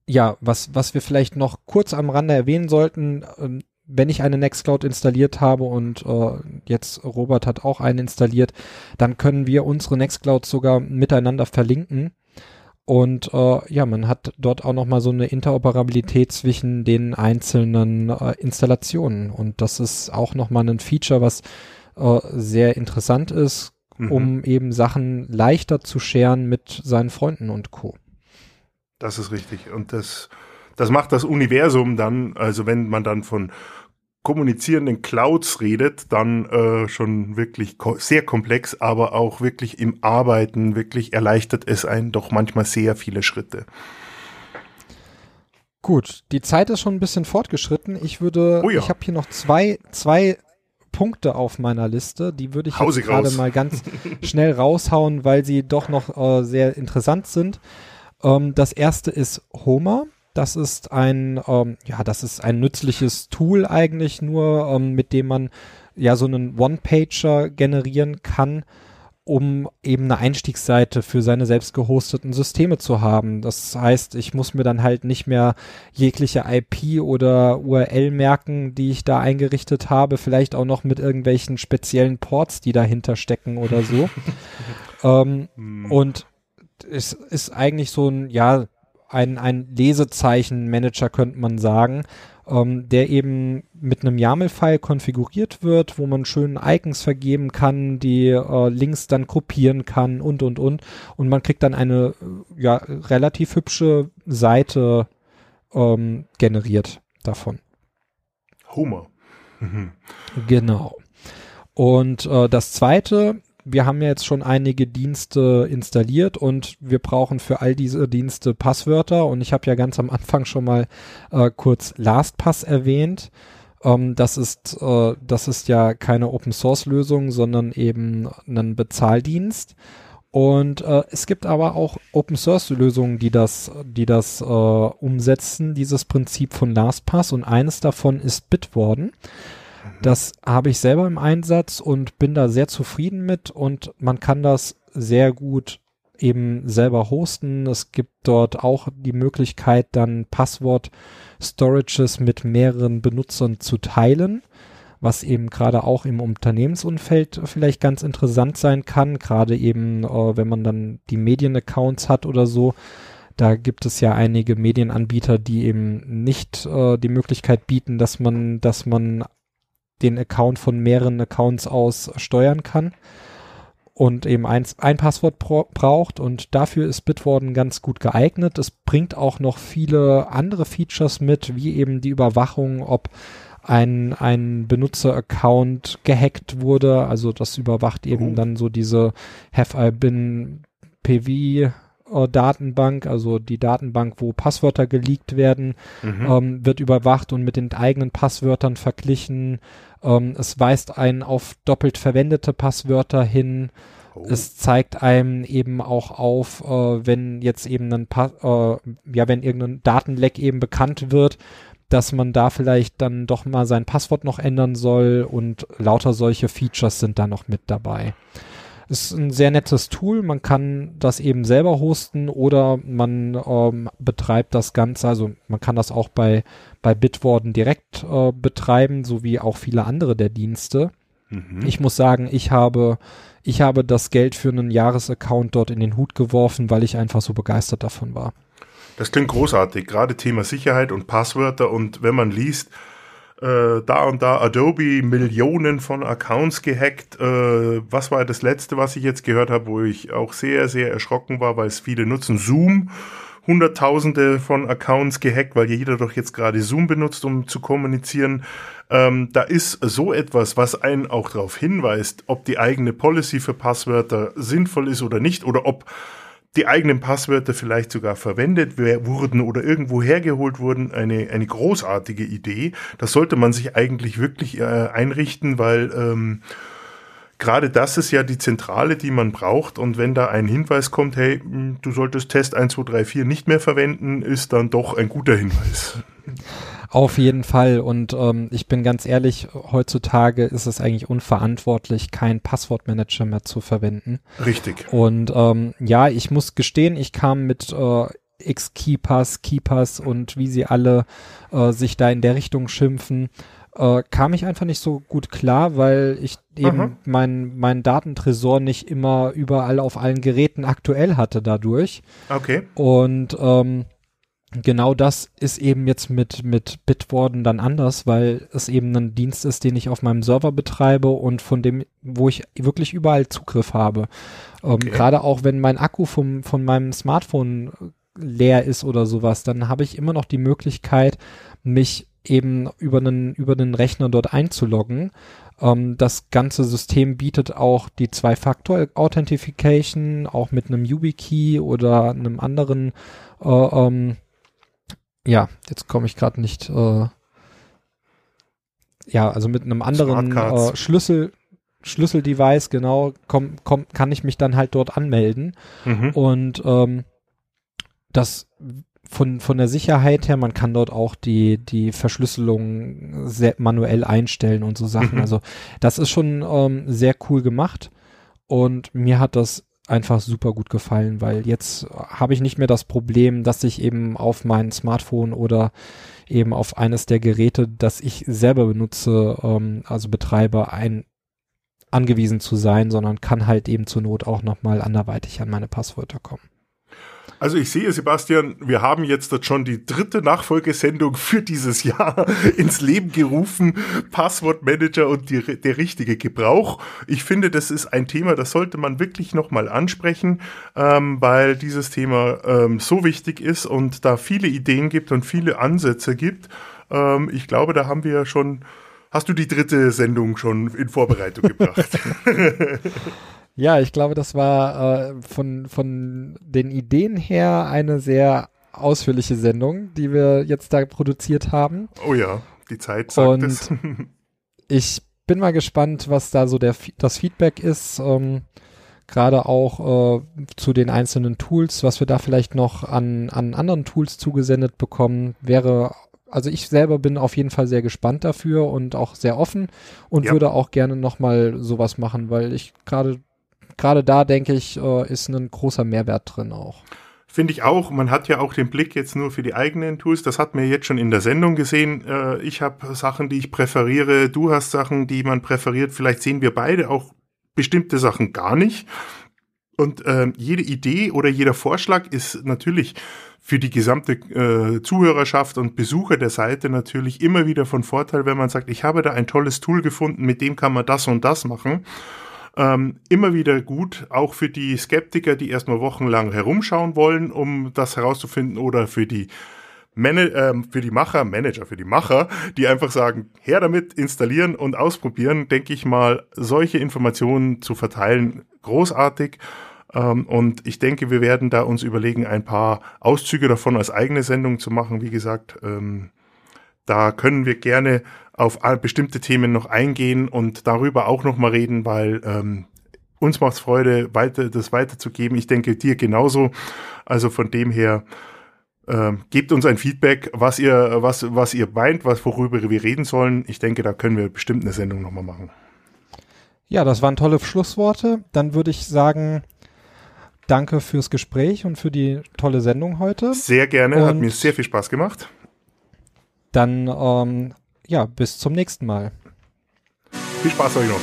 ja, was, was wir vielleicht noch kurz am Rande erwähnen sollten, ähm, wenn ich eine Nextcloud installiert habe und äh, jetzt Robert hat auch einen installiert, dann können wir unsere Nextcloud sogar miteinander verlinken. Und äh, ja, man hat dort auch nochmal so eine Interoperabilität zwischen den einzelnen äh, Installationen. Und das ist auch nochmal ein Feature, was äh, sehr interessant ist, Mhm. um eben Sachen leichter zu scheren mit seinen Freunden und Co. Das ist richtig. Und das, das macht das Universum dann, also wenn man dann von kommunizierenden Clouds redet, dann äh, schon wirklich ko sehr komplex, aber auch wirklich im Arbeiten, wirklich erleichtert es einen doch manchmal sehr viele Schritte. Gut, die Zeit ist schon ein bisschen fortgeschritten. Ich würde, Oh ja. ich habe hier noch zwei, zwei Punkte auf meiner Liste, die würde ich jetzt gerade mal ganz schnell raushauen, weil sie doch noch äh, sehr interessant sind. Ähm, das erste ist Homer. Das ist ein, ähm, ja, das ist ein nützliches Tool eigentlich nur, ähm, mit dem man ja so einen One-Pager generieren kann, um eben eine Einstiegsseite für seine selbst gehosteten Systeme zu haben. Das heißt, ich muss mir dann halt nicht mehr jegliche IP oder URL merken, die ich da eingerichtet habe, vielleicht auch noch mit irgendwelchen speziellen Ports, die dahinter stecken oder so. ähm, Hm. und es ist eigentlich so ein, ja, ein, ein Lesezeichenmanager könnte man sagen, ähm, der eben mit einem YAML-File konfiguriert wird, wo man schön Icons vergeben kann, die äh, Links dann gruppieren kann und, und, und. Und man kriegt dann eine, äh, ja, relativ hübsche Seite ähm, generiert davon. Homer. Mhm. Genau. Und äh, das zweite, wir haben ja jetzt schon einige Dienste installiert und wir brauchen für all diese Dienste Passwörter und ich habe ja ganz am Anfang schon mal äh, kurz LastPass erwähnt. Ähm, das ist äh, das ist ja keine Open Source Lösung, sondern eben ein Bezahldienst. Und äh, es gibt aber auch Open Source Lösungen, die das, die das äh, umsetzen, dieses Prinzip von LastPass. Und eines davon ist Bitwarden. Das habe ich selber im Einsatz und bin da sehr zufrieden mit und man kann das sehr gut eben selber hosten. Es gibt dort auch die Möglichkeit, dann Passwort-Storages mit mehreren Benutzern zu teilen, was eben gerade auch im Unternehmensumfeld vielleicht ganz interessant sein kann, gerade eben, äh, wenn man dann die Medienaccounts hat oder so. Da gibt es ja einige Medienanbieter, die eben nicht äh, die Möglichkeit bieten, dass man, dass man den Account von mehreren Accounts aus steuern kann. und eben ein, ein Passwort braucht und dafür ist Bitwarden ganz gut geeignet. Es bringt auch noch viele andere Features mit, wie eben die Überwachung, ob ein, ein Benutzer-Account gehackt wurde. Also das überwacht eben oh. dann so diese Have I been PV Datenbank, also die Datenbank, wo Passwörter geleakt werden, mhm. ähm, wird überwacht und mit den eigenen Passwörtern verglichen. Ähm, es weist einen auf doppelt verwendete Passwörter hin. Oh. Es zeigt einem eben auch auf, äh, wenn jetzt eben ein pa äh, ja, wenn irgendein Datenleck eben bekannt wird, dass man da vielleicht dann doch mal sein Passwort noch ändern soll und lauter solche Features sind da noch mit dabei. Ist ein sehr nettes Tool. Man kann das eben selber hosten oder man ähm, betreibt das Ganze. Also man kann das auch bei, bei Bitwarden direkt äh, betreiben, so wie auch viele andere der Dienste. Mhm. Ich muss sagen, ich habe, ich habe das Geld für einen Jahresaccount dort in den Hut geworfen, weil ich einfach so begeistert davon war. Das klingt großartig, gerade Thema Sicherheit und Passwörter und wenn man liest, äh, da und da Adobe Millionen von Accounts gehackt. Äh, was war das letzte, was ich jetzt gehört habe, wo ich auch sehr, sehr erschrocken war, weil es viele nutzen? Zoom. Hunderttausende von Accounts gehackt, weil jeder doch jetzt gerade Zoom benutzt, um zu kommunizieren. Ähm, da ist so etwas, was einen auch darauf hinweist, ob die eigene Policy für Passwörter sinnvoll ist oder nicht, oder ob die eigenen Passwörter vielleicht sogar verwendet wurden oder irgendwo hergeholt wurden, eine, eine großartige Idee. Das sollte man sich eigentlich wirklich äh, einrichten, weil ähm, gerade das ist ja die Zentrale, die man braucht. Und wenn da ein Hinweis kommt, hey, du solltest Test 1, 2, 3, 4 nicht mehr verwenden, ist dann doch ein guter Hinweis. Auf jeden Fall. Und ähm, ich bin ganz ehrlich, heutzutage ist es eigentlich unverantwortlich, keinen Passwortmanager mehr zu verwenden. Richtig. Und ähm, ja, ich muss gestehen, ich kam mit äh, X-Keepers, Keepers und wie sie alle äh, sich da in der Richtung schimpfen, äh, kam ich einfach nicht so gut klar, weil ich eben mhm. mein, mein Datentresor nicht immer überall auf allen Geräten aktuell hatte dadurch. Okay. Und ähm, genau das ist eben jetzt mit, mit Bitwarden dann anders, weil es eben ein Dienst ist, den ich auf meinem Server betreibe und von dem, wo ich wirklich überall Zugriff habe. Ähm, okay. Gerade auch wenn mein Akku vom, von meinem Smartphone leer ist oder sowas, dann habe ich immer noch die Möglichkeit, mich eben über einen, über einen Rechner dort einzuloggen. Ähm, das ganze System bietet auch die Zwei-Faktor-Authentification, auch mit einem YubiKey oder einem anderen äh, ähm, ja, jetzt komme ich gerade nicht, äh, ja, also mit einem anderen äh, Schlüssel, Schlüsseldevice, genau, komm, komm, kann ich mich dann halt dort anmelden. Mhm. Und ähm, das von, von der Sicherheit her, man kann dort auch die, die Verschlüsselung sehr manuell einstellen und so Sachen. Mhm. Also das ist schon ähm, sehr cool gemacht. Und mir hat das einfach super gut gefallen, weil jetzt habe ich nicht mehr das Problem, dass ich eben auf mein Smartphone oder eben auf eines der Geräte, das ich selber benutze, ähm, also betreibe, ein angewiesen zu sein, sondern kann halt eben zur Not auch nochmal anderweitig an meine Passwörter kommen. Also ich sehe, Sebastian, wir haben jetzt schon die dritte Nachfolgesendung für dieses Jahr ins Leben gerufen. Passwortmanager und die, der richtige Gebrauch. Ich finde, das ist ein Thema, das sollte man wirklich nochmal ansprechen, ähm, weil dieses Thema ähm, so wichtig ist und da viele Ideen gibt und viele Ansätze gibt. Ähm, ich glaube, da haben wir schon Hast du die dritte Sendung schon in Vorbereitung gebracht? Ja, ich glaube, das war äh, von, von den Ideen her eine sehr ausführliche Sendung, die wir jetzt da produziert haben. Oh ja, die Zeit sagt Und es. ich bin mal gespannt, was da so der, das Feedback ist. Ähm, Gerade auch äh, zu den einzelnen Tools, was wir da vielleicht noch an, an anderen Tools zugesendet bekommen, wäre also ich selber bin auf jeden Fall sehr gespannt dafür und auch sehr offen und ja. würde auch gerne nochmal sowas machen, weil ich gerade gerade da denke ich, äh, ist ein großer Mehrwert drin auch. Finde ich auch. Man hat ja auch den Blick jetzt nur für die eigenen Tools. Das hat man jetzt schon in der Sendung gesehen. Äh, ich habe Sachen, die ich präferiere. Du hast Sachen, die man präferiert. Vielleicht sehen wir beide auch bestimmte Sachen gar nicht. Und äh, jede Idee oder jeder Vorschlag ist natürlich für die gesamte äh, Zuhörerschaft und Besucher der Seite natürlich immer wieder von Vorteil, wenn man sagt, ich habe da ein tolles Tool gefunden, mit dem kann man das und das machen. Ähm, immer wieder gut, auch für die Skeptiker, die erstmal wochenlang herumschauen wollen, um das herauszufinden, oder für die Man ähm, für die Macher, Manager, für die Macher, die einfach sagen, her damit, installieren und ausprobieren, denke ich mal, solche Informationen zu verteilen, großartig. Ähm, und ich denke, wir werden da uns überlegen, ein paar Auszüge davon als eigene Sendung zu machen. Wie gesagt, ähm, da können wir gerne auf bestimmte Themen noch eingehen und darüber auch noch mal reden, weil ähm, uns macht es Freude, weiter, das weiterzugeben. Ich denke, dir genauso. Also von dem her, äh, gebt uns ein Feedback, was ihr, was, was ihr meint, was, worüber wir reden sollen. Ich denke, da können wir bestimmt eine Sendung nochmal machen. Ja, das waren tolle Schlussworte. Dann würde ich sagen, danke fürs Gespräch und für die tolle Sendung heute. Sehr gerne, und hat mir sehr viel Spaß gemacht. Dann, ähm, ja, bis zum nächsten Mal. Viel Spaß euch noch.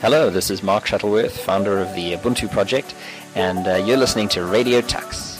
Hello, this is Mark Shuttleworth, founder of the Ubuntu project, and uh, you're listening to Radio Tux.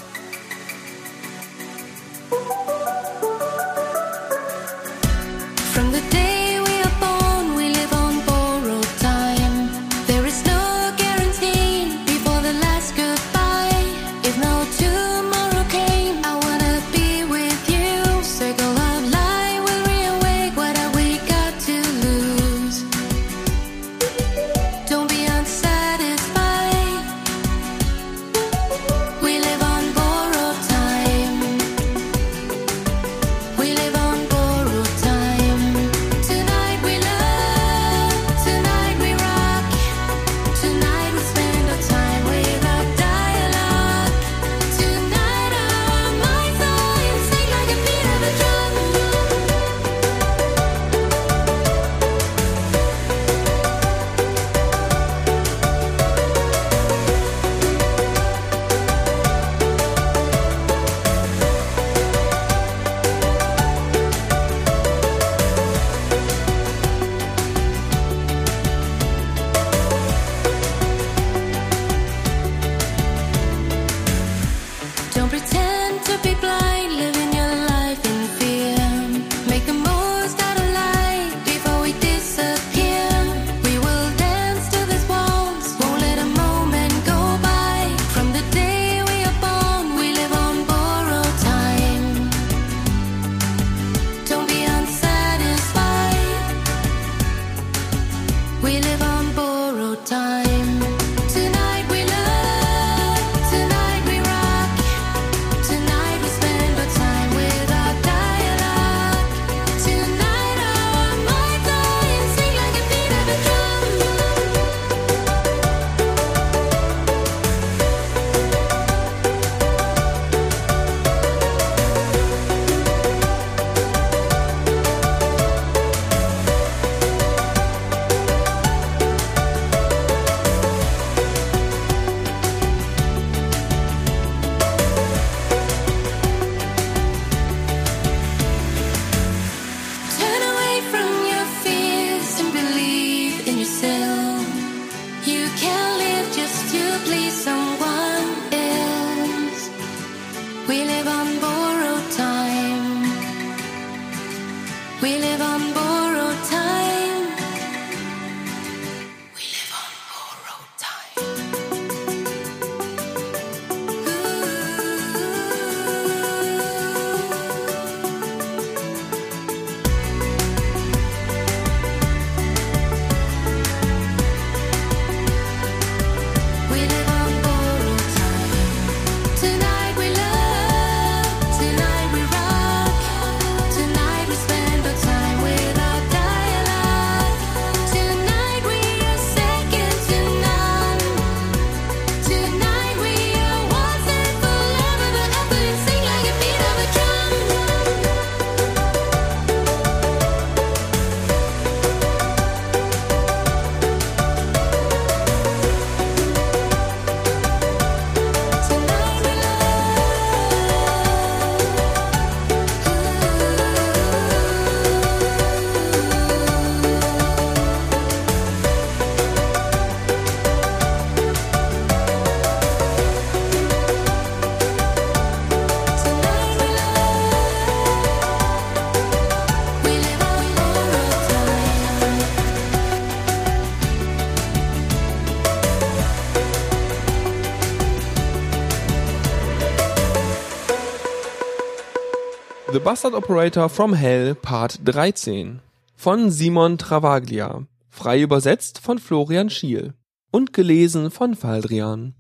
Bastard Operator from Hell Part 13 von Simon Travaglia, frei übersetzt von Florian Schiel und gelesen von Faldrian.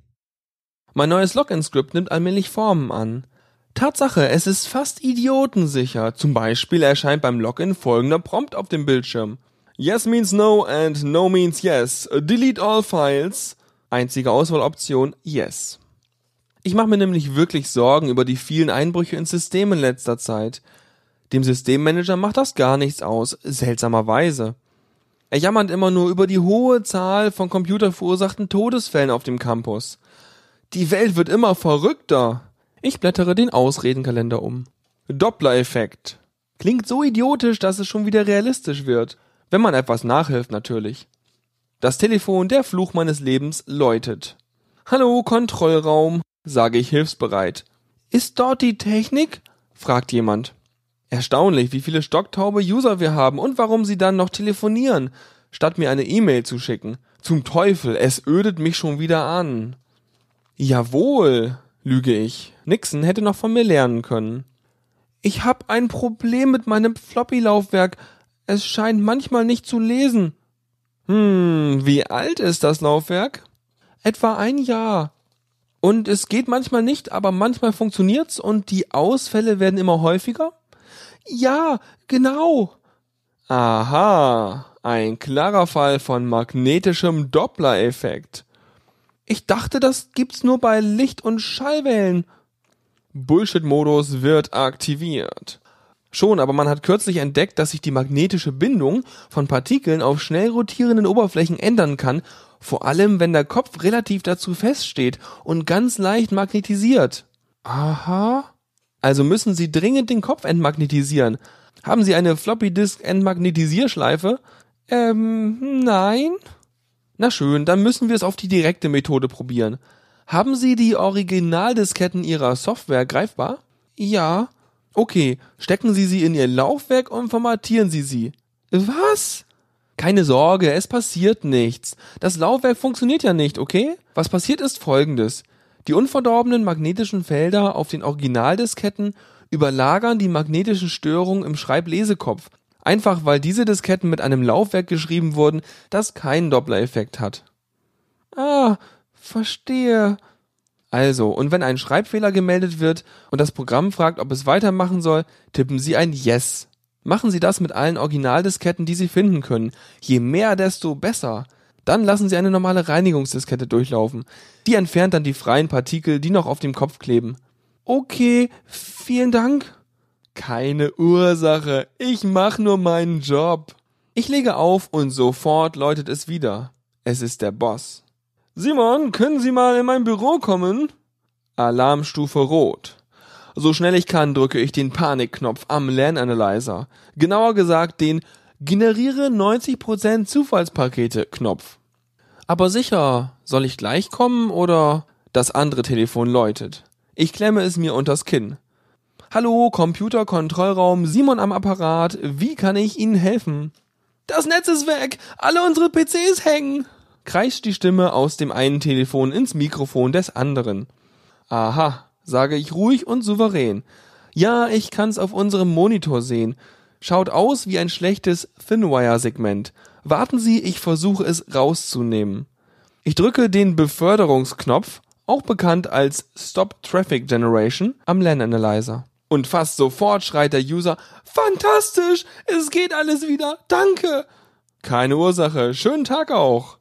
Mein neues Login-Skript nimmt allmählich Formen an. Tatsache, es ist fast idiotensicher. Zum Beispiel erscheint beim Login folgender Prompt auf dem Bildschirm. Yes means no and no means yes. Delete all files. Einzige Auswahloption Yes. Ich mache mir nämlich wirklich Sorgen über die vielen Einbrüche ins System in letzter Zeit. Dem Systemmanager macht das gar nichts aus, seltsamerweise. Er jammert immer nur über die hohe Zahl von computerverursachten Todesfällen auf dem Campus. Die Welt wird immer verrückter. Ich blättere den Ausredenkalender um. Doppler-Effekt. Klingt so idiotisch, dass es schon wieder realistisch wird. Wenn man etwas nachhilft, natürlich. Das Telefon, der Fluch meines Lebens, läutet. Hallo, Kontrollraum, sage ich hilfsbereit. Ist dort die Technik? fragt jemand. Erstaunlich, wie viele stocktaube User wir haben und warum sie dann noch telefonieren, statt mir eine E-Mail zu schicken. Zum Teufel, es ödet mich schon wieder an. Jawohl, lüge ich. Nixon hätte noch von mir lernen können. Ich hab ein Problem mit meinem Floppy-Laufwerk. Es scheint manchmal nicht zu lesen. Hm, wie alt ist das Laufwerk? Etwa ein Jahr. Und es geht manchmal nicht, aber manchmal funktioniert's und die Ausfälle werden immer häufiger? Ja, genau. Aha, ein klarer Fall von magnetischem Doppler-Effekt. Ich dachte, das gibt's nur bei Licht- und Schallwellen. Bullshit-Modus wird aktiviert. Schon, aber man hat kürzlich entdeckt, dass sich die magnetische Bindung von Partikeln auf schnell rotierenden Oberflächen ändern kann, vor allem wenn der Kopf relativ dazu feststeht und ganz leicht magnetisiert. Aha. Also müssen Sie dringend den Kopf entmagnetisieren. Haben Sie eine Floppy Disk Entmagnetisierschleife? Ähm, nein. Na schön, dann müssen wir es auf die direkte Methode probieren. Haben Sie die Originaldisketten Ihrer Software greifbar? Ja. Okay, stecken Sie sie in Ihr Laufwerk und formatieren Sie sie. Was? Keine Sorge, es passiert nichts. Das Laufwerk funktioniert ja nicht, okay? Was passiert ist folgendes. Die unverdorbenen magnetischen Felder auf den Originaldisketten überlagern die magnetischen Störungen im Schreiblesekopf Einfach weil diese Disketten mit einem Laufwerk geschrieben wurden, das keinen Doppler-Effekt hat. Ah, verstehe. Also, und wenn ein Schreibfehler gemeldet wird und das Programm fragt, ob es weitermachen soll, tippen Sie ein Yes. Machen Sie das mit allen Originaldisketten, die Sie finden können. Je mehr, desto besser. Dann lassen Sie eine normale Reinigungsdiskette durchlaufen. Die entfernt dann die freien Partikel, die noch auf dem Kopf kleben. Okay, vielen Dank. Keine Ursache. Ich mach nur meinen Job. Ich lege auf und sofort läutet es wieder. Es ist der Boss. Simon, können Sie mal in mein Büro kommen? Alarmstufe Rot. So schnell ich kann, drücke ich den Panikknopf am LAN-Analyzer. Genauer gesagt den Generiere 90% Zufallspakete Knopf. Aber sicher, soll ich gleich kommen oder das andere Telefon läutet. Ich klemme es mir unters Kinn. Hallo, Computerkontrollraum, Simon am Apparat. Wie kann ich Ihnen helfen? Das Netz ist weg. Alle unsere PCs hängen. Kreischt die Stimme aus dem einen Telefon ins Mikrofon des anderen. Aha, sage ich ruhig und souverän. Ja, ich kann's auf unserem Monitor sehen. Schaut aus wie ein schlechtes Thinwire-Segment. Warten Sie, ich versuche es rauszunehmen. Ich drücke den Beförderungsknopf, auch bekannt als Stop Traffic Generation, am LAN Analyzer. Und fast sofort schreit der User, fantastisch, es geht alles wieder, danke. Keine Ursache, schönen Tag auch.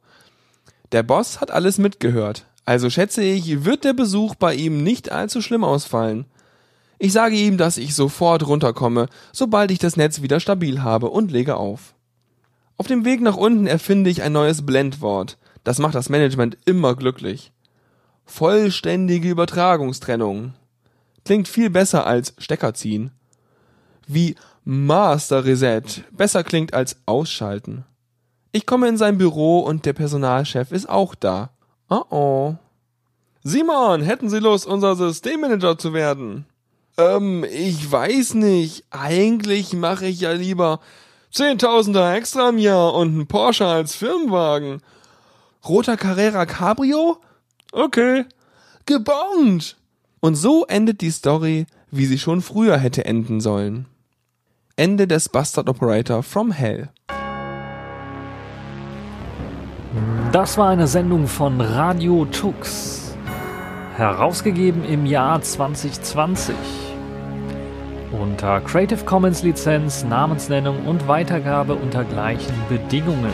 Der Boss hat alles mitgehört, also schätze ich, wird der Besuch bei ihm nicht allzu schlimm ausfallen. Ich sage ihm, dass ich sofort runterkomme, sobald ich das Netz wieder stabil habe und lege auf. Auf dem Weg nach unten erfinde ich ein neues Blendwort. Das macht das Management immer glücklich. Vollständige Übertragungstrennung klingt viel besser als Stecker ziehen. Wie Master Reset besser klingt als ausschalten. Ich komme in sein Büro und der Personalchef ist auch da. Oh oh. Simon, hätten Sie Lust, unser Systemmanager zu werden? Ähm, ich weiß nicht. Eigentlich mache ich ja lieber Zehntausender extra im Jahr und einen Porsche als Firmenwagen. Roter Carrera Cabrio? Okay. Gebongt! Und so endet die Story wie sie schon früher hätte enden sollen. Ende des Bastard Operator from Hell. Das war eine Sendung von Radio Tux. Herausgegeben im Jahr 2020. Unter Creative Commons Lizenz, Namensnennung und Weitergabe unter gleichen Bedingungen.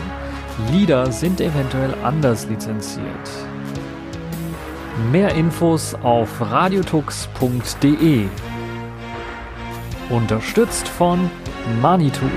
Lieder sind eventuell anders lizenziert. Mehr Infos auf radiotux.de. Unterstützt von Manitou.